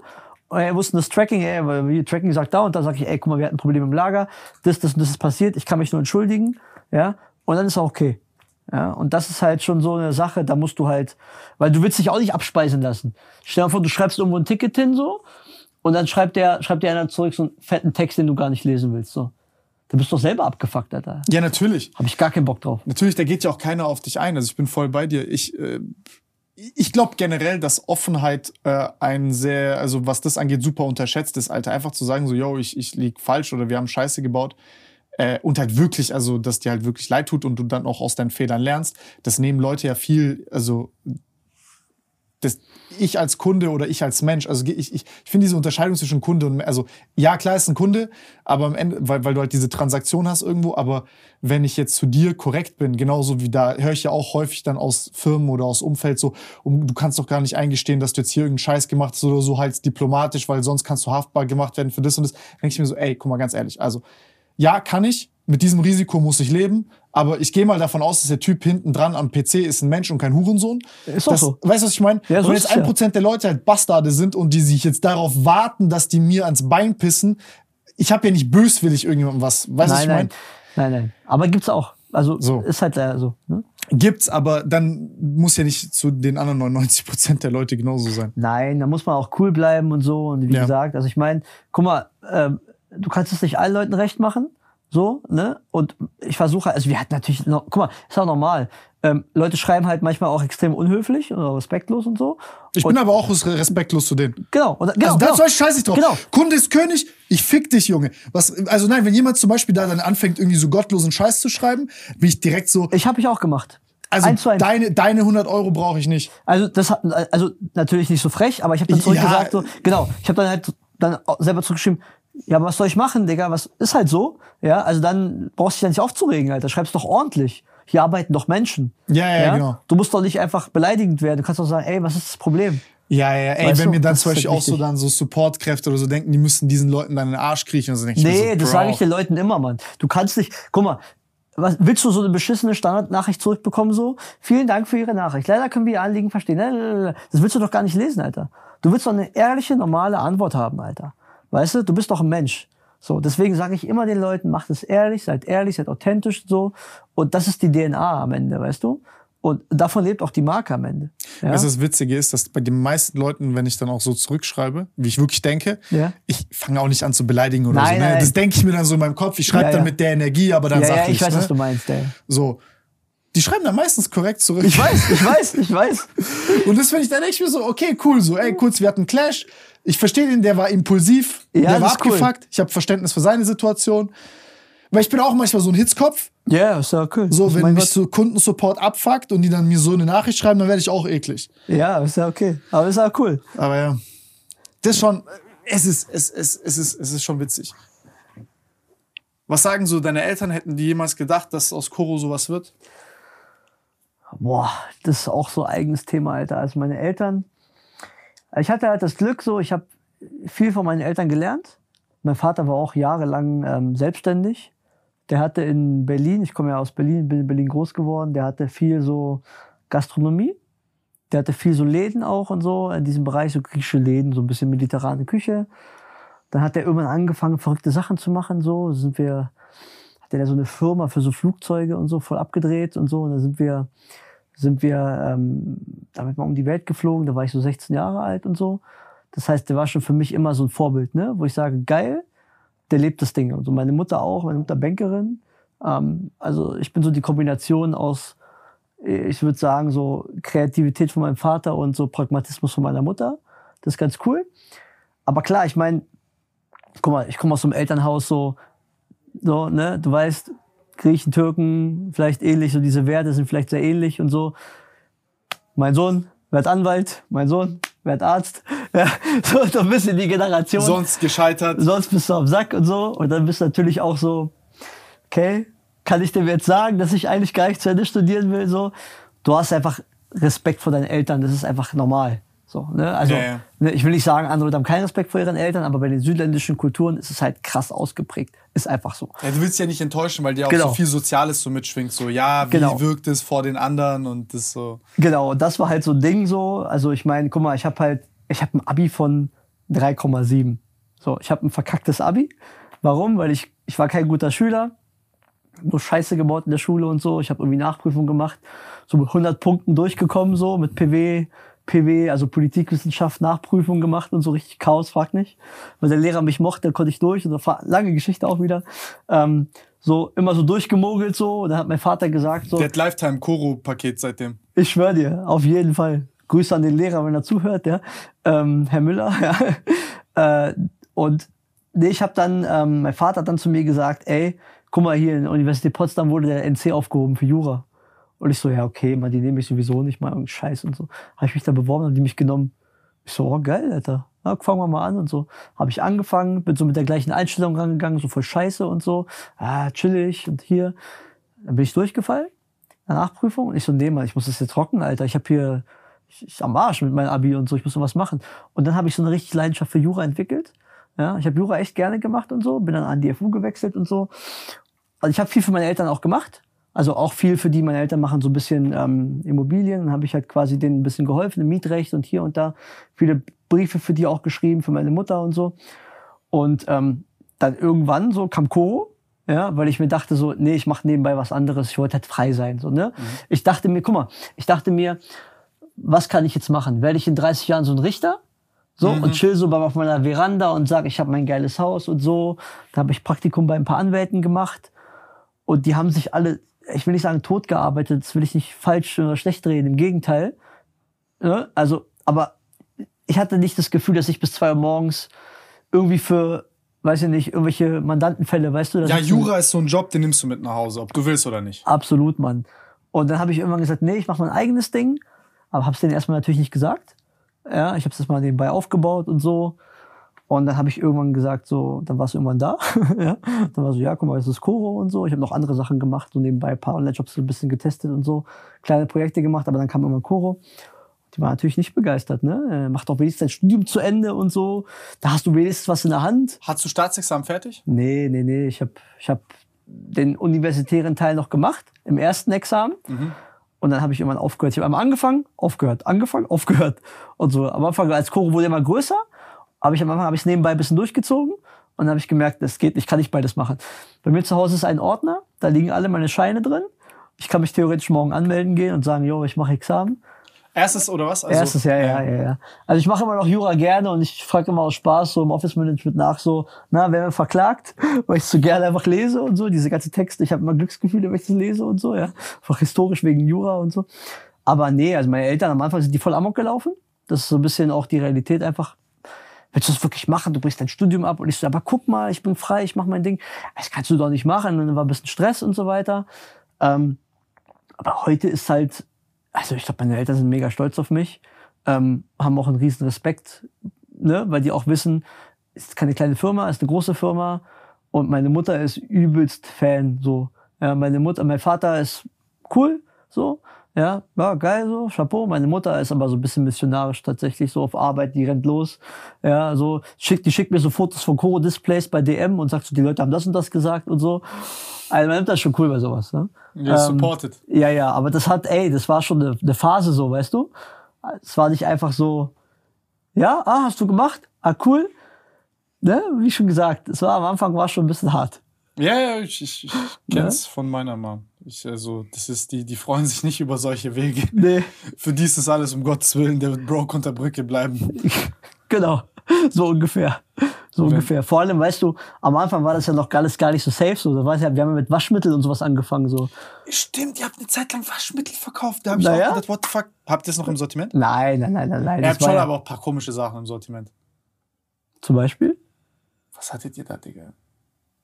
Speaker 2: und ey, wussten das Tracking, ey, weil wie Tracking sagt da und da sage ich, ey, guck mal, wir hatten ein Problem im Lager, das, das und das ist passiert, ich kann mich nur entschuldigen, ja, und dann ist auch okay. Ja, und das ist halt schon so eine Sache, da musst du halt, weil du willst dich auch nicht abspeisen lassen. Stell dir vor, du schreibst irgendwo ein Ticket hin, so, und dann schreibt der, schreibt dir einer zurück so einen fetten Text, den du gar nicht lesen willst, so. Da bist du doch selber abgefuckt, Alter.
Speaker 1: Ja, natürlich.
Speaker 2: Hab ich gar keinen Bock drauf.
Speaker 1: Natürlich, da geht ja auch keiner auf dich ein. Also ich bin voll bei dir. Ich, äh, ich glaube generell, dass Offenheit äh, ein sehr, also was das angeht, super unterschätzt ist, Alter. Einfach zu sagen, so, yo, ich, ich lieg falsch oder wir haben Scheiße gebaut. Äh, und halt wirklich, also, dass dir halt wirklich leid tut und du dann auch aus deinen Fehlern lernst. Das nehmen Leute ja viel, also das, ich als Kunde oder ich als Mensch, also ich, ich, ich finde diese Unterscheidung zwischen Kunde und, also ja, klar ist ein Kunde, aber am Ende, weil, weil du halt diese Transaktion hast irgendwo, aber wenn ich jetzt zu dir korrekt bin, genauso wie da, höre ich ja auch häufig dann aus Firmen oder aus Umfeld so, um, du kannst doch gar nicht eingestehen, dass du jetzt hier irgendeinen Scheiß gemacht hast oder so halt diplomatisch, weil sonst kannst du haftbar gemacht werden für das und das. Denke ich mir so, ey, guck mal, ganz ehrlich, also ja, kann ich, mit diesem Risiko muss ich leben, aber ich gehe mal davon aus, dass der Typ hinten dran am PC ist ein Mensch und kein Hurensohn.
Speaker 2: Ist
Speaker 1: das,
Speaker 2: so.
Speaker 1: Weißt du, was ich meine?
Speaker 2: Ja, so
Speaker 1: wenn jetzt ein. Prozent der Leute halt Bastarde sind und die sich jetzt darauf warten, dass die mir ans Bein pissen, ich habe ja nicht böswillig irgendjemandem was. Weißt du, was ich meine?
Speaker 2: nein, nein, nein. Aber gibt's auch. Also
Speaker 1: So.
Speaker 2: ist halt leider so. Ne?
Speaker 1: Gibt's, aber dann muss ja nicht zu den anderen 99 Prozent der Leute genauso sein.
Speaker 2: Nein, da muss man auch cool bleiben und so. Und wie
Speaker 1: Ja.
Speaker 2: gesagt, also ich meine, guck mal, ähm, du kannst es nicht allen Leuten recht machen. So, ne? Und ich versuche, also wir hatten natürlich noch, guck mal, ist auch normal. Ähm, Leute schreiben halt manchmal auch extrem unhöflich oder respektlos und so.
Speaker 1: Ich
Speaker 2: und,
Speaker 1: bin aber auch respektlos zu denen.
Speaker 2: genau, und, genau,
Speaker 1: Also da
Speaker 2: genau.
Speaker 1: zum Beispiel scheiß ich drauf.
Speaker 2: Genau.
Speaker 1: Kunde ist König, ich fick dich, Junge. Was, also nein, wenn jemand zum Beispiel da dann anfängt, irgendwie so gottlosen Scheiß zu schreiben, bin ich direkt so,
Speaker 2: Ich habe mich auch gemacht.
Speaker 1: also
Speaker 2: eins eins.
Speaker 1: deine, deine 100 Euro brauche ich nicht.
Speaker 2: Also das hat, also natürlich nicht so frech, aber ich habe dann
Speaker 1: Ja.
Speaker 2: zurückgesagt, so, genau, ich habe dann halt dann selber zurückgeschrieben, ja, aber was soll ich machen, Digga, was ist halt so, ja, also dann brauchst du dich ja nicht aufzuregen, Alter, schreib's doch ordentlich. Hier arbeiten doch Menschen.
Speaker 1: Ja, ja, genau.
Speaker 2: Du musst doch nicht einfach beleidigend werden. Du kannst doch sagen, ey, was ist das Problem?
Speaker 1: Ja, ja, ey,
Speaker 2: Weißt
Speaker 1: wenn
Speaker 2: du,
Speaker 1: mir dann
Speaker 2: das
Speaker 1: zum Beispiel
Speaker 2: halt
Speaker 1: auch so dann so Supportkräfte oder so denken, die müssen diesen Leuten dann in den Arsch kriechen. Also denke ich mir
Speaker 2: Nee,
Speaker 1: so,
Speaker 2: das sage ich den Leuten immer, Mann. Du kannst nicht, guck mal, was, willst du so eine beschissene Standardnachricht zurückbekommen so? Vielen Dank für Ihre Nachricht. Leider können wir Ihr Anliegen verstehen. Das willst du doch gar nicht lesen, Alter. Du willst doch eine ehrliche, normale Antwort haben, Alter. Weißt du, du bist doch ein Mensch. So, deswegen sage ich immer den Leuten, macht es ehrlich, seid ehrlich, seid authentisch so. Und das ist die DNA am Ende, weißt du? Und davon lebt auch die Marke am Ende. Ja?
Speaker 1: Weißt du, das Witzige ist, dass bei den meisten Leuten, wenn ich dann auch so zurückschreibe, wie ich wirklich denke,
Speaker 2: Ja.
Speaker 1: ich fange auch nicht an zu beleidigen oder
Speaker 2: Nein,
Speaker 1: so. Ne?
Speaker 2: nein.
Speaker 1: Das denke ich mir dann so in meinem Kopf. Ich schreibe
Speaker 2: Ja,
Speaker 1: dann
Speaker 2: ja.
Speaker 1: mit der Energie, aber dann
Speaker 2: ja, ja,
Speaker 1: sachlich.
Speaker 2: ich weiß,
Speaker 1: ne?
Speaker 2: was du meinst, ey.
Speaker 1: So. Die schreiben dann meistens korrekt zurück.
Speaker 2: Ich weiß, ich weiß, ich weiß.
Speaker 1: Und das finde ich dann echt so, okay, cool, so, ey, kurz, wir hatten Clash. Ich verstehe den, der war impulsiv,
Speaker 2: Ja,
Speaker 1: der war
Speaker 2: ist cool.
Speaker 1: abgefuckt. Ich habe Verständnis für seine Situation. Weil ich bin auch manchmal so ein Hitzkopf.
Speaker 2: Ja, ist ja cool.
Speaker 1: So, wenn mich so Kundensupport abfuckt und die dann mir so eine Nachricht schreiben, dann werde ich auch eklig.
Speaker 2: Ja, ist ja okay. Aber ist ja cool.
Speaker 1: Aber ja, das ist schon, es ist, es, es, es ist, es ist schon witzig. Was sagen so deine Eltern? Hätten die jemals gedacht, dass aus Koro sowas wird?
Speaker 2: Boah, das ist auch so ein eigenes Thema, Alter. Also meine Eltern, ich hatte halt das Glück so, ich habe viel von meinen Eltern gelernt. Mein Vater war auch jahrelang ähm, selbstständig. Der hatte in Berlin, ich komme ja aus Berlin, bin in Berlin groß geworden, der hatte viel so Gastronomie. Der hatte viel so Läden auch und so, in diesem Bereich, so griechische Läden, so ein bisschen mediterrane Küche. Dann hat er irgendwann angefangen, verrückte Sachen zu machen, so. Sind wir, hat er so eine Firma für so Flugzeuge und so voll abgedreht und so. Und dann sind wir, sind wir ähm, damit mal um die Welt geflogen. Da war ich so 16 Jahre alt und so. Das heißt, der war schon für mich immer so ein Vorbild, ne? Wo ich sage, geil, der lebt das Ding. Und so meine Mutter auch, meine Mutter Bankerin. Ähm, also ich bin so die Kombination aus, ich würde sagen, so Kreativität von meinem Vater und so Pragmatismus von meiner Mutter. Das ist ganz cool. Aber klar, ich meine, guck mal, ich komme aus so einem Elternhaus, so, so, ne, du weißt, Griechen, Türken, vielleicht ähnlich, so diese Werte sind vielleicht sehr ähnlich und so. Mein Sohn wird Anwalt, mein Sohn wird Arzt. Ja, so, so ein bisschen die Generation.
Speaker 1: Sonst gescheitert.
Speaker 2: Sonst bist du am Sack und so. Und dann bist du natürlich auch so, okay, kann ich dem jetzt sagen, dass ich eigentlich gar nicht zu Ende studieren will? So, du hast einfach Respekt vor deinen Eltern. Das ist einfach normal. So, ne? Also,
Speaker 1: Ja, ja.
Speaker 2: Ne, ich will nicht sagen, andere Leute haben keinen Respekt vor ihren Eltern, aber bei den südländischen Kulturen ist es halt krass ausgeprägt. Ist einfach so.
Speaker 1: Ja, du willst ja nicht enttäuschen, weil dir auch
Speaker 2: Genau.
Speaker 1: so viel Soziales so mitschwingt. So, ja, wie
Speaker 2: Genau.
Speaker 1: wirkt es vor den anderen und das so.
Speaker 2: Genau, und das war halt so ein Ding so. Also ich meine, guck mal, ich habe halt, ich habe ein Abi von 3,7. So, ich habe ein verkacktes Abi. Warum? Weil ich, ich war kein guter Schüler, nur Scheiße gebaut in der Schule und so. Ich habe irgendwie Nachprüfung gemacht, so mit 100 Punkten durchgekommen, so mit PW, PW, also Politikwissenschaft, Nachprüfung gemacht und so richtig Chaos, frag nicht. Weil der Lehrer mich mochte, konnte ich durch und war lange Geschichte auch wieder. Ähm, so immer so durchgemogelt so. Und dann hat mein Vater gesagt so.
Speaker 1: Der hat Lifetime-Koro-Paket seitdem.
Speaker 2: Ich schwöre dir, auf jeden Fall. Grüße an den Lehrer, wenn er zuhört, ja. Ähm, Herr Müller, ja. Äh, und nee, ich habe dann, ähm, mein Vater hat dann zu mir gesagt, ey, guck mal, hier in der Universität Potsdam wurde der NC aufgehoben für Jura. Und ich so, ja, okay, man, die nehme ich sowieso nicht mal, irgendeinen Scheiß und so. Habe ich mich da beworben, haben die mich genommen. Ich so, oh geil, Alter. Ja, fangen wir mal an und so. Habe ich angefangen, bin so mit der gleichen Einstellung rangegangen, so voll Scheiße und so. Ah, chillig und hier. Dann bin ich durchgefallen, in der Nachprüfung. Und ich so, nee, Mann, ich muss das jetzt trocken, Alter. Ich habe hier, ich, ich am Arsch mit meinem Abi und so, ich muss noch was machen. Und dann habe ich so eine richtig Leidenschaft für Jura entwickelt. Ja, ich habe Jura echt gerne gemacht und so, bin dann an die FU gewechselt und so. Also ich habe viel für meine Eltern auch gemacht. Also auch viel für die, meine Eltern machen so ein bisschen ähm, Immobilien. Dann habe ich halt quasi denen ein bisschen geholfen, im Mietrecht und hier und da. Viele Briefe für die auch geschrieben, für meine Mutter und so. Und ähm, dann irgendwann so kam Koro, Ja, weil ich mir dachte so, nee, ich mache nebenbei was anderes, ich wollte halt frei sein. So, ne? Ich dachte mir, guck mal, ich dachte mir, was kann ich jetzt machen? Werde ich in 30 Jahren so ein Richter? So, und chill so bei- auf meiner Veranda und sage, ich habe mein geiles Haus und so. Da habe ich Praktikum bei ein paar Anwälten gemacht. Und die haben sich alle, ich will nicht sagen tot gearbeitet, das will ich nicht falsch oder schlecht reden, im Gegenteil. Ne? Also, aber ich hatte nicht das Gefühl, dass ich bis zwei Uhr morgens irgendwie für, weiß ich nicht, irgendwelche Mandantenfälle, weißt du?
Speaker 1: Ja, Jura ist so ein Job, den nimmst du mit nach Hause, ob du willst oder nicht.
Speaker 2: Absolut, Mann. Und dann habe ich irgendwann gesagt, nee, ich mache mein eigenes Ding, aber habe es denen erstmal natürlich nicht gesagt. Ja, ich habe es mal nebenbei aufgebaut und so. Und dann habe ich irgendwann gesagt, so, dann warst du irgendwann da. ja. Dann war so, ja, guck mal, das ist Koro und so. Ich habe noch andere Sachen gemacht, so nebenbei ein paar Online-Jobs so ein bisschen getestet und so, kleine Projekte gemacht, aber dann kam irgendwann Koro. Die war natürlich nicht begeistert, ne? Äh, Mach doch wenigstens dein Studium zu Ende und so. Da hast du wenigstens was in der Hand.
Speaker 1: Hast du Staatsexamen fertig?
Speaker 2: Nee, nee, nee. Ich habe ich hab den universitären Teil noch gemacht, im ersten Examen. Und dann habe ich irgendwann aufgehört. Ich habe einmal angefangen, aufgehört, angefangen, aufgehört. Und so. Am Anfang, als Choro wurde immer größer, aber ich am Anfang habe ich nebenbei ein bisschen durchgezogen. Und dann habe ich gemerkt, das geht, ich kann nicht beides machen. Bei mir zu Hause ist ein Ordner, da liegen alle meine Scheine drin. Ich kann mich theoretisch morgen anmelden gehen und sagen, jo, ich mache Examen.
Speaker 1: Erstes oder was? Also,
Speaker 2: Erstes, ja, ja, ja, ja. Also ich mache immer noch Jura gerne und ich frage immer aus Spaß so im Office Management nach so, na, wer wird verklagt? Weil ich so gerne einfach lese und so, diese ganze Texte. Ich habe immer Glücksgefühle, wenn ich das lese und so, ja. Einfach historisch wegen Jura und so. Aber nee, also meine Eltern am Anfang sind die voll amok gelaufen. Das ist so ein bisschen auch die Realität einfach. Willst du das wirklich machen? Du brichst dein Studium ab. Und ich so, aber guck mal, ich bin frei, ich mache mein Ding. Das kannst du doch nicht machen. Und dann war ein bisschen Stress und so weiter. Ähm, aber heute ist halt, also ich glaube, meine Eltern sind mega stolz auf mich, ähm, haben auch einen riesen Respekt, ne, weil die auch wissen, es ist keine kleine Firma, es ist eine große Firma und meine Mutter ist übelst Fan, so. Ja, meine Mutter, mein Vater ist cool, so. Ja, ja, geil, so, Chapeau. Meine Mutter ist aber so ein bisschen missionarisch tatsächlich, so auf Arbeit, die rennt los. Ja, so, schickt, die schickt mir so Fotos von Koro-Displays bei DM und sagt so, die Leute haben das und das gesagt und so. Also man nimmt das schon cool bei sowas, ne?
Speaker 1: Ja, supported.
Speaker 2: Ja, ja, aber das hat, ey, das war schon eine, eine Phase so, weißt du? Es war nicht einfach so, ja, ah, hast du gemacht? Ah, cool. Ne? Wie schon gesagt, es war am Anfang war schon ein bisschen hart.
Speaker 1: Ja, ja, ich, ich, ich kenn's von meiner Mom. Ich, also, das ist, die, die freuen sich nicht über solche Wege.
Speaker 2: Nee,
Speaker 1: Für die ist das alles um Gottes Willen, der wird broke unter Brücke bleiben.
Speaker 2: genau. So ungefähr. So ungefähr. Vor allem, weißt du, am Anfang war das ja noch alles gar nicht so safe. So, da weißt ja, wir haben ja mit Waschmittel und sowas angefangen. So.
Speaker 1: Stimmt, ihr habt eine Zeit lang Waschmittel verkauft. Da hab ich
Speaker 2: Na
Speaker 1: auch gedacht, what the fuck? Habt ihr es noch im Sortiment?
Speaker 2: Nein, nein, nein, nein, nein.
Speaker 1: Ihr habt schon
Speaker 2: ja,
Speaker 1: aber auch ein paar komische Sachen im Sortiment.
Speaker 2: Zum Beispiel?
Speaker 1: Was hattet ihr da, Digga?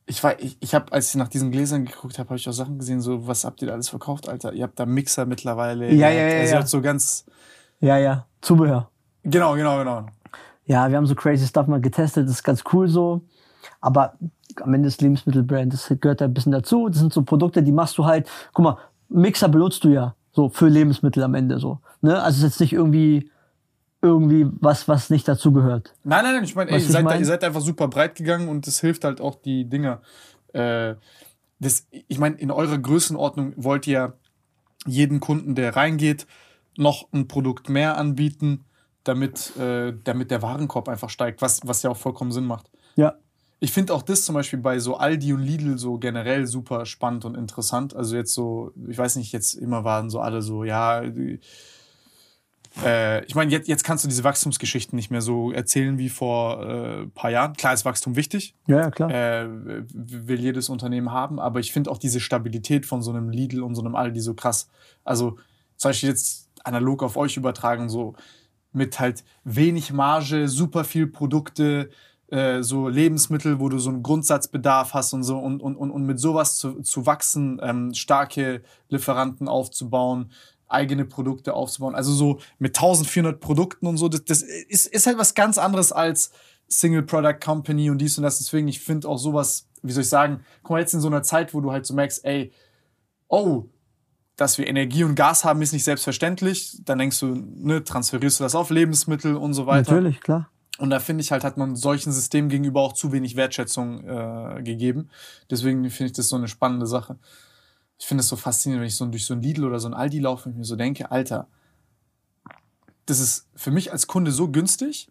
Speaker 1: Ich war, ich, ich habe, als ich nach diesen Gläsern geguckt habe, habe ich auch Sachen gesehen, so, was habt ihr da alles verkauft, Alter? Ihr habt da Mixer mittlerweile.
Speaker 2: Ja, ja, ja,
Speaker 1: Also
Speaker 2: ja.
Speaker 1: ihr habt so ganz,
Speaker 2: Ja, ja. Zubehör.
Speaker 1: genau, genau, genau.
Speaker 2: Ja, wir haben so crazy Stuff mal getestet, das ist ganz cool so. Aber am Ende ist Lebensmittelbrand, das gehört da ein bisschen dazu. Das sind so Produkte, die machst du halt, guck mal, Mixer benutzt du ja so für Lebensmittel am Ende so. Ne? Also es ist jetzt nicht irgendwie, irgendwie was, was nicht dazu gehört.
Speaker 1: Nein, nein, nein, ich meine, ihr seid,
Speaker 2: mein?
Speaker 1: ihr seid einfach super breit gegangen und das hilft halt auch die Dinger. Äh, das, ich meine, in eurer Größenordnung wollt ihr jeden Kunden, der reingeht, noch ein Produkt mehr anbieten, damit, äh, damit der Warenkorb einfach steigt, was, was ja auch vollkommen Sinn macht.
Speaker 2: Ja.
Speaker 1: Ich finde auch das zum Beispiel bei so Aldi und Lidl so generell super spannend und interessant. Also jetzt so, ich weiß nicht, jetzt immer waren so alle so, ja, die- äh, ich meine, jetzt, jetzt kannst du diese Wachstumsgeschichten nicht mehr so erzählen wie vor äh, ein paar Jahren. Klar ist Wachstum wichtig,
Speaker 2: Ja, ja, klar.
Speaker 1: äh, will jedes Unternehmen haben, aber ich finde auch diese Stabilität von so einem Lidl und so einem Aldi so krass. Also zum Beispiel jetzt analog auf euch übertragen, so mit halt wenig Marge, super viel Produkte, äh, so Lebensmittel, wo du so einen Grundsatzbedarf hast und so und, und, und, und mit sowas zu, zu wachsen, ähm, starke Lieferanten aufzubauen, eigene Produkte aufzubauen. Also so mit 1400 Produkten und so, das, das ist, ist halt was ganz anderes als Single Product Company und dies und das. Deswegen, ich finde auch sowas, wie soll ich sagen, guck mal, jetzt in so einer Zeit, wo du halt so merkst, ey, oh, dass wir Energie und Gas haben, ist nicht selbstverständlich. Dann denkst du, ne, transferierst du das auf Lebensmittel und so weiter.
Speaker 2: Natürlich, klar.
Speaker 1: Und da finde ich halt, hat man solchen Systemen gegenüber auch zu wenig Wertschätzung äh, gegeben. Deswegen finde ich das so eine spannende Sache. Ich finde es so faszinierend, wenn ich so durch so ein Lidl oder so ein Aldi laufe und mir so denke, Alter, das ist für mich als Kunde so günstig,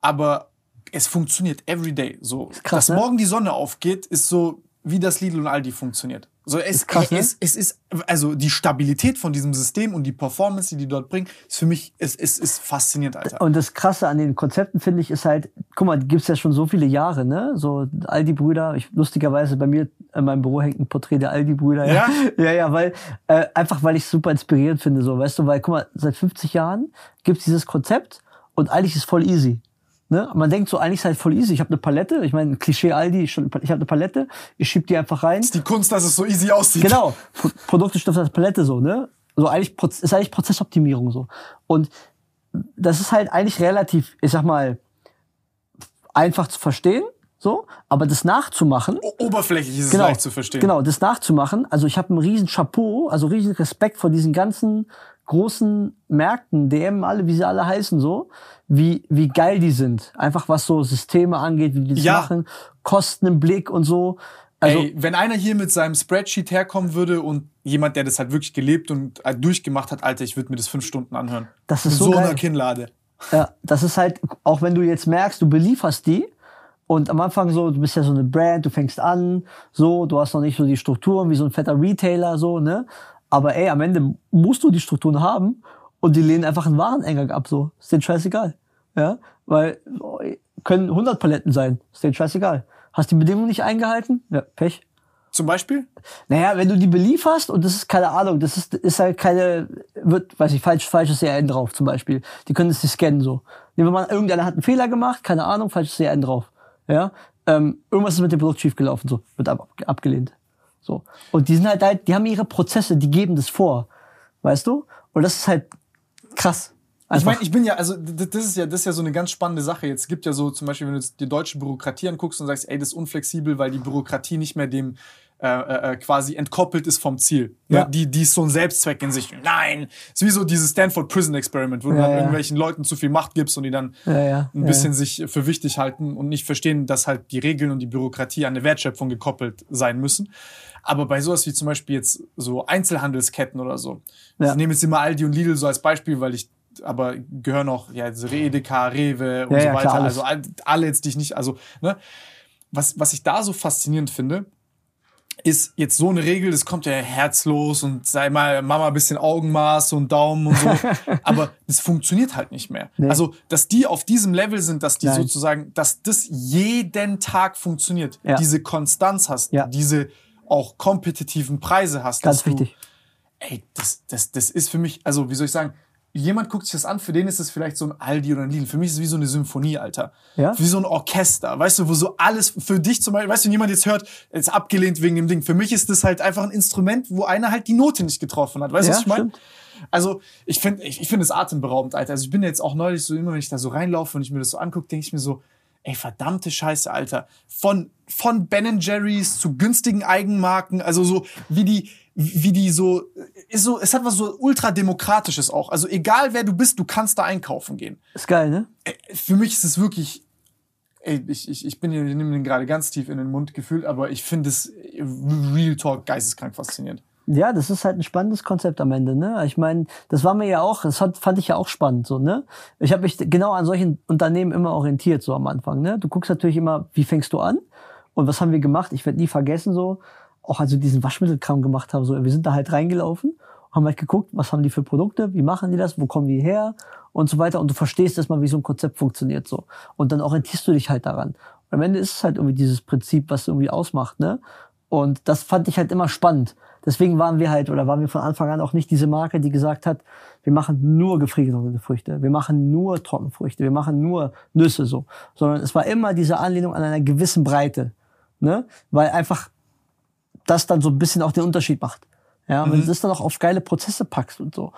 Speaker 1: aber es funktioniert every day. So,
Speaker 2: krass,
Speaker 1: dass
Speaker 2: ne?
Speaker 1: morgen die Sonne aufgeht, ist so wie das Lidl und Aldi funktioniert. So, es,
Speaker 2: Ist krass, ne?
Speaker 1: es, es ist, also die Stabilität von diesem System und die Performance, die die dort bringen, ist für mich, es, es ist faszinierend, Alter.
Speaker 2: Und das Krasse an den Konzepten finde ich ist halt, guck mal, die gibt's ja schon so viele Jahre, ne? So Aldi-Brüder, ich, lustigerweise bei mir in meinem Büro hängt ein Porträt der Aldi-Brüder.
Speaker 1: Ja?
Speaker 2: ja, ja, weil, äh, einfach weil ich super inspirierend finde, so, weißt du, weil, guck mal, seit 50 Jahren gibt's dieses Konzept und eigentlich ist voll easy. Ne? Man denkt so, eigentlich ist halt voll easy. Ich habe eine Palette, ich meine, Klischee Aldi, ich, habe eine Palette, ich schieb die einfach rein.
Speaker 1: ist die Kunst, dass es so easy aussieht.
Speaker 2: Genau, Pro Produkte, Stoffe, als Palette so, ne? So eigentlich ist eigentlich Prozessoptimierung so. Und das ist halt eigentlich relativ, ich sag mal, einfach zu verstehen, so, aber das nachzumachen,
Speaker 1: O oberflächlich ist es
Speaker 2: genau,
Speaker 1: leicht zu verstehen.
Speaker 2: Genau, das nachzumachen. Also ich habe einen riesen Chapeau, also riesen Respekt vor diesen ganzen großen Märkten, DM, alle, wie sie alle heißen, so, wie, wie geil die sind. Einfach was so Systeme angeht, wie die das
Speaker 1: Ja.
Speaker 2: machen, Kosten im Blick und so. Also,
Speaker 1: Ey, wenn einer hier mit seinem Spreadsheet herkommen würde und jemand, der das halt wirklich gelebt und äh, durchgemacht hat, Alter, ich würde mir das fünf Stunden anhören.
Speaker 2: Das ist
Speaker 1: Mit
Speaker 2: so
Speaker 1: so
Speaker 2: geil.
Speaker 1: einer Kinnlade.
Speaker 2: Ja, das ist halt, auch wenn du jetzt merkst, du belieferst die und am Anfang so, du bist ja so eine Brand, du fängst an, so, du hast noch nicht so die Strukturen wie so ein fetter Retailer, so, ne? Aber ey, am Ende musst du die Strukturen haben und die lehnen einfach einen Wareneingang ab, so. Ist denen scheißegal. Ja? Weil, können 100 Paletten sein, ist denen scheißegal. Hast die Bedingungen nicht eingehalten? Ja, Pech.
Speaker 1: Zum Beispiel?
Speaker 2: Naja, wenn du die belieferst und das ist keine Ahnung, das ist, ist halt keine, wird, weiß ich, falsch, falsches CRN drauf zum Beispiel. Die können es nicht scannen so. Nehmen wir mal, irgendeiner hat einen Fehler gemacht, keine Ahnung, falsches CRN drauf. Ja, ähm, irgendwas ist mit dem Produkt schiefgelaufen, so, wird ab, abgelehnt. So. Und die sind halt halt, die haben ihre Prozesse, die geben das vor. Weißt du? Und das ist halt krass.
Speaker 1: Ich
Speaker 2: Einfach.
Speaker 1: meine, ich bin ja, also das ist ja, das ist ja so eine ganz spannende Sache. Jetzt gibt ja so zum Beispiel, wenn du jetzt die deutsche Bürokratie anguckst und sagst, ey, das ist unflexibel, weil die Bürokratie nicht mehr dem äh, äh, äh, quasi entkoppelt ist vom Ziel.
Speaker 2: Ja.
Speaker 1: Die, die ist so ein Selbstzweck in sich. Nein, ist wie so dieses Stanford Prison Experiment, wo du
Speaker 2: Ja,
Speaker 1: dann
Speaker 2: ja.
Speaker 1: irgendwelchen Leuten zu viel Macht gibst und die dann ein bisschen sich für wichtig halten und nicht verstehen, dass halt die Regeln und die Bürokratie an eine Wertschöpfung gekoppelt sein müssen. Aber bei sowas wie zum Beispiel jetzt so Einzelhandelsketten oder so. Ich nehme jetzt immer Aldi und Lidl so als Beispiel, weil ich aber gehören auch ja Edeka, Rewe und so weiter.
Speaker 2: klar,
Speaker 1: also all- alle jetzt, die ich nicht, also ne, was was ich da so faszinierend finde, ist jetzt so eine Regel, das kommt ja herzlos und sei mal Mama ein bisschen Augenmaß und Daumen und so, aber das funktioniert halt nicht mehr.
Speaker 2: Nee.
Speaker 1: Also, dass die auf diesem Level sind, dass die
Speaker 2: Nein.
Speaker 1: sozusagen, dass das jeden Tag funktioniert,
Speaker 2: Ja.
Speaker 1: diese Konstanz hast,
Speaker 2: Ja.
Speaker 1: diese auch kompetitiven Preise hast.
Speaker 2: Ganz
Speaker 1: dass du,
Speaker 2: wichtig.
Speaker 1: ey, das, das, das ist für mich, also wie soll ich sagen, jemand guckt sich das an, für den ist es vielleicht so ein Aldi oder ein Lidl. Für mich ist es wie so eine Symphonie, Alter.
Speaker 2: Ja?
Speaker 1: Wie so ein Orchester, weißt du, wo so alles, für dich zum Beispiel, weißt du, wenn jemand jetzt hört, ist abgelehnt wegen dem Ding. Für mich ist das halt einfach ein Instrument, wo einer halt die Note nicht getroffen hat. Weißt du,
Speaker 2: Ja,
Speaker 1: was ich meine? Also, ich finde ich, ich finde es atemberaubend, Alter. Also, ich bin jetzt auch neulich so, immer wenn ich da so reinlaufe und ich mir das so angucke, denke ich mir so, ey, verdammte Scheiße, Alter. Von, von Ben Jerry's zu günstigen Eigenmarken, also so, wie die, wie die so, ist so, es hat was so ultra demokratisches auch. Also, egal wer du bist, du kannst da einkaufen gehen.
Speaker 2: Ist geil, ne?
Speaker 1: Ey, Für mich ist es wirklich, ey, ich, ich, ich bin hier, ich nehme den gerade ganz tief in den Mund gefühlt, aber ich finde es Real Talk geisteskrank faszinierend.
Speaker 2: Ja, das ist halt ein spannendes Konzept am Ende, ne? Ich meine, das war mir ja auch, das fand, fand ich ja auch spannend, so, ne? Ich habe mich genau an solchen Unternehmen immer orientiert, so am Anfang, ne? Du guckst natürlich immer, wie fängst du an? Und was haben wir gemacht? Ich werde nie vergessen, so, auch als wir diesen Waschmittelkram gemacht haben, so, wir sind da halt reingelaufen, haben halt geguckt, was haben die für Produkte, wie machen die das, wo kommen die her und so weiter. Und du verstehst erstmal, wie so ein Konzept funktioniert, so. Und dann orientierst du dich halt daran. Und am Ende ist es halt irgendwie dieses Prinzip, was irgendwie ausmacht, ne? Und das fand ich halt immer spannend. Deswegen waren wir halt, oder waren wir von Anfang an auch nicht diese Marke, die gesagt hat, wir machen nur gefriergetrocknete Früchte, wir machen nur Trockenfrüchte, wir machen nur Nüsse so. Sondern es war immer diese Anlehnung an einer gewissen Breite. Ne? Weil einfach das dann so ein bisschen auch den Unterschied macht. Ja, wenn du das dann auch auf geile Prozesse packst und so.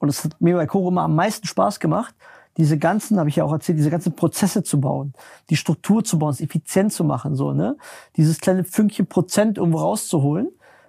Speaker 2: Und es hat mir bei Koro immer am meisten Spaß gemacht, diese ganzen, habe ich ja auch erzählt, diese ganzen Prozesse zu bauen, die Struktur zu bauen, es effizient zu machen, so, ne? Dieses kleine Fünkchen Prozent irgendwo rauszuholen.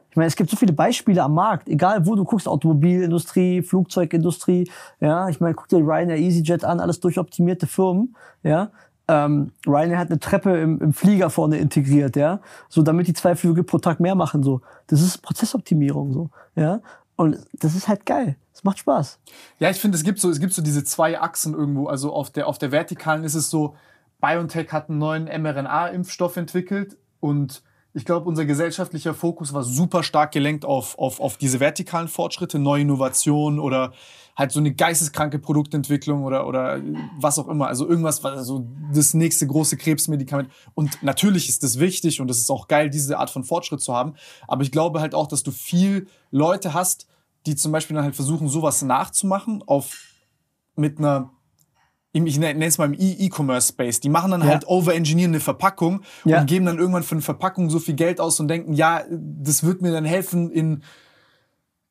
Speaker 2: Ich meine, es gibt so viele Beispiele am Markt, egal wo du guckst, Automobilindustrie, Flugzeugindustrie, ja, ich meine, guck dir Ryanair, EasyJet an, alles durchoptimierte Firmen, ja. Ähm, Ryanair hat eine Treppe im, im Flieger vorne integriert, ja, so damit die zwei Flüge pro Tag mehr machen, so. Das ist Prozessoptimierung, so, ja. Und das ist halt geil. Es macht Spaß.
Speaker 1: Ja, ich finde, es gibt so, es gibt so diese zwei Achsen irgendwo. Also auf der, auf der vertikalen ist es so, BioNTech hat einen neuen mRNA-Impfstoff entwickelt und Ich glaube, unser gesellschaftlicher Fokus war super stark gelenkt auf, auf, auf diese vertikalen Fortschritte, neue Innovationen oder halt so eine geisteskranke Produktentwicklung oder, oder was auch immer. Also irgendwas, was so das nächste große Krebsmedikament. Und natürlich ist das wichtig und es ist auch geil, diese Art von Fortschritt zu haben. Aber ich glaube halt auch, dass du viel Leute hast, die zum Beispiel dann halt versuchen, sowas nachzumachen auf mit einer ich nenne es mal im E-Commerce-Space, die machen dann
Speaker 2: Ja.
Speaker 1: halt overengineeren eine Verpackung
Speaker 2: Ja.
Speaker 1: und geben dann irgendwann für eine Verpackung so viel Geld aus und denken, ja, das wird mir dann helfen in,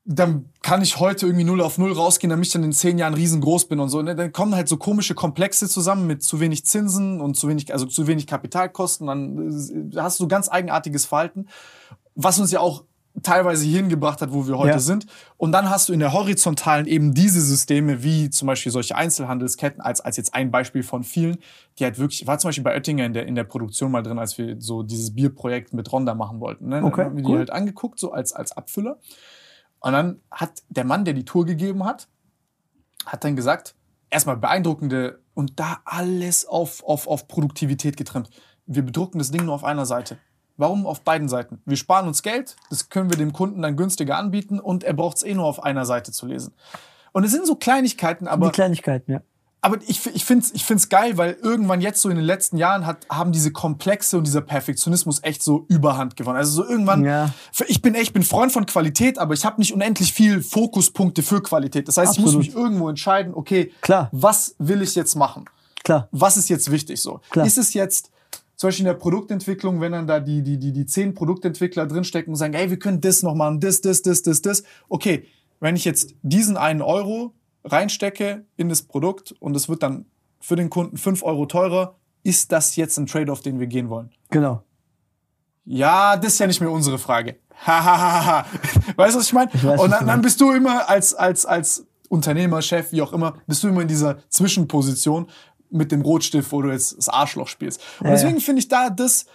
Speaker 1: dann kann ich heute irgendwie null auf null rausgehen, damit ich dann in zehn Jahren riesengroß bin und so. Und dann kommen halt so komische Komplexe zusammen mit zu wenig Zinsen und zu wenig, also zu wenig Kapitalkosten. Dann äh, hast du ganz eigenartiges Verhalten, was uns ja auch teilweise hierhin gebracht hat, wo wir heute
Speaker 2: Ja.
Speaker 1: sind. Und dann hast du in der horizontalen eben diese Systeme, wie zum Beispiel solche Einzelhandelsketten, als, als jetzt ein Beispiel von vielen, die halt wirklich, war zum Beispiel bei Oettinger in der, in der Produktion mal drin, als wir so dieses Bierprojekt mit Ronda machen wollten. Ne?
Speaker 2: Okay,
Speaker 1: Dann haben wir die
Speaker 2: cool.
Speaker 1: halt angeguckt, so als, als Abfüller. Und dann hat der Mann, der die Tour gegeben hat, hat dann gesagt, erstmal beeindruckende und da alles auf, auf, auf Produktivität getrimmt. Wir bedrucken das Ding nur auf einer Seite. Warum auf beiden Seiten? Wir sparen uns Geld, das können wir dem Kunden dann günstiger anbieten und er braucht es eh nur auf einer Seite zu lesen. Und es sind so Kleinigkeiten, aber
Speaker 2: die Kleinigkeiten, ja.
Speaker 1: Aber ich, ich finde es ich find's geil, weil irgendwann jetzt so in den letzten Jahren hat, haben diese Komplexe und dieser Perfektionismus echt so Überhand gewonnen. Also so irgendwann,
Speaker 2: Ja.
Speaker 1: ich bin echt, ich bin Freund von Qualität, aber ich habe nicht unendlich viel Fokuspunkte für Qualität. Das heißt, ich
Speaker 2: Absolut.
Speaker 1: muss mich irgendwo entscheiden, okay,
Speaker 2: Klar.
Speaker 1: was will ich jetzt machen?
Speaker 2: Klar.
Speaker 1: Was ist jetzt wichtig so?
Speaker 2: Klar.
Speaker 1: Ist es jetzt zum Beispiel in der Produktentwicklung, wenn dann da die, die, die, die zehn Produktentwickler drinstecken und sagen, ey, wir können das noch machen, das, das, das, das, das. Okay, wenn ich jetzt diesen einen Euro reinstecke in das Produkt und es wird dann für den Kunden fünf Euro teurer, ist das jetzt ein Trade-off, den wir gehen wollen?
Speaker 2: Genau.
Speaker 1: Ja, das ist ja nicht mehr unsere Frage. Hahaha. weißt du, was ich meine? Und dann, dann bist du immer als, als, als Unternehmer, Chef, wie auch immer, bist du immer in dieser Zwischenposition mit dem Rotstift, wo du jetzt das Arschloch spielst. Und
Speaker 2: Ja,
Speaker 1: deswegen
Speaker 2: ja.
Speaker 1: finde ich da, das,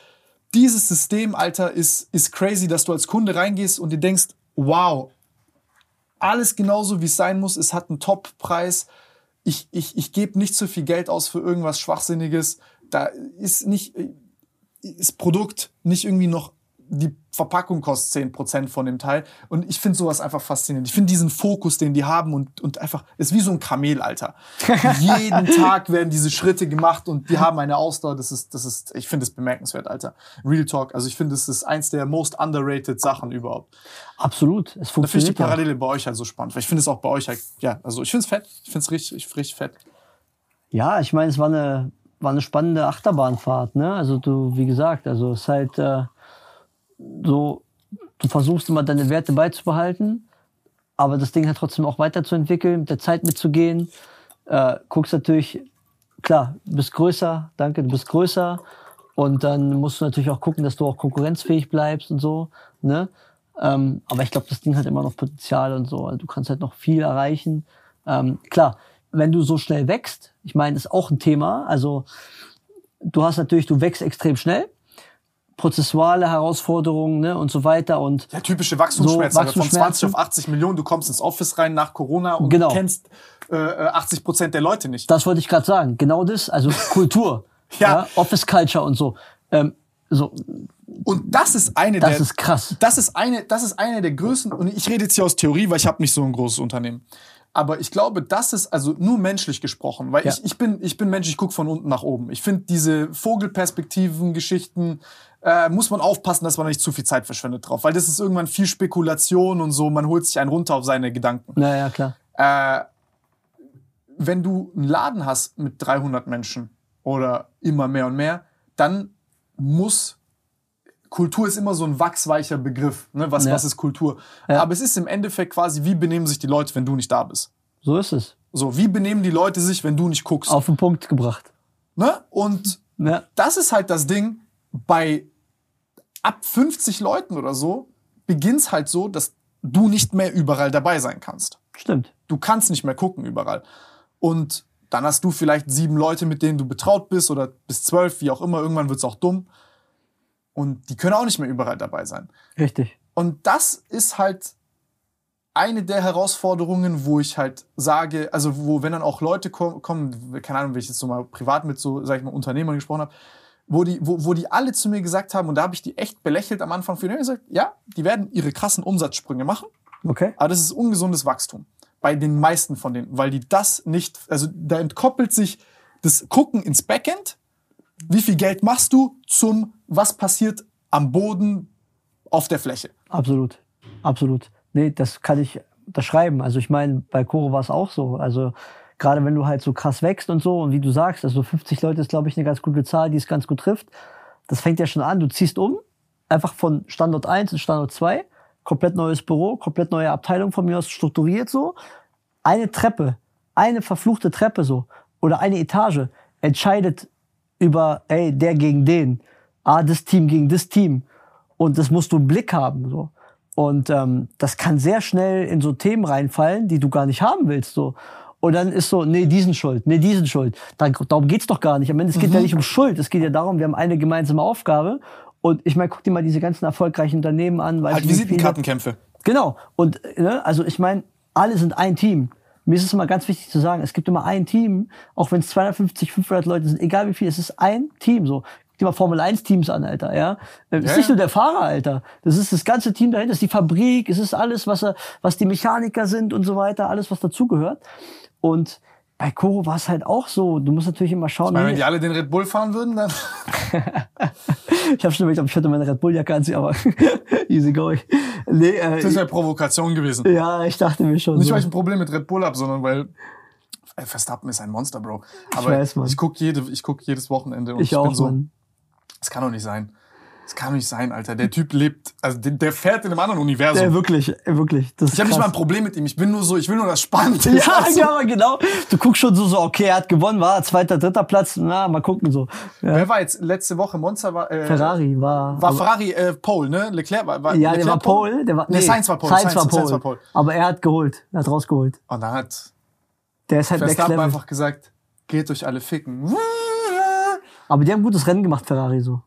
Speaker 1: dieses System, Alter, ist, ist crazy, dass du als Kunde reingehst und dir denkst, wow, alles genauso, wie es sein muss. Es hat einen Top-Preis. Ich, ich, ich gebe nicht so viel Geld aus für irgendwas Schwachsinniges. Da ist nicht, das Produkt nicht irgendwie noch, die Verpackung kostet 10% von dem Teil. Und ich finde sowas einfach faszinierend. Ich finde diesen Fokus, den die haben und, und einfach, ist wie so ein Kamel, Alter. Jeden Tag werden diese Schritte gemacht und die haben eine Ausdauer. Das ist, das ist, ich finde es bemerkenswert, Alter. Real Talk. Also ich finde, es ist eins der most underrated Sachen überhaupt.
Speaker 2: Absolut. Es
Speaker 1: Da finde ich die
Speaker 2: funktioniert.
Speaker 1: Parallele bei euch halt so spannend. Weil ich finde es auch bei euch halt, ja, also ich finde es fett. Ich finde es richtig, richtig fett.
Speaker 2: Ja, ich meine, es war eine, war eine spannende Achterbahnfahrt. Ne? Also du, wie gesagt, also es ist halt äh, so, du versuchst immer deine Werte beizubehalten, aber das Ding halt trotzdem auch weiterzuentwickeln, mit der Zeit mitzugehen. Äh, guckst natürlich, klar, du bist größer, danke, du bist größer. Und dann musst du natürlich auch gucken, dass du auch konkurrenzfähig bleibst und so. Ne? Ähm, aber ich glaube, das Ding hat immer noch Potenzial und so. Also du kannst halt noch viel erreichen. Ähm, klar, wenn du so schnell wächst, ich meine, ist auch ein Thema. Also du hast natürlich, du wächst extrem schnell, prozessuale Herausforderungen ne, und so weiter. Und
Speaker 1: Ja, typische Wachstumsschmerzen.
Speaker 2: So,
Speaker 1: Alter. Von 20
Speaker 2: Wachstumsschmerzen.
Speaker 1: auf 80 Millionen, du kommst ins Office rein nach Corona und
Speaker 2: Genau.
Speaker 1: du kennst äh, äh, 80 Prozent der Leute nicht.
Speaker 2: das wollte ich gerade sagen. Genau das, also Kultur,
Speaker 1: Ja.
Speaker 2: Office Culture und so. Ähm, so,
Speaker 1: Und das ist eine
Speaker 2: das
Speaker 1: der
Speaker 2: ist krass.
Speaker 1: das ist eine das ist eine der größten und ich rede jetzt hier aus Theorie, weil ich habe nicht so ein großes Unternehmen. Aber ich glaube, das ist also nur menschlich gesprochen, weil
Speaker 2: Ja.
Speaker 1: ich, ich bin ich bin Mensch, ich gucke von unten nach oben. Ich finde diese Vogelperspektiven, Geschichten äh, muss man aufpassen, dass man nicht zu viel Zeit verschwendet drauf, weil das ist irgendwann viel Spekulation und so. Man holt sich einen runter auf seine Gedanken.
Speaker 2: Naja, klar.
Speaker 1: Äh, wenn du einen Laden hast mit 300 Menschen oder immer mehr und mehr, dann muss Kultur ist immer so ein wachsweicher Begriff. Ne? Was,
Speaker 2: Ja.
Speaker 1: was ist Kultur?
Speaker 2: Ja.
Speaker 1: Aber es ist im Endeffekt quasi, wie benehmen sich die Leute, wenn du nicht da bist?
Speaker 2: So ist es.
Speaker 1: So, wie benehmen die Leute sich, wenn du nicht guckst?
Speaker 2: Auf den Punkt gebracht.
Speaker 1: Ne? Und
Speaker 2: Ja,
Speaker 1: das ist halt das Ding, bei ab 50 Leuten oder so beginnt's halt so, dass du nicht mehr überall dabei sein kannst.
Speaker 2: stimmt.
Speaker 1: du kannst nicht mehr gucken überall. Und dann hast du vielleicht sieben Leute, mit denen du betraut bist oder bis zwölf, wie auch immer. Irgendwann wird's auch dumm. Und die können auch nicht mehr überall dabei sein.
Speaker 2: Richtig.
Speaker 1: Und das ist halt eine der Herausforderungen, wo ich halt sage, also wo, wenn dann auch Leute ko- kommen, keine Ahnung, wenn ich jetzt so mal privat mit so, sag ich mal, Unternehmern gesprochen habe, wo die, wo, wo die alle zu mir gesagt haben, und da habe ich die echt belächelt am Anfang für die gesagt, ja, die werden ihre krassen Umsatzsprünge machen,
Speaker 2: Okay.
Speaker 1: aber das ist ungesundes Wachstum. Bei den meisten von denen, weil die das nicht, also da entkoppelt sich das Gucken ins Backend, wie viel Geld machst du, zum was passiert am Boden auf der Fläche.
Speaker 2: Absolut. Absolut. Nee, das kann ich unterschreiben. Also ich meine, bei Koro war es auch so. Also gerade wenn du halt so krass wächst und so und wie du sagst, also 50 Leute ist, glaube ich, eine ganz gute Zahl, die es ganz gut trifft. Das fängt ja schon an. Du ziehst um, einfach von Standort 1 in Standort 2, komplett neues Büro, komplett neue Abteilung von mir aus strukturiert so. Eine Treppe, eine verfluchte Treppe so oder eine Etage entscheidet über, ey, der gegen den, ah, das Team gegen das Team. Und das musst du im Blick haben. So. Und ähm, das kann sehr schnell in so Themen reinfallen, die du gar nicht haben willst. So. Und dann ist so, nee, diesen schuld, nee, diesen schuld. Dann, darum geht's doch gar nicht. Am Ende, es geht ja nicht um Schuld. Es geht ja darum, wir haben eine gemeinsame Aufgabe. Und ich meine, guck dir mal diese ganzen erfolgreichen Unternehmen an. Weißt
Speaker 1: Halt Visitenkartenkämpfe.
Speaker 2: Genau. Und ne, also ich meine, alle sind ein Team. Mir ist es immer ganz wichtig zu sagen, es gibt immer ein Team, auch wenn es 250, 500 Leute sind, egal wie viel, es ist ein Team. So, guck dir mal Formel 1 Teams an, Alter. Ja, Es ist
Speaker 1: Ja,
Speaker 2: nicht
Speaker 1: ja.
Speaker 2: nur der Fahrer, Alter. Das ist das ganze Team dahinter, das ist die Fabrik, es ist alles, was er, was die Mechaniker sind und so weiter, alles, was dazugehört. Und bei Koro war es halt auch so. Du musst natürlich immer schauen.
Speaker 1: Weil
Speaker 2: nee,
Speaker 1: wenn die alle den Red Bull fahren würden, dann.
Speaker 2: ich habe schon überlegt, ob ich heute meine Red Bull Jacke anziehe, aber easy going. Nee, äh,
Speaker 1: Das wäre Provokation gewesen.
Speaker 2: ja, ich dachte mir schon.
Speaker 1: Nicht,
Speaker 2: so.
Speaker 1: weil ich ein Problem mit Red Bull habe, sondern weil Verstappen ist ein Monster, Bro. Aber
Speaker 2: weiß, Mann.
Speaker 1: ich guck jede, ich guck jedes Wochenende und
Speaker 2: ich
Speaker 1: ich,
Speaker 2: auch,
Speaker 1: bin so,
Speaker 2: Mann.
Speaker 1: das kann doch nicht sein. Das kann nicht sein, Alter. Der Typ lebt, also der, der fährt in einem anderen Universum.
Speaker 2: Ja, wirklich, wirklich. Das
Speaker 1: ich habe nicht mal ein Problem mit ihm. Ich bin nur so, ich will nur das Spannende.
Speaker 2: Ja,
Speaker 1: du?
Speaker 2: ja, genau. Du guckst schon so, so, okay, er hat gewonnen, war zweiter, dritter Platz, na, mal gucken so. Ja.
Speaker 1: Wer war jetzt letzte Woche Monster? War, äh,
Speaker 2: Ferrari war.
Speaker 1: War Ferrari äh, Pole, ne? Leclerc war, war
Speaker 2: ja, der
Speaker 1: Leclerc
Speaker 2: war Pole, der war.
Speaker 1: Nee, Sainz war Pole.
Speaker 2: Sainz, war Pole.
Speaker 1: Sainz war Pole.
Speaker 2: Aber er hat geholt, er hat rausgeholt.
Speaker 1: Und dann hat
Speaker 2: Der ist halt
Speaker 1: Verstappen einfach gesagt, geht euch alle ficken.
Speaker 2: Aber die haben ein gutes Rennen gemacht, Ferrari so.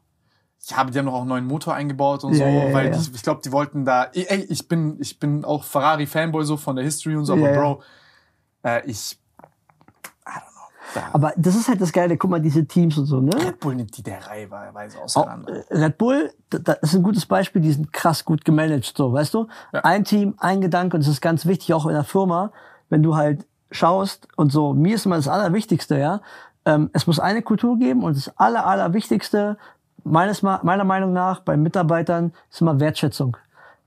Speaker 1: Ja, aber die haben doch auch einen neuen Motor eingebaut und so,
Speaker 2: ja,
Speaker 1: weil. Die, ich glaube, die wollten da. Ey, ich bin, ich bin auch Ferrari-Fanboy so von der History und so, aber. Bro, äh, ich. I don't know. Da,
Speaker 2: Aber das ist halt das Geile, guck mal, diese Teams und so, ne?
Speaker 1: Red Bull nimmt die der Reiheweise
Speaker 2: Auch,
Speaker 1: auseinander.
Speaker 2: Red Bull, da- das ist ein gutes Beispiel, die sind krass gut gemanagt, so, weißt du?
Speaker 1: Ja.
Speaker 2: Ein Team, ein Gedanke, und das ist ganz wichtig, auch in der Firma, wenn du halt schaust und so, mir ist immer das Allerwichtigste, ja, ähm, es muss eine Kultur geben und das Aller, Allerwichtigste, meines, meiner Meinung nach, bei Mitarbeitern, ist immer Wertschätzung.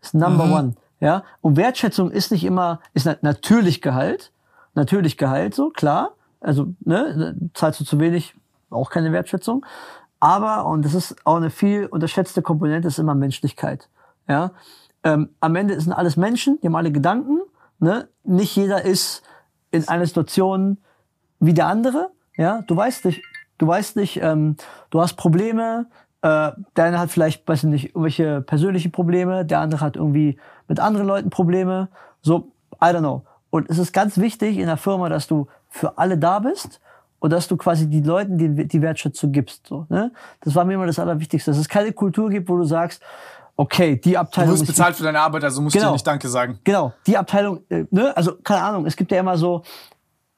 Speaker 2: Ist Number one, ja? Und Wertschätzung ist nicht immer, ist na- natürlich Gehalt, natürlich Gehalt, so, klar, also, ne, zahlst du zu wenig, auch keine Wertschätzung. Aber, und das ist auch eine viel unterschätzte Komponente, ist immer Menschlichkeit. Ja? Ähm, am Ende sind alles Menschen, die haben alle Gedanken. Ne? Nicht jeder ist in einer Situation wie der andere. Ja? Du weißt nicht, du weißt nicht, ähm, du hast Probleme, äh, der eine hat vielleicht, weiß ich nicht, irgendwelche persönliche Probleme, der andere hat irgendwie mit anderen Leuten Probleme. So, I don't know. Und es ist ganz wichtig in der Firma, dass du für alle da bist und dass du quasi die Leuten die, die Wertschätzung gibst. So, ne? Das war mir immer das Allerwichtigste, dass es keine Kultur gibt, wo du sagst, okay, die
Speaker 1: Du
Speaker 2: Abteilung
Speaker 1: wirst
Speaker 2: ist
Speaker 1: bezahlt für deine Arbeit, also musst du
Speaker 2: Genau.
Speaker 1: dir nicht Danke sagen.
Speaker 2: Genau, die Abteilung, äh, ne, also keine Ahnung, es gibt ja immer so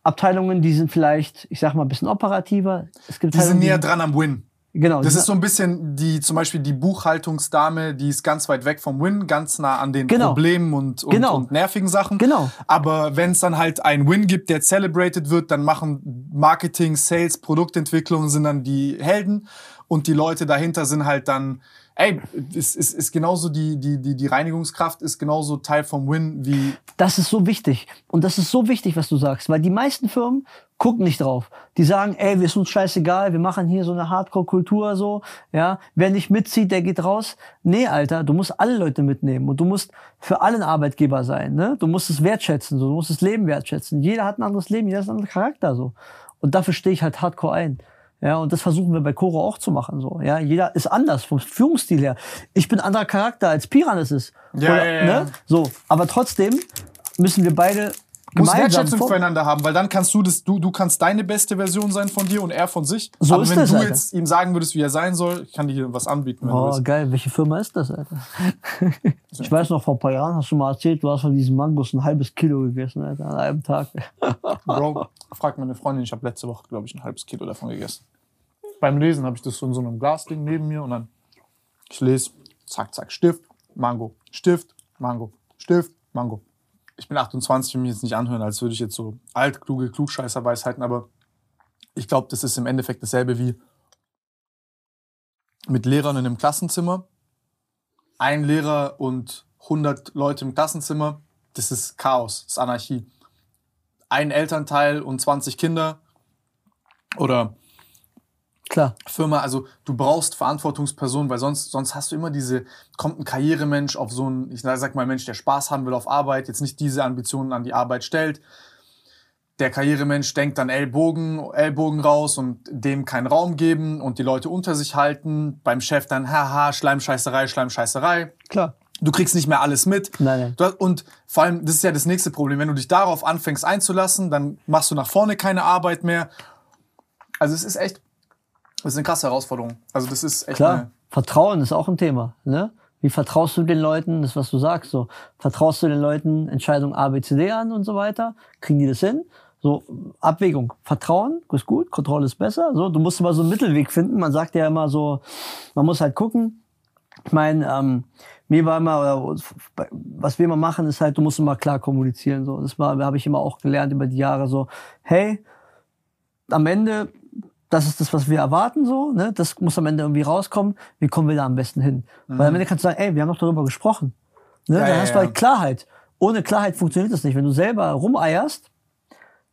Speaker 2: Abteilungen, die sind vielleicht, ich sag mal, ein bisschen operativer. Es gibt
Speaker 1: Die sind näher dran am Win.
Speaker 2: Genau,
Speaker 1: Das ist so ein bisschen die, zum Beispiel die Buchhaltungsdame, die ist ganz weit weg vom Win, ganz nah an den
Speaker 2: Genau.
Speaker 1: Problemen und, und,
Speaker 2: Genau.
Speaker 1: und nervigen Sachen.
Speaker 2: Genau.
Speaker 1: Aber wenn es dann halt ein Win gibt, der celebrated wird, dann machen Marketing, Sales, Produktentwicklung sind dann die Helden und die Leute dahinter sind halt dann, ey, es ist, ist genauso die, die, die, die Reinigungskraft ist genauso Teil vom Win wie
Speaker 2: Das ist so wichtig. Und das ist so wichtig, was du sagst, weil die meisten Firmen gucken nicht drauf. Die sagen, ey, wir sind uns scheißegal, wir machen hier so eine Hardcore-Kultur so, ja. Wer nicht mitzieht, der geht raus. Nee, Alter, du musst alle Leute mitnehmen und du musst für allen Arbeitgeber sein, ne? Du musst es wertschätzen, so. du musst das Leben wertschätzen. Jeder hat ein anderes Leben, jeder hat einen anderen Charakter, so. Und dafür stehe ich halt Hardcore ein. Ja, und das versuchen wir bei Coro auch zu machen, so. Ja, jeder ist anders vom Führungsstil her. Ich bin anderer Charakter als Piran es ist.
Speaker 1: Ja, ja, ja.
Speaker 2: Ne? So. Aber trotzdem müssen wir beide
Speaker 1: muss
Speaker 2: gemeinsam
Speaker 1: Wertschätzung
Speaker 2: vor-
Speaker 1: füreinander haben, weil dann kannst du das, du, du kannst deine beste Version sein von dir und er von sich.
Speaker 2: So
Speaker 1: Aber
Speaker 2: ist
Speaker 1: wenn
Speaker 2: das,
Speaker 1: du
Speaker 2: Alter.
Speaker 1: jetzt ihm sagen würdest, wie er sein soll, ich kann dir was anbieten,
Speaker 2: Oh, geil. Welche Firma ist das, Alter? ich weiß noch, vor ein paar Jahren hast du mal erzählt, du hast von diesen Mangos ein halbes Kilo gegessen, Alter, an einem Tag.
Speaker 1: Bro, frag meine Freundin, ich habe letzte Woche, glaube ich, ein halbes Kilo davon gegessen. beim Lesen habe ich das so in so einem Glasding neben mir und dann ich lese, zack, zack, Stift, Mango, Stift, Mango, Stift, Mango. Ich bin 28, will mich jetzt nicht anhören, als würde ich jetzt so altkluge Klugscheißer-Weisheiten, aber ich glaube, das ist im Endeffekt dasselbe wie mit Lehrern in einem Klassenzimmer. Ein Lehrer und 100 Leute im Klassenzimmer, das ist Chaos, das ist Anarchie. Ein Elternteil und 20 Kinder oder
Speaker 2: Klar.
Speaker 1: Firma, also du brauchst Verantwortungspersonen, weil sonst, sonst hast du immer diese, kommt ein Karrieremensch auf so einen, ich sag mal, Mensch, der Spaß haben will auf Arbeit, jetzt nicht diese Ambitionen an die Arbeit stellt. Der Karrieremensch denkt dann Ellbogen, Ellbogen raus und dem keinen Raum geben und die Leute unter sich halten. Beim Chef dann, haha, Schleimscheißerei, Schleimscheißerei.
Speaker 2: Klar.
Speaker 1: Du kriegst nicht mehr alles mit.
Speaker 2: Nein,
Speaker 1: Und vor allem, das ist ja das nächste Problem. Wenn du dich darauf anfängst einzulassen, dann machst du nach vorne keine Arbeit mehr. Also es ist echt, das ist eine krasse Herausforderung. Also das ist echt
Speaker 2: Klar. Vertrauen ist auch ein Thema. Ne? Wie vertraust du den Leuten, das was du sagst, so. Vertraust du den Leuten Entscheidung A, B, C, D an und so weiter? Kriegen die das hin? So, Abwägung. Vertrauen ist gut, Kontrolle ist besser. So, du musst immer so einen Mittelweg finden. Man sagt ja immer so, man muss halt gucken. Ich meine, ähm, mir war immer, oder was wir immer machen, ist halt, du musst immer klar kommunizieren. So, das war, habe ich immer auch gelernt über die Jahre. So, hey, am Ende, das ist das, was wir erwarten, so, ne? Das muss am Ende irgendwie rauskommen. Wie kommen wir da am besten hin? Weil am Ende kannst du sagen, ey, wir haben doch darüber gesprochen. Ne?
Speaker 1: Mhm. Ja,
Speaker 2: Dann hast du
Speaker 1: ja.
Speaker 2: halt Klarheit. Ohne Klarheit funktioniert das nicht. Wenn du selber rumeierst,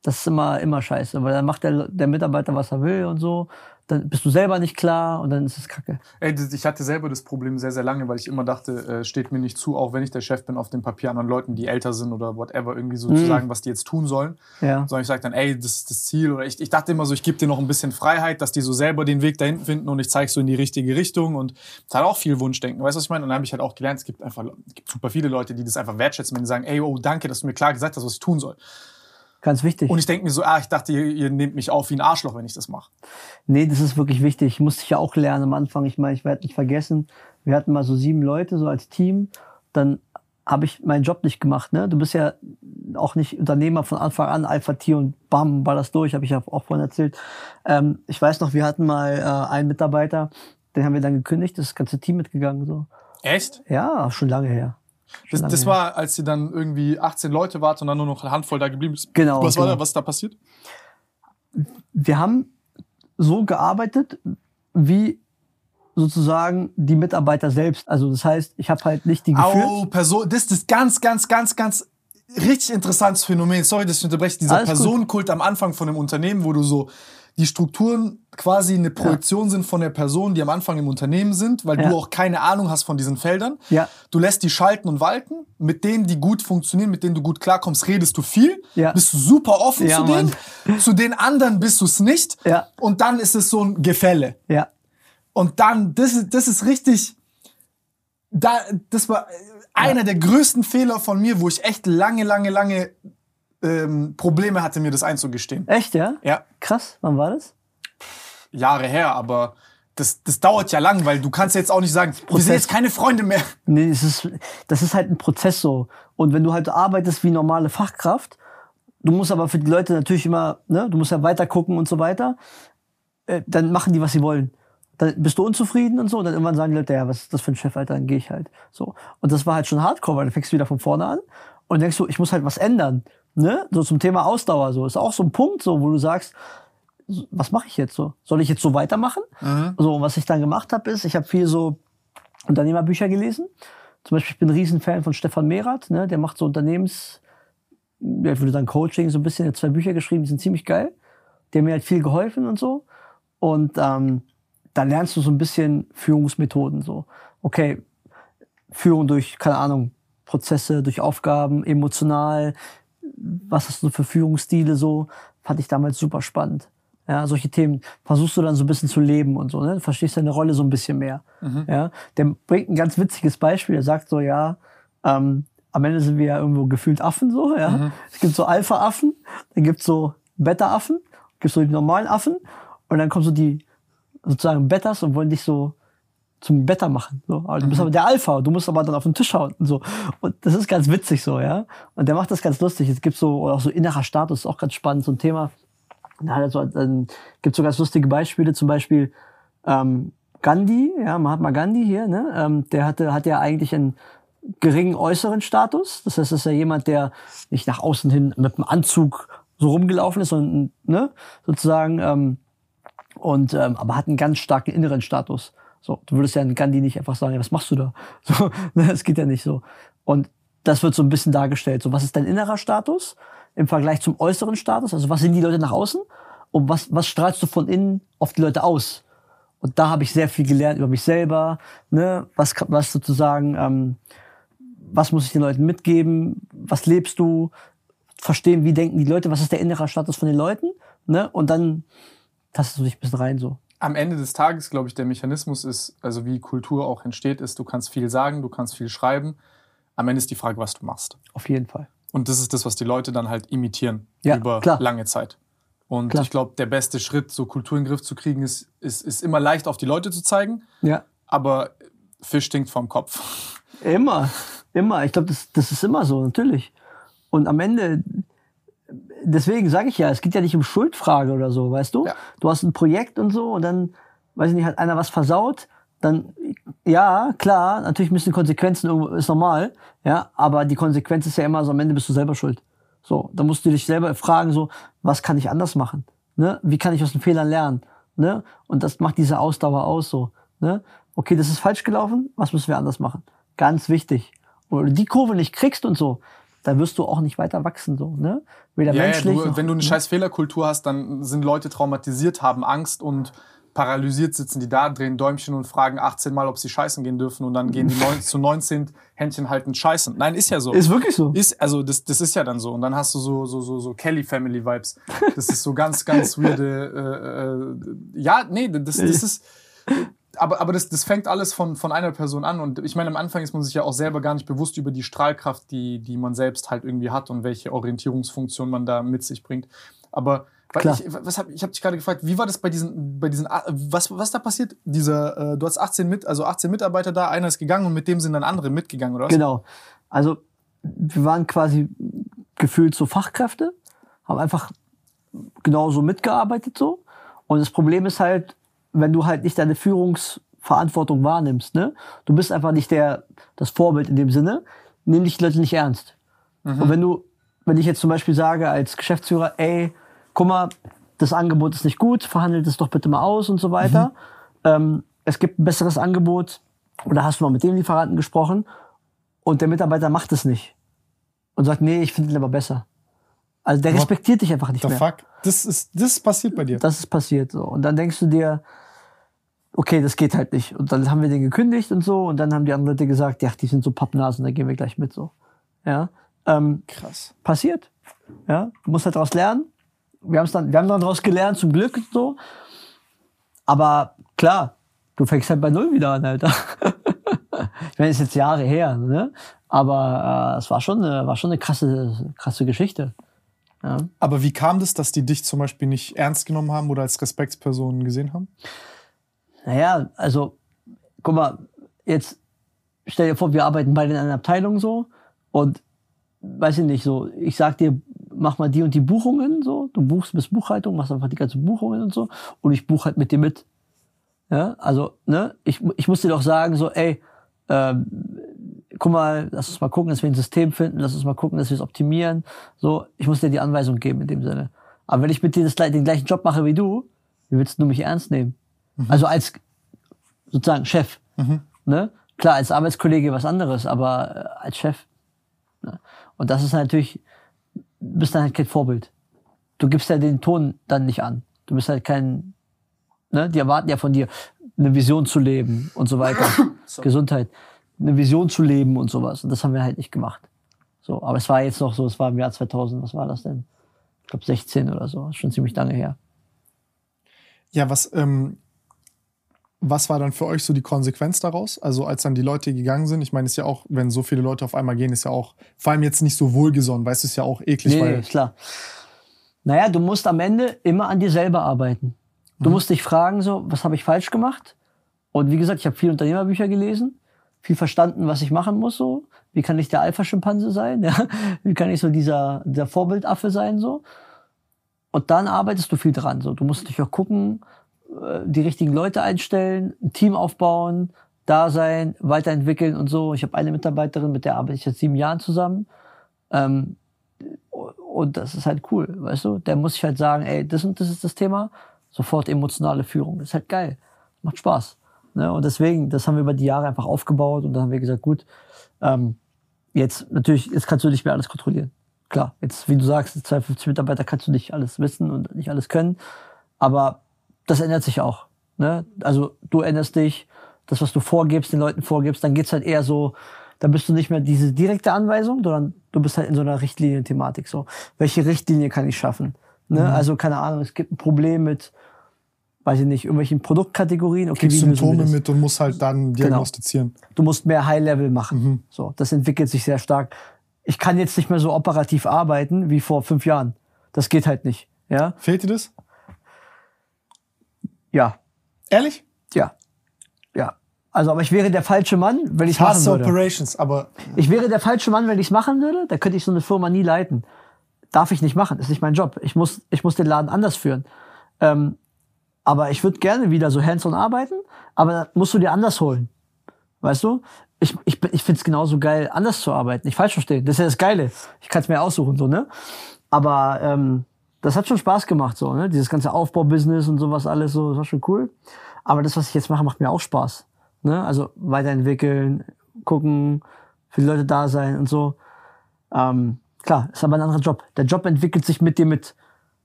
Speaker 2: das ist immer, immer scheiße, weil dann macht der, der Mitarbeiter, was er will und so. Dann bist du selber nicht klar und dann ist es kacke.
Speaker 1: ey, ich hatte selber das Problem sehr, sehr lange, weil ich immer dachte, äh, steht mir nicht zu, auch wenn ich der Chef bin, auf dem Papier anderen Leuten, die älter sind oder whatever, irgendwie so zu sagen, was die jetzt tun sollen.
Speaker 2: Ja.
Speaker 1: Sondern ich sage dann, ey, das ist das Ziel. Oder ich, ich dachte immer so, ich gebe dir noch ein bisschen Freiheit, dass die so selber den Weg dahin finden und ich zeige so in die richtige Richtung. Und das hat auch viel Wunschdenken. Weißt du, was ich meine? Und dann habe ich halt auch gelernt, es gibt einfach es gibt super viele Leute, die das einfach wertschätzen, wenn die sagen, ey, oh, danke, dass du mir klar gesagt hast, was ich tun soll.
Speaker 2: Ganz wichtig.
Speaker 1: Und ich denke mir so, ah, ich dachte, ihr, ihr nehmt mich auf wie ein Arschloch, wenn ich das mache.
Speaker 2: Nee, das ist wirklich wichtig. Musste ich ja auch lernen am Anfang. Ich meine, ich werde nicht vergessen, wir hatten mal so sieben Leute so als Team. Dann habe ich meinen Job nicht gemacht. Ne? Du bist ja auch nicht Unternehmer von Anfang an, Alpha-Tier und bam, war das durch, habe ich ja auch vorhin erzählt. Ähm, ich weiß noch, wir hatten mal äh, einen Mitarbeiter, den haben wir dann gekündigt, das ganze Team mitgegangen. So.
Speaker 1: Echt?
Speaker 2: Ja, schon lange her.
Speaker 1: Das, das war, als ihr dann irgendwie 18 Leute wart und dann nur noch eine Handvoll da geblieben ist.
Speaker 2: Genau,
Speaker 1: Was war
Speaker 2: genau.
Speaker 1: da, was ist da passiert?
Speaker 2: wir haben so gearbeitet, wie sozusagen die Mitarbeiter selbst. Also das heißt, ich habe halt nicht die geführt.
Speaker 1: Au, Person, das ist ganz, ganz, ganz, ganz richtig interessantes Phänomen. Sorry, dass ich unterbreche. Dieser
Speaker 2: Alles gut.
Speaker 1: Personenkult am Anfang von einem Unternehmen, wo du so die Strukturen quasi eine Projektion sind von der Person, die am Anfang im Unternehmen sind, weil
Speaker 2: Ja.
Speaker 1: du auch keine Ahnung hast von diesen Feldern.
Speaker 2: Ja.
Speaker 1: Du lässt die schalten und walten. Mit denen, die gut funktionieren, mit denen du gut klarkommst, redest du viel.
Speaker 2: Ja.
Speaker 1: Bist du super offen
Speaker 2: Ja,
Speaker 1: zu denen.
Speaker 2: Mann.
Speaker 1: Zu den anderen bist du es nicht.
Speaker 2: Ja.
Speaker 1: Und dann ist es so ein Gefälle.
Speaker 2: Ja,
Speaker 1: Und dann, das ist, das ist richtig, da, das war einer der größten Fehler von mir, wo ich echt lange, lange, lange ähm, Probleme hatte, mir das einzugestehen.
Speaker 2: echt, ja?
Speaker 1: Ja,
Speaker 2: Krass, wann war das?
Speaker 1: Jahre her, aber das, das dauert ja lang, weil du kannst jetzt auch nicht sagen, wir sind jetzt keine Freunde mehr.
Speaker 2: Nee, es ist, das ist halt ein Prozess so. Und wenn du halt arbeitest wie normale Fachkraft, du musst aber für die Leute natürlich immer, ne, du musst ja weiter gucken und so weiter, äh, dann machen die, was sie wollen. Dann bist du unzufrieden und so, und dann irgendwann sagen die Leute, ja, was ist das für ein Chef, Alter, dann gehe ich halt. So. Und das war halt schon hardcore, weil dann fängst du wieder von vorne an und denkst du, ich muss halt was ändern. Ne? So zum Thema Ausdauer, so. Ist auch so ein Punkt, so, wo du sagst, was mache ich jetzt so? Soll ich jetzt so weitermachen? So, und was ich dann gemacht habe, ist, ich habe viel so Unternehmerbücher gelesen. Zum Beispiel, ich bin ein Riesenfan von Stefan Merath, ne? der macht so Unternehmens, ja, ich würde sagen Coaching, so ein bisschen, er hat zwei Bücher geschrieben, die sind ziemlich geil. Die haben mir halt viel geholfen und so. Und ähm, da lernst du so ein bisschen Führungsmethoden so. Okay, Führung durch, keine Ahnung, Prozesse, durch Aufgaben, emotional, was hast du für Führungsstile so, fand ich damals super spannend. Ja, solche Themen versuchst du dann so ein bisschen zu leben und so, ne? Du verstehst deine Rolle so ein bisschen mehr. Ja, der bringt ein ganz witziges Beispiel. Er sagt so, ja, ähm, am Ende sind wir ja irgendwo gefühlt Affen so, ja. Es gibt so Alpha-Affen, dann gibt's so Beta-Affen, gibt's so die normalen Affen und dann kommen so die sozusagen Bettas und wollen dich so zum Beta machen. So. Aber du bist aber der Alpha, du musst aber dann auf den Tisch hauen und so. Und das ist ganz witzig so, ja. Und der macht das ganz lustig. Es gibt so, auch so innerer Status, ist auch ganz spannend, so ein Thema. Na, also, dann gibt so ganz lustige Beispiele, zum Beispiel ähm, Gandhi, ja, Mahatma Gandhi hier, ne, ähm, der hatte, hat ja eigentlich einen geringen äußeren Status. Das heißt, das ist ja jemand, der nicht nach außen hin mit einem Anzug so rumgelaufen ist, sondern ne, sozusagen, ähm, und ähm, aber hat einen ganz starken inneren Status. So, du würdest ja in Gandhi nicht einfach sagen, ja, was machst du da? So, ne, das geht ja nicht so. Und das wird so ein bisschen dargestellt. So, was ist dein innerer Status im Vergleich zum äußeren Status? Also, was sind die Leute nach außen? Und was, was strahlst du von innen auf die Leute aus? Und da habe ich sehr viel gelernt über mich selber, ne? was, was sozusagen, ähm, was muss ich den Leuten mitgeben, was lebst du, verstehen, wie denken die Leute, was ist der innere Status von den Leuten, ne? und dann tastest du dich ein bisschen rein so.
Speaker 1: Am Ende des Tages, glaube ich, der Mechanismus ist, also wie Kultur auch entsteht, ist, du kannst viel sagen, du kannst viel schreiben. Am Ende ist die Frage, was du machst.
Speaker 2: Auf jeden Fall.
Speaker 1: Und das ist das, was die Leute dann halt imitieren
Speaker 2: Ja,
Speaker 1: über
Speaker 2: klar.
Speaker 1: lange Zeit. Und
Speaker 2: Klar.
Speaker 1: ich glaube, der beste Schritt, so Kultur in den Griff zu kriegen, ist, ist, ist immer leicht auf die Leute zu zeigen,
Speaker 2: Ja.
Speaker 1: aber Fisch stinkt vom Kopf.
Speaker 2: Immer, immer. Ich glaube, das, das ist immer so, natürlich. Und am Ende, deswegen sage ich ja, es geht ja nicht um Schuldfrage oder so, weißt du?
Speaker 1: Ja.
Speaker 2: Du hast ein Projekt und so und dann, weiß ich nicht, hat einer was versaut, dann, ja, klar, natürlich müssen Konsequenzen irgendwo, ist normal, ja, aber die Konsequenz ist ja immer so, am Ende bist du selber schuld. So, da musst du dich selber fragen, so, was kann ich anders machen? Ne? Wie kann ich aus den Fehlern lernen? Ne? Und das macht diese Ausdauer aus, so. Ne? Okay, das ist falsch gelaufen, was müssen wir anders machen? Ganz wichtig. Und wenn du die Kurve nicht kriegst und so, dann wirst du auch nicht weiter wachsen, so, ne? Weder
Speaker 1: Ja, ja,
Speaker 2: menschlich.
Speaker 1: du,
Speaker 2: noch-
Speaker 1: wenn du eine
Speaker 2: ne?
Speaker 1: scheiß Fehlerkultur hast, dann sind Leute traumatisiert, haben Angst und paralysiert sitzen die da, drehen Däumchen und fragen 18 Mal, ob sie scheißen gehen dürfen und dann gehen die 9, zu 19 Händchen halten scheißen. Nein, ist ja so.
Speaker 2: Ist wirklich so.
Speaker 1: Ist, also das, das ist ja dann so. Und dann hast du so, so, so, so Kelly Family Vibes. Das ist so ganz, ganz weirde. Äh, äh, ja, nee, das, das ist. Aber, aber das, das fängt alles von, von einer Person an. Und ich meine, am Anfang ist man sich ja auch selber gar nicht bewusst über die Strahlkraft, die, die man selbst halt irgendwie hat und welche Orientierungsfunktion man da mit sich bringt. Aber
Speaker 2: Klar.
Speaker 1: ich, was hab, ich habe dich gerade gefragt, wie war das bei diesen, bei diesen, was, was da passiert? Dieser, äh, du hast 18 mit, also 18 Mitarbeiter da, einer ist gegangen und mit dem sind dann andere mitgegangen, oder was?
Speaker 2: Genau. Also wir waren quasi gefühlt so Fachkräfte, haben einfach genauso mitgearbeitet so. Und das Problem ist halt, wenn du halt nicht deine Führungsverantwortung wahrnimmst, ne? Du bist einfach nicht der, das Vorbild in dem Sinne, nimm dich die Leute nicht ernst. Und wenn du, wenn ich jetzt zum Beispiel sage als Geschäftsführer, ey, guck mal, das Angebot ist nicht gut, verhandelt es doch bitte mal aus und so weiter. Ähm, es gibt ein besseres Angebot oder hast du mal mit dem Lieferanten gesprochen und der Mitarbeiter macht es nicht und sagt, nee, ich finde den aber besser. Also der
Speaker 4: What
Speaker 2: respektiert dich einfach nicht
Speaker 4: The
Speaker 2: mehr.
Speaker 4: fuck? Das ist, das passiert bei dir.
Speaker 2: Das ist passiert so. Und dann denkst du dir, okay, das geht halt nicht. Und dann haben wir den gekündigt und so und dann haben die anderen Leute gesagt, ja, die sind so Pappnasen, da gehen wir gleich mit so. Ja, ähm,
Speaker 1: Krass.
Speaker 2: passiert. Ja, du musst halt daraus lernen. Wir haben es dann, wir haben dann daraus gelernt, zum Glück und so. Aber klar, du fängst halt bei Null wieder an, Alter. ich meine, ist jetzt Jahre her, ne? Aber äh, es war schon, eine, war schon eine krasse, krasse Geschichte. Ja.
Speaker 4: Aber wie kam das, dass die dich zum Beispiel nicht ernst genommen haben oder als Respektsperson gesehen haben?
Speaker 2: Naja, also, guck mal, jetzt stell dir vor, wir arbeiten beide in einer Abteilung so und weiß ich nicht, so, ich sag dir, mach mal die und die Buchungen so, du buchst bis Buchhaltung, machst einfach die ganzen Buchungen und so und ich buch halt mit dir mit. Ja, also, ne, ich, ich muss dir doch sagen, so, ey, ähm, guck mal, lass uns mal gucken, dass wir ein System finden, lass uns mal gucken, dass wir es optimieren. So, ich muss dir die Anweisung geben in dem Sinne. Aber wenn ich mit dir das, den gleichen Job mache wie du, wie willst du mich ernst nehmen? Also als sozusagen Chef. Ne? Klar, als Arbeitskollege was anderes, aber äh, als Chef. Ne? Und das ist natürlich, du bist dann halt kein Vorbild. Du gibst ja den Ton dann nicht an. Du bist halt kein, ne? Die erwarten ja von dir, eine Vision zu leben und so weiter. Gesundheit. Eine Vision zu leben und sowas. Und das haben wir halt nicht gemacht. So, aber es war jetzt noch so, es war im Jahr 2000, was war das denn? Ich glaube 16 oder so, schon ziemlich lange her.
Speaker 4: Ja, was, ähm, was war dann für euch so die Konsequenz daraus? Also als dann die Leute gegangen sind, ich meine, ist ja auch, wenn so viele Leute auf einmal gehen, ist ja auch, vor allem jetzt nicht so wohlgesonnen, weißt du, ist ja auch eklig,
Speaker 2: Nee,
Speaker 4: weil
Speaker 2: klar. Naja, du musst am Ende immer an dir selber arbeiten. Du musst dich fragen, so, was habe ich falsch gemacht? Und wie gesagt, ich habe viel Unternehmerbücher gelesen, viel verstanden, was ich machen muss, so. Wie kann ich der Alpha-Schimpanse sein? Ja? Wie kann ich so dieser, dieser Vorbildaffe sein, so? Und dann arbeitest du viel dran. So, du musst natürlich auch gucken, die richtigen Leute einstellen, ein Team aufbauen, da sein, weiterentwickeln und so. Ich habe eine Mitarbeiterin, mit der arbeite ich seit sieben Jahren zusammen. Ähm, und das ist halt cool, weißt du? Der muss sich halt sagen, ey, das und das ist das Thema. Sofort emotionale Führung. Das ist halt geil. Macht Spaß. Ne? Und deswegen, das haben wir über die Jahre einfach aufgebaut und dann haben wir gesagt, gut, ähm, jetzt natürlich, jetzt kannst du nicht mehr alles kontrollieren. Klar, jetzt, wie du sagst, 52 Mitarbeiter kannst du nicht alles wissen und nicht alles können. Aber das ändert sich auch. Ne? Also du änderst dich, das, was du vorgibst, den Leuten vorgibst, dann geht's halt eher so, da bist du nicht mehr diese direkte Anweisung, sondern du bist halt in so einer Richtlinienthematik. So, welche Richtlinie kann ich schaffen? Ne? Mhm. Also keine Ahnung, es gibt ein Problem mit, weiß ich nicht, irgendwelchen Produktkategorien.
Speaker 1: Okay, Kriegst Symptome mit und musst halt dann genau. diagnostizieren.
Speaker 2: Genau. Du musst mehr High-Level machen. Mhm. So, das entwickelt sich sehr stark. Ich kann jetzt nicht mehr so operativ arbeiten wie vor fünf Jahren. Das geht halt nicht. Ja.
Speaker 1: Fehlt dir das?
Speaker 2: Ja.
Speaker 1: Ehrlich?
Speaker 2: Ja. Ja. Also, aber ich wäre der falsche Mann, wenn ich machen würde.
Speaker 1: Operations, aber
Speaker 2: ich wäre der falsche Mann, wenn ich es machen würde. Da könnte ich so eine Firma nie leiten. Darf ich nicht machen. Ist nicht mein Job. Ich muss, ich muss den Laden anders führen. Ähm, aber ich würde gerne wieder so hands-on arbeiten, aber musst du dir anders holen. Weißt du? Ich, ich, ich finde es genauso geil, anders zu arbeiten. Nicht falsch verstehen. Das ist ja das Geile. Ich kann es mir aussuchen, so, ne? Aber ähm, das hat schon Spaß gemacht, so, ne? Dieses ganze Aufbaubusiness und sowas alles, so, das war schon cool. Aber das, was ich jetzt mache, macht mir auch Spaß. Ne? Also weiterentwickeln, gucken, für die Leute da sein und so. Ähm, klar, ist aber ein anderer Job. Der Job entwickelt sich mit dir mit.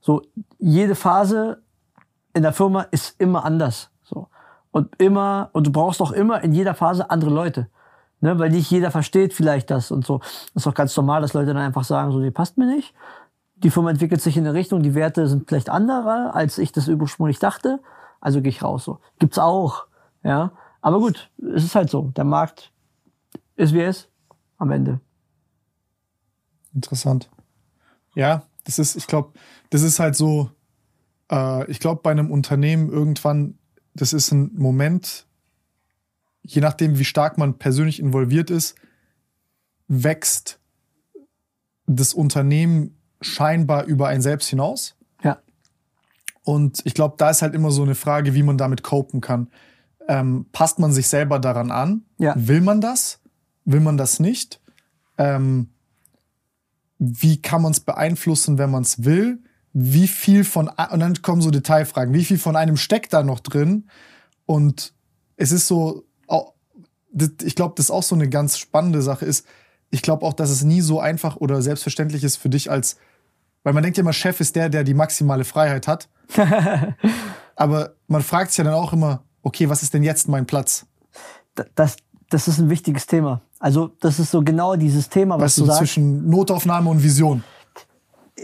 Speaker 2: So, jede Phase in der Firma ist immer anders. So. Und immer, und du brauchst auch immer in jeder Phase andere Leute. Ne? Weil nicht jeder versteht vielleicht das und so. Das ist auch ganz normal, dass Leute dann einfach sagen, so, die passt mir nicht. Die Firma entwickelt sich in eine Richtung, die Werte sind vielleicht andere, als ich das ursprünglich dachte. Also gehe ich raus. So. Gibt's auch. Ja. Aber gut, es ist halt so. Der Markt ist wie er ist am Ende.
Speaker 1: Interessant. Ja, das ist, ich glaube, das ist halt so, äh, ich glaube, bei einem Unternehmen irgendwann, das ist ein Moment, je nachdem, wie stark man persönlich involviert ist, wächst das Unternehmen scheinbar über ein Selbst hinaus.
Speaker 2: Ja.
Speaker 1: Und ich glaube, da ist halt immer so eine Frage, wie man damit copen kann. Ähm, passt man sich selber daran an?
Speaker 2: Ja.
Speaker 1: Will man das? Will man das nicht? Ähm, wie kann man es beeinflussen, wenn man es will? Wie viel von, und dann kommen so Detailfragen, wie viel von einem steckt da noch drin? Und es ist so, ich glaube, das ist auch so eine ganz spannende Sache ist, ich glaube auch, dass es nie so einfach oder selbstverständlich ist für dich als, weil man denkt ja immer, Chef ist der, der die maximale Freiheit hat. Aber man fragt sich ja dann auch immer, okay, was ist denn jetzt mein Platz?
Speaker 2: Das, das ist ein wichtiges Thema. Also, das ist so genau dieses Thema, was, was du so sagst.
Speaker 1: zwischen Notaufnahme und Vision.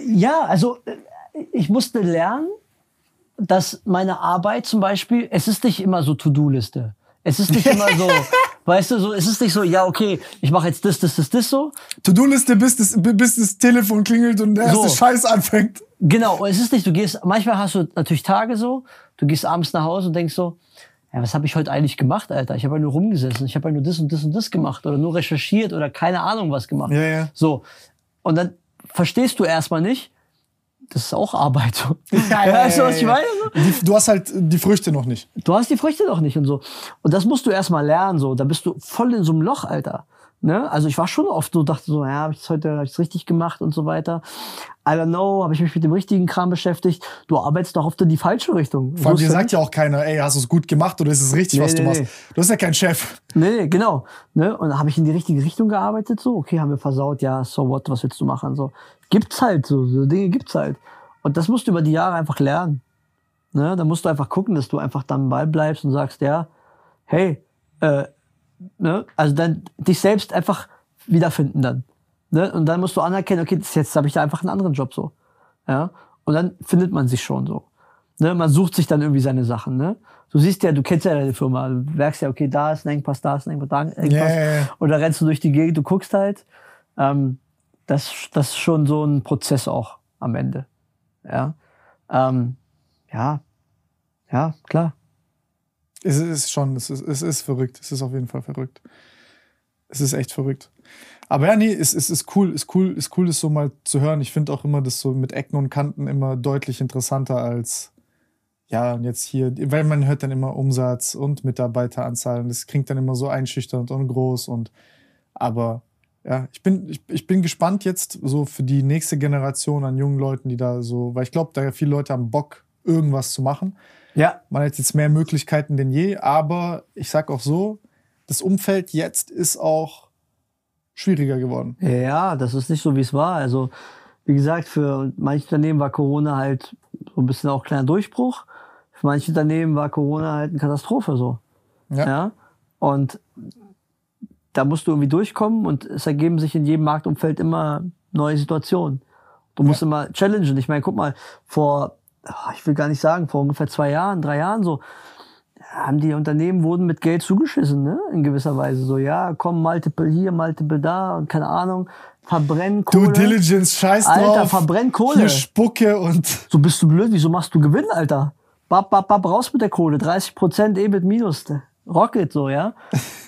Speaker 2: Ja, also ich musste lernen, dass meine Arbeit zum Beispiel, es ist nicht immer so To-Do-Liste. Es ist nicht immer so, weißt du, so, es ist nicht so, ja, okay, ich mache jetzt das, das, das, das so.
Speaker 1: To-Do-Liste, bis das, bis das Telefon klingelt und der erste so. Scheiß anfängt.
Speaker 2: Genau, es ist nicht, du gehst, manchmal hast du natürlich Tage so, du gehst abends nach Hause und denkst so, ja, was habe ich heute eigentlich gemacht, Alter? Ich habe ja nur rumgesessen, ich habe ja nur das und das und das gemacht oder nur recherchiert oder keine Ahnung was gemacht.
Speaker 1: Ja, ja.
Speaker 2: So. Und dann verstehst du erstmal nicht, das ist auch Arbeit. Ja,
Speaker 1: ja, weißt du, was ich meine? Die, du hast halt die Früchte noch nicht.
Speaker 2: Du hast die Früchte noch nicht und so. Und das musst du erstmal lernen, so. Da bist du voll in so einem Loch, Alter. Ne? Also ich war schon oft so, dachte so, ja, habe ich heute hab ich's richtig gemacht und so weiter. I don't know, habe ich mich mit dem richtigen Kram beschäftigt. Du arbeitest doch oft in die falsche Richtung.
Speaker 1: Vor allem dir sagt ja auch keiner, ey, hast du es gut gemacht oder ist es richtig, nee, was nee, du machst? Nee. Du bist ja kein Chef.
Speaker 2: Nee, nee genau. Ne? Und habe ich in die richtige Richtung gearbeitet, so, okay, haben wir versaut, ja, so what, was willst du machen? So, gibt's halt so, so Dinge gibt's halt. Und das musst du über die Jahre einfach lernen. Ne? Da musst du einfach gucken, dass du einfach dann Ball bleibst und sagst, ja, hey, äh, ne? also dann dich selbst einfach wiederfinden dann. Ne? Und dann musst du anerkennen, okay, jetzt habe ich da einfach einen anderen Job so. Ja? Und dann findet man sich schon so. Ne? Man sucht sich dann irgendwie seine Sachen. Ne? Du siehst ja, du kennst ja deine Firma. Du merkst ja, okay, da ist ein Engpass, da ist ein Engpass, da ist ein Engpass. Yeah. Und da rennst du durch die Gegend, du guckst halt. Ähm, das, das ist schon so ein Prozess auch am Ende. Ja, ähm, ja, ja, klar.
Speaker 1: Es ist schon, es ist, es ist verrückt. Es ist auf jeden Fall verrückt. Es ist echt verrückt. Aber ja, nee, es ist, ist, ist cool, ist cool, ist cool, das so mal zu hören. Ich finde auch immer das so mit Ecken und Kanten immer deutlich interessanter als ja, und jetzt hier, weil man hört dann immer Umsatz und Mitarbeiteranzahl und das klingt dann immer so einschüchternd und groß und aber ja, ich bin, ich, ich bin gespannt jetzt so für die nächste Generation an jungen Leuten, die da so, weil ich glaube, da viele Leute haben Bock, irgendwas zu machen.
Speaker 2: Ja.
Speaker 1: Man hat jetzt mehr Möglichkeiten denn je, aber ich sag auch so, das Umfeld jetzt ist auch schwieriger geworden.
Speaker 2: Ja, das ist nicht so, wie es war. Also, wie gesagt, für manche Unternehmen war Corona halt so ein bisschen auch ein kleiner Durchbruch. Für manche Unternehmen war Corona halt eine Katastrophe so.
Speaker 1: Ja.
Speaker 2: ja? Und da musst du irgendwie durchkommen und es ergeben sich in jedem Marktumfeld immer neue Situationen. Du musst immer challengen. Ich meine, guck mal, vor, ah, ich will gar nicht sagen, vor ungefähr zwei Jahren, drei Jahren so, haben die Unternehmen wurden mit Geld zugeschissen, ne? In gewisser Weise. So, ja, komm, Multiple hier, Multiple da und keine Ahnung, verbrennen Kohle.
Speaker 1: Due Diligence, scheiß
Speaker 2: Alter,
Speaker 1: drauf.
Speaker 2: verbrenn Kohle.
Speaker 1: Hier Spucke und
Speaker 2: So bist du blöd, wieso machst du Gewinn, Alter? Bap, bap, bap, raus mit der Kohle. 30 Prozent EBIT minus. Rocket so, ja.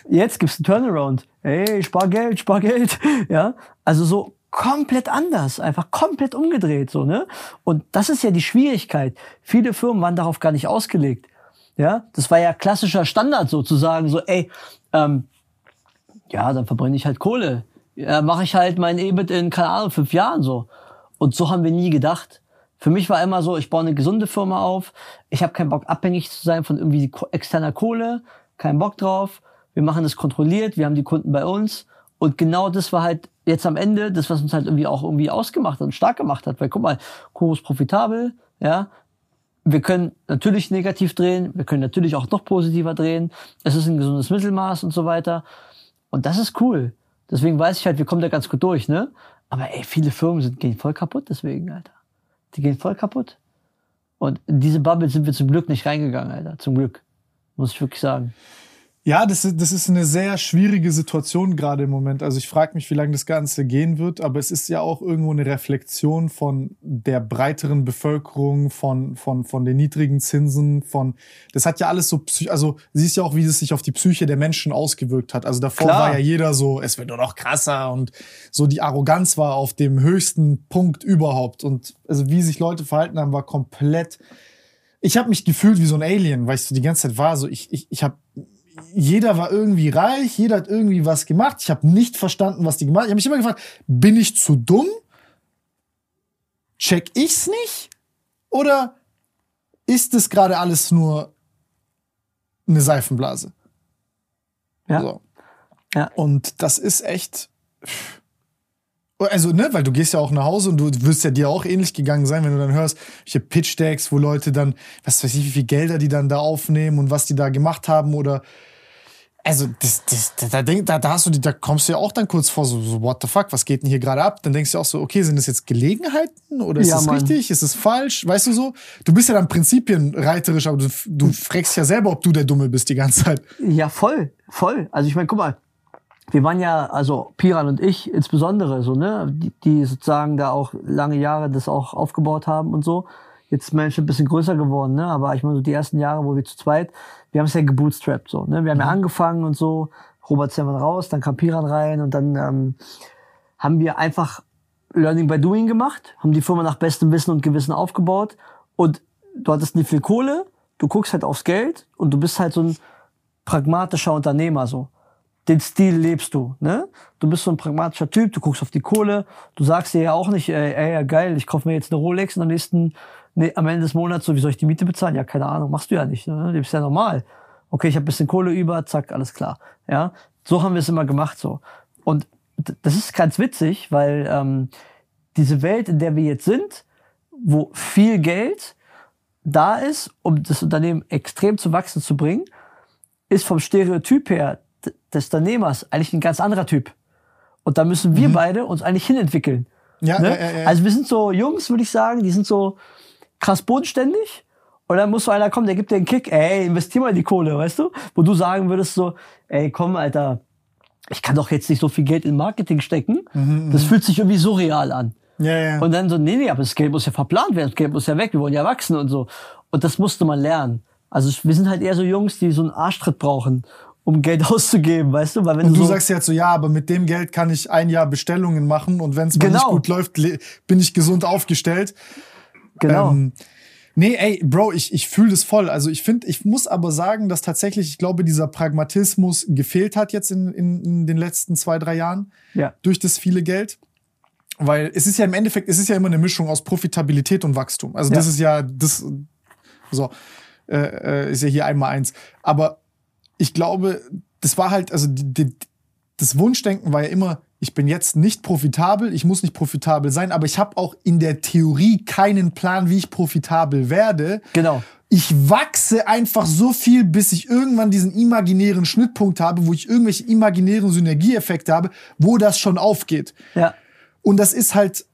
Speaker 2: Jetzt gibt's einen Turnaround. Ey, spar Geld, spar Geld. Ja. Also so komplett anders. Einfach komplett umgedreht, so, ne? Und das ist ja die Schwierigkeit. Viele Firmen waren darauf gar nicht ausgelegt. Ja. Das war ja klassischer Standard sozusagen. So, ey, ähm, ja, dann verbrenne ich halt Kohle. Ja, mache ich halt mein EBIT in, keine Ahnung, fünf Jahren so. Und so haben wir nie gedacht. Für mich war immer so, ich baue eine gesunde Firma auf. Ich habe keinen Bock, abhängig zu sein von irgendwie externer Kohle. Keinen Bock drauf. Wir machen das kontrolliert. Wir haben die Kunden bei uns. Und genau das war halt jetzt am Ende das, was uns halt irgendwie auch irgendwie ausgemacht und stark gemacht hat. Weil guck mal, Kuro ist profitabel, ja. Wir können natürlich negativ drehen. Wir können natürlich auch noch positiver drehen. Es ist ein gesundes Mittelmaß und so weiter. Und das ist cool. Deswegen weiß ich halt, wir kommen da ganz gut durch, ne? Aber ey, viele Firmen sind, gehen voll kaputt deswegen, Alter. Die gehen voll kaputt. Und in diese Bubble sind wir zum Glück nicht reingegangen, Alter. Zum Glück. Muss ich wirklich sagen.
Speaker 1: Ja, das ist, das ist eine sehr schwierige Situation gerade im Moment. Also ich frage mich, wie lange das Ganze gehen wird, aber es ist ja auch irgendwo eine Reflexion von der breiteren Bevölkerung, von, von, von den niedrigen Zinsen, von das hat ja alles so, also siehst ja auch, wie es sich auf die Psyche der Menschen ausgewirkt hat. Also davor
Speaker 2: Klar.
Speaker 1: war ja jeder so, es wird nur noch krasser und so die Arroganz war auf dem höchsten Punkt überhaupt. Und also wie sich Leute verhalten haben, war komplett. Ich habe mich gefühlt wie so ein Alien, weil ich so die ganze Zeit war, so ich, ich, ich habe jeder war irgendwie reich, jeder hat irgendwie was gemacht. Ich habe nicht verstanden, was die gemacht haben. Ich habe mich immer gefragt, bin ich zu dumm? Check ich's nicht? Oder ist es gerade alles nur eine Seifenblase?
Speaker 2: Ja.
Speaker 1: So.
Speaker 2: Ja.
Speaker 1: Und das ist echt. Also, ne, weil du gehst ja auch nach Hause und du wirst ja dir auch ähnlich gegangen sein, wenn du dann hörst, welche Pitch-Decks, wo Leute dann, was weiß ich, wie viel Gelder die dann da aufnehmen und was die da gemacht haben oder. Also, das, das, da, denk- da, da hast du die, da kommst du ja auch dann kurz vor, so, so, what the fuck, was geht denn hier gerade ab? Dann denkst du auch so, okay, sind das jetzt Gelegenheiten oder ist
Speaker 2: Ja,
Speaker 1: das
Speaker 2: Mann.
Speaker 1: richtig? Ist es falsch? Weißt du so? Du bist ja dann prinzipienreiterisch, aber du, du fragst ja selber, ob du der Dumme bist die ganze Zeit.
Speaker 2: Ja, voll, voll. Also ich meine, guck mal, wir waren ja, also Piran und ich insbesondere, so, ne, die, die sozusagen da auch lange Jahre das auch aufgebaut haben und so. Jetzt ist Mensch ein bisschen größer geworden, ne? Aber ich meine, so die ersten Jahre, wo wir zu zweit, wir haben es ja gebootstrapped, so, ne? Wir haben ja angefangen und so, Robert Zimmermann raus, dann kam Piran rein und dann ähm, haben wir einfach Learning by Doing gemacht, haben die Firma nach bestem Wissen und Gewissen aufgebaut und du hattest nicht viel Kohle, du guckst halt aufs Geld und du bist halt so ein pragmatischer Unternehmer so. Den Stil lebst du, ne? Du bist so ein pragmatischer Typ, du guckst auf die Kohle, du sagst dir ja auch nicht, ey, ey ja, geil, ich kaufe mir jetzt eine Rolex und am nächsten, nee, am Ende des Monats, so, wie soll ich die Miete bezahlen? Ja, keine Ahnung, machst du ja nicht, ne? Du bist ja normal. Okay, ich habe bisschen Kohle über, zack, alles klar. Ja, so haben wir es immer gemacht so. Und das ist ganz witzig, weil ähm, diese Welt, in der wir jetzt sind, wo viel Geld da ist, um das Unternehmen extrem zu wachsen zu bringen, ist vom Stereotyp her des Unternehmers eigentlich ein ganz anderer Typ. Und da müssen wir beide uns eigentlich hinentwickeln.
Speaker 1: Ja,
Speaker 2: Ne?
Speaker 1: ja, ja, ja.
Speaker 2: Also wir sind so Jungs, würde ich sagen, die sind so krass bodenständig. Und dann muss so einer kommen, der gibt dir einen Kick, ey, investier mal die Kohle, weißt du? Wo du sagen würdest so, ey, komm, Alter, ich kann doch jetzt nicht so viel Geld in Marketing stecken. das fühlt sich irgendwie so real an.
Speaker 1: Ja, ja.
Speaker 2: Und dann so, nee, nee, aber das Geld muss ja verplant werden, das Geld muss ja weg, wir wollen ja wachsen und so. Und das musste man lernen. Also wir sind halt eher so Jungs, die so einen Arschtritt brauchen, um Geld auszugeben, weißt du? Weil wenn
Speaker 1: Und du
Speaker 2: so,
Speaker 1: sagst jetzt so, ja, aber mit dem Geld kann ich ein Jahr Bestellungen machen und wenn es
Speaker 2: Genau.
Speaker 1: nicht gut läuft, bin ich gesund aufgestellt.
Speaker 2: genau.
Speaker 1: Ähm, nee, ey, Bro, ich, ich fühle das voll. Also ich finde, ich muss aber sagen, dass tatsächlich, ich glaube, dieser Pragmatismus gefehlt hat jetzt in, in, in den letzten zwei, drei Jahren
Speaker 2: ja.
Speaker 1: durch das viele Geld. Weil es ist ja im Endeffekt, es ist ja immer eine Mischung aus Profitabilität und Wachstum. Also das
Speaker 2: Ja.
Speaker 1: ist ja, das, so, äh, äh, ist ja hier einmal eins. Aber ich glaube, das war halt, also die, die, das Wunschdenken war ja immer, ich bin jetzt nicht profitabel, ich muss nicht profitabel sein, aber ich habe auch in der Theorie keinen Plan, wie ich profitabel werde.
Speaker 2: Genau.
Speaker 1: Ich wachse einfach so viel, bis ich irgendwann diesen imaginären Schnittpunkt habe, wo ich irgendwelche imaginären Synergieeffekte habe, wo das schon aufgeht.
Speaker 2: Ja.
Speaker 1: Und das ist halt,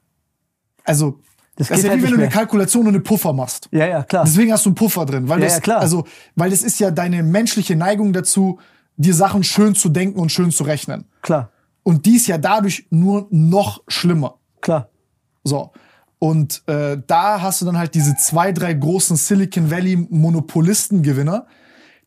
Speaker 1: also,
Speaker 2: Das
Speaker 1: das, ist ja
Speaker 2: halt
Speaker 1: wie wenn du eine
Speaker 2: mehr.
Speaker 1: Kalkulation und eine Puffer machst.
Speaker 2: Ja, ja, klar.
Speaker 1: Deswegen hast du einen Puffer drin, weil
Speaker 2: Ja,
Speaker 1: das,
Speaker 2: ja, klar.
Speaker 1: also, weil das ist ja deine menschliche Neigung dazu, dir Sachen schön zu denken und schön zu rechnen.
Speaker 2: Klar.
Speaker 1: Und die ist ja dadurch nur noch schlimmer.
Speaker 2: Klar.
Speaker 1: So. Und äh, da hast du dann halt diese zwei, drei großen Silicon Valley Monopolistengewinner,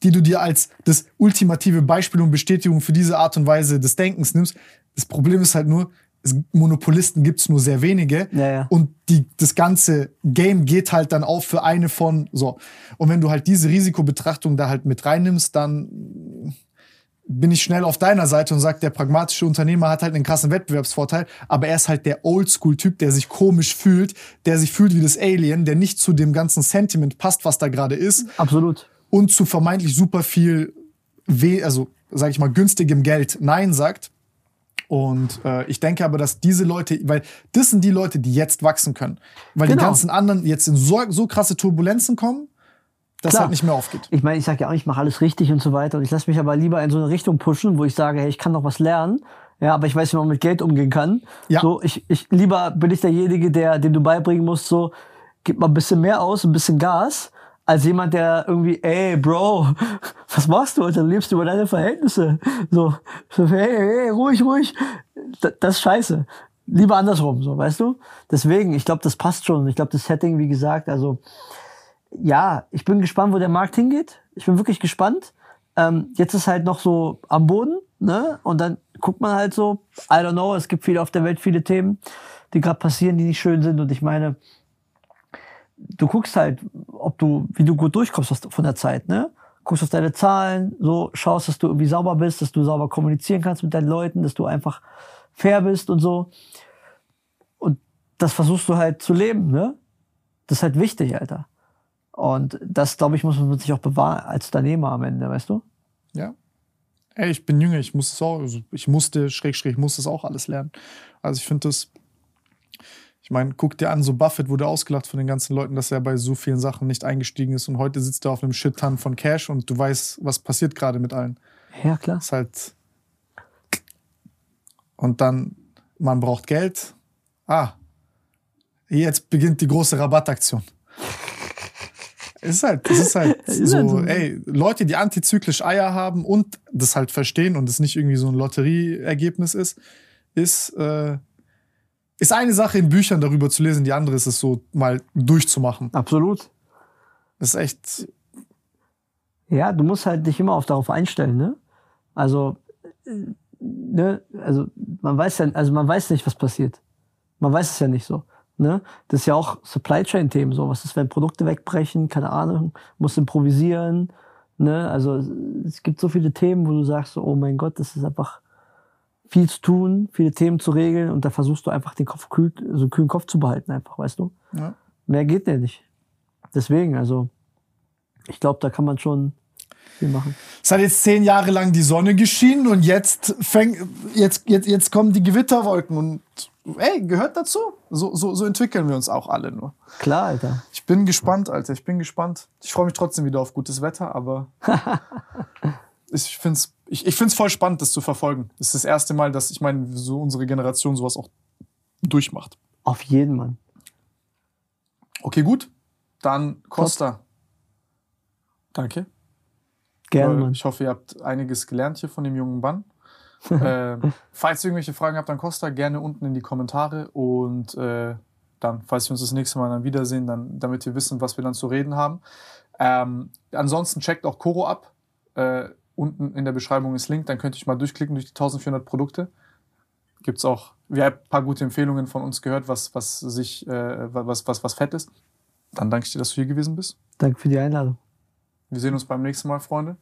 Speaker 1: die du dir als das ultimative Beispiel und Bestätigung für diese Art und Weise des Denkens nimmst. Das Problem ist halt nur, es, Monopolisten gibt's nur sehr wenige.
Speaker 2: Ja, ja.
Speaker 1: Und die, das ganze Game geht halt dann auf für eine von so. Und wenn du halt diese Risikobetrachtung da halt mit reinnimmst, dann bin ich schnell auf deiner Seite und sag, der pragmatische Unternehmer hat halt einen krassen Wettbewerbsvorteil, aber er ist halt der Oldschool-Typ, der sich komisch fühlt, der sich fühlt wie das Alien, der nicht zu dem ganzen Sentiment passt, was da gerade ist
Speaker 2: Absolut.
Speaker 1: und zu vermeintlich super viel, weh, also sag ich mal, günstigem Geld Nein sagt. Und äh, ich denke aber, dass diese Leute, weil das sind die Leute, die jetzt wachsen können. Weil die
Speaker 2: Genau.
Speaker 1: ganzen anderen jetzt in so, so krasse Turbulenzen kommen, dass
Speaker 2: Klar.
Speaker 1: halt nicht mehr aufgeht.
Speaker 2: Ich meine, ich sage ja auch, ich mache alles richtig und so weiter. Und ich lasse mich aber lieber in so eine Richtung pushen, wo ich sage, hey, ich kann noch was lernen. Ja, aber ich weiß, wie man mit Geld umgehen kann.
Speaker 1: Ja.
Speaker 2: So, ich, ich lieber bin ich derjenige, der, dem du beibringen musst, so, gib mal ein bisschen mehr aus, ein bisschen Gas, als jemand, der irgendwie, ey, Bro, was machst du? Und dann lebst du über deine Verhältnisse. So, so hey, hey, ruhig, ruhig. Das, ist scheiße. Lieber andersrum, so, weißt du? Deswegen, ich glaube, das passt schon. Ich glaube, das Setting, wie gesagt, also, ja, ich bin gespannt, wo der Markt hingeht. Ich bin wirklich gespannt. Ähm, jetzt ist halt noch so am Boden, ne? Und dann guckt man halt so, I don't know, es gibt viele auf der Welt, viele Themen, die gerade passieren, die nicht schön sind. Und ich meine, du guckst halt, ob du, wie du gut durchkommst von der Zeit, ne? Guckst auf deine Zahlen, so schaust, dass du irgendwie sauber bist, dass du sauber kommunizieren kannst mit deinen Leuten, dass du einfach fair bist und so. Und das versuchst du halt zu leben, ne? Das ist halt wichtig, Alter. Und das, glaube ich, muss man sich auch bewahren als Unternehmer am Ende, weißt du?
Speaker 1: Ja. Ey, ich bin jünger, ich muss es auch, also ich musste, schräg, schräg, ich muss das auch alles lernen. Also ich finde das, ich meine, guck dir an, so Buffett wurde ausgelacht von den ganzen Leuten, dass er bei so vielen Sachen nicht eingestiegen ist und heute sitzt er auf einem Shit-Ton von Cash und du weißt, was passiert gerade mit allen.
Speaker 2: Ja, klar.
Speaker 1: ist halt. Und dann, man braucht Geld. Ah, jetzt beginnt die große Rabattaktion. Es ist halt, es ist halt so,
Speaker 2: halt so.
Speaker 1: ey, Leute, die antizyklisch Eier haben und das halt verstehen und es nicht irgendwie so ein Lotterieergebnis ist, ist, äh, ist eine Sache in Büchern darüber zu lesen, die andere ist es so mal durchzumachen.
Speaker 2: Absolut.
Speaker 1: Das ist echt,
Speaker 2: Ja, du musst halt dich immer auf darauf einstellen, ne? Also, äh, ne, also man weiß ja, also man weiß nicht, was passiert. Man weiß es ja nicht so. Ne? Das ist ja auch Supply Chain Themen so. Was ist, wenn Produkte wegbrechen? Keine Ahnung. Muss improvisieren. Ne? Also es gibt so viele Themen, wo du sagst, oh mein Gott, das ist einfach viel zu tun, viele Themen zu regeln und da versuchst du einfach den Kopf kühl, so einen kühlen Kopf zu behalten, einfach, weißt du?
Speaker 1: ja.
Speaker 2: Mehr geht ja nicht. Deswegen, also ich glaube, da kann man schon viel machen.
Speaker 1: Es hat jetzt zehn Jahre lang die Sonne geschienen und jetzt fängt, jetzt, jetzt, jetzt kommen die Gewitterwolken und ey, gehört dazu. So, so, so entwickeln wir uns auch alle nur.
Speaker 2: Klar, Alter.
Speaker 3: Ich bin gespannt, Alter. Ich bin gespannt. Ich freue mich trotzdem wieder auf gutes Wetter, aber ich finde es ich, ich find's voll spannend, das zu verfolgen. Das ist das erste Mal, dass ich meine, so unsere Generation sowas auch durchmacht.
Speaker 2: Auf jeden Mann.
Speaker 3: Okay, gut. Dann Costa. Danke.
Speaker 2: Gerne,
Speaker 3: Äh,
Speaker 2: Mann.
Speaker 3: Ich hoffe, ihr habt einiges gelernt hier von dem jungen Mann. äh, falls ihr irgendwelche Fragen habt an Costa, gerne unten in die Kommentare und äh, dann, falls wir uns das nächste Mal dann wiedersehen, dann, damit wir wissen, was wir dann zu reden haben. Ähm, ansonsten checkt auch Koro ab. Äh,
Speaker 1: Unten in der Beschreibung ist Link, dann könnt ihr mal durchklicken durch die 1400 Produkte. Gibt's auch, wir haben ein paar gute Empfehlungen von uns gehört, was, was sich, äh, was, was, was fett ist. Dann danke ich dir, dass du hier gewesen bist.
Speaker 2: Danke für die Einladung.
Speaker 1: Wir sehen uns beim nächsten Mal, Freunde.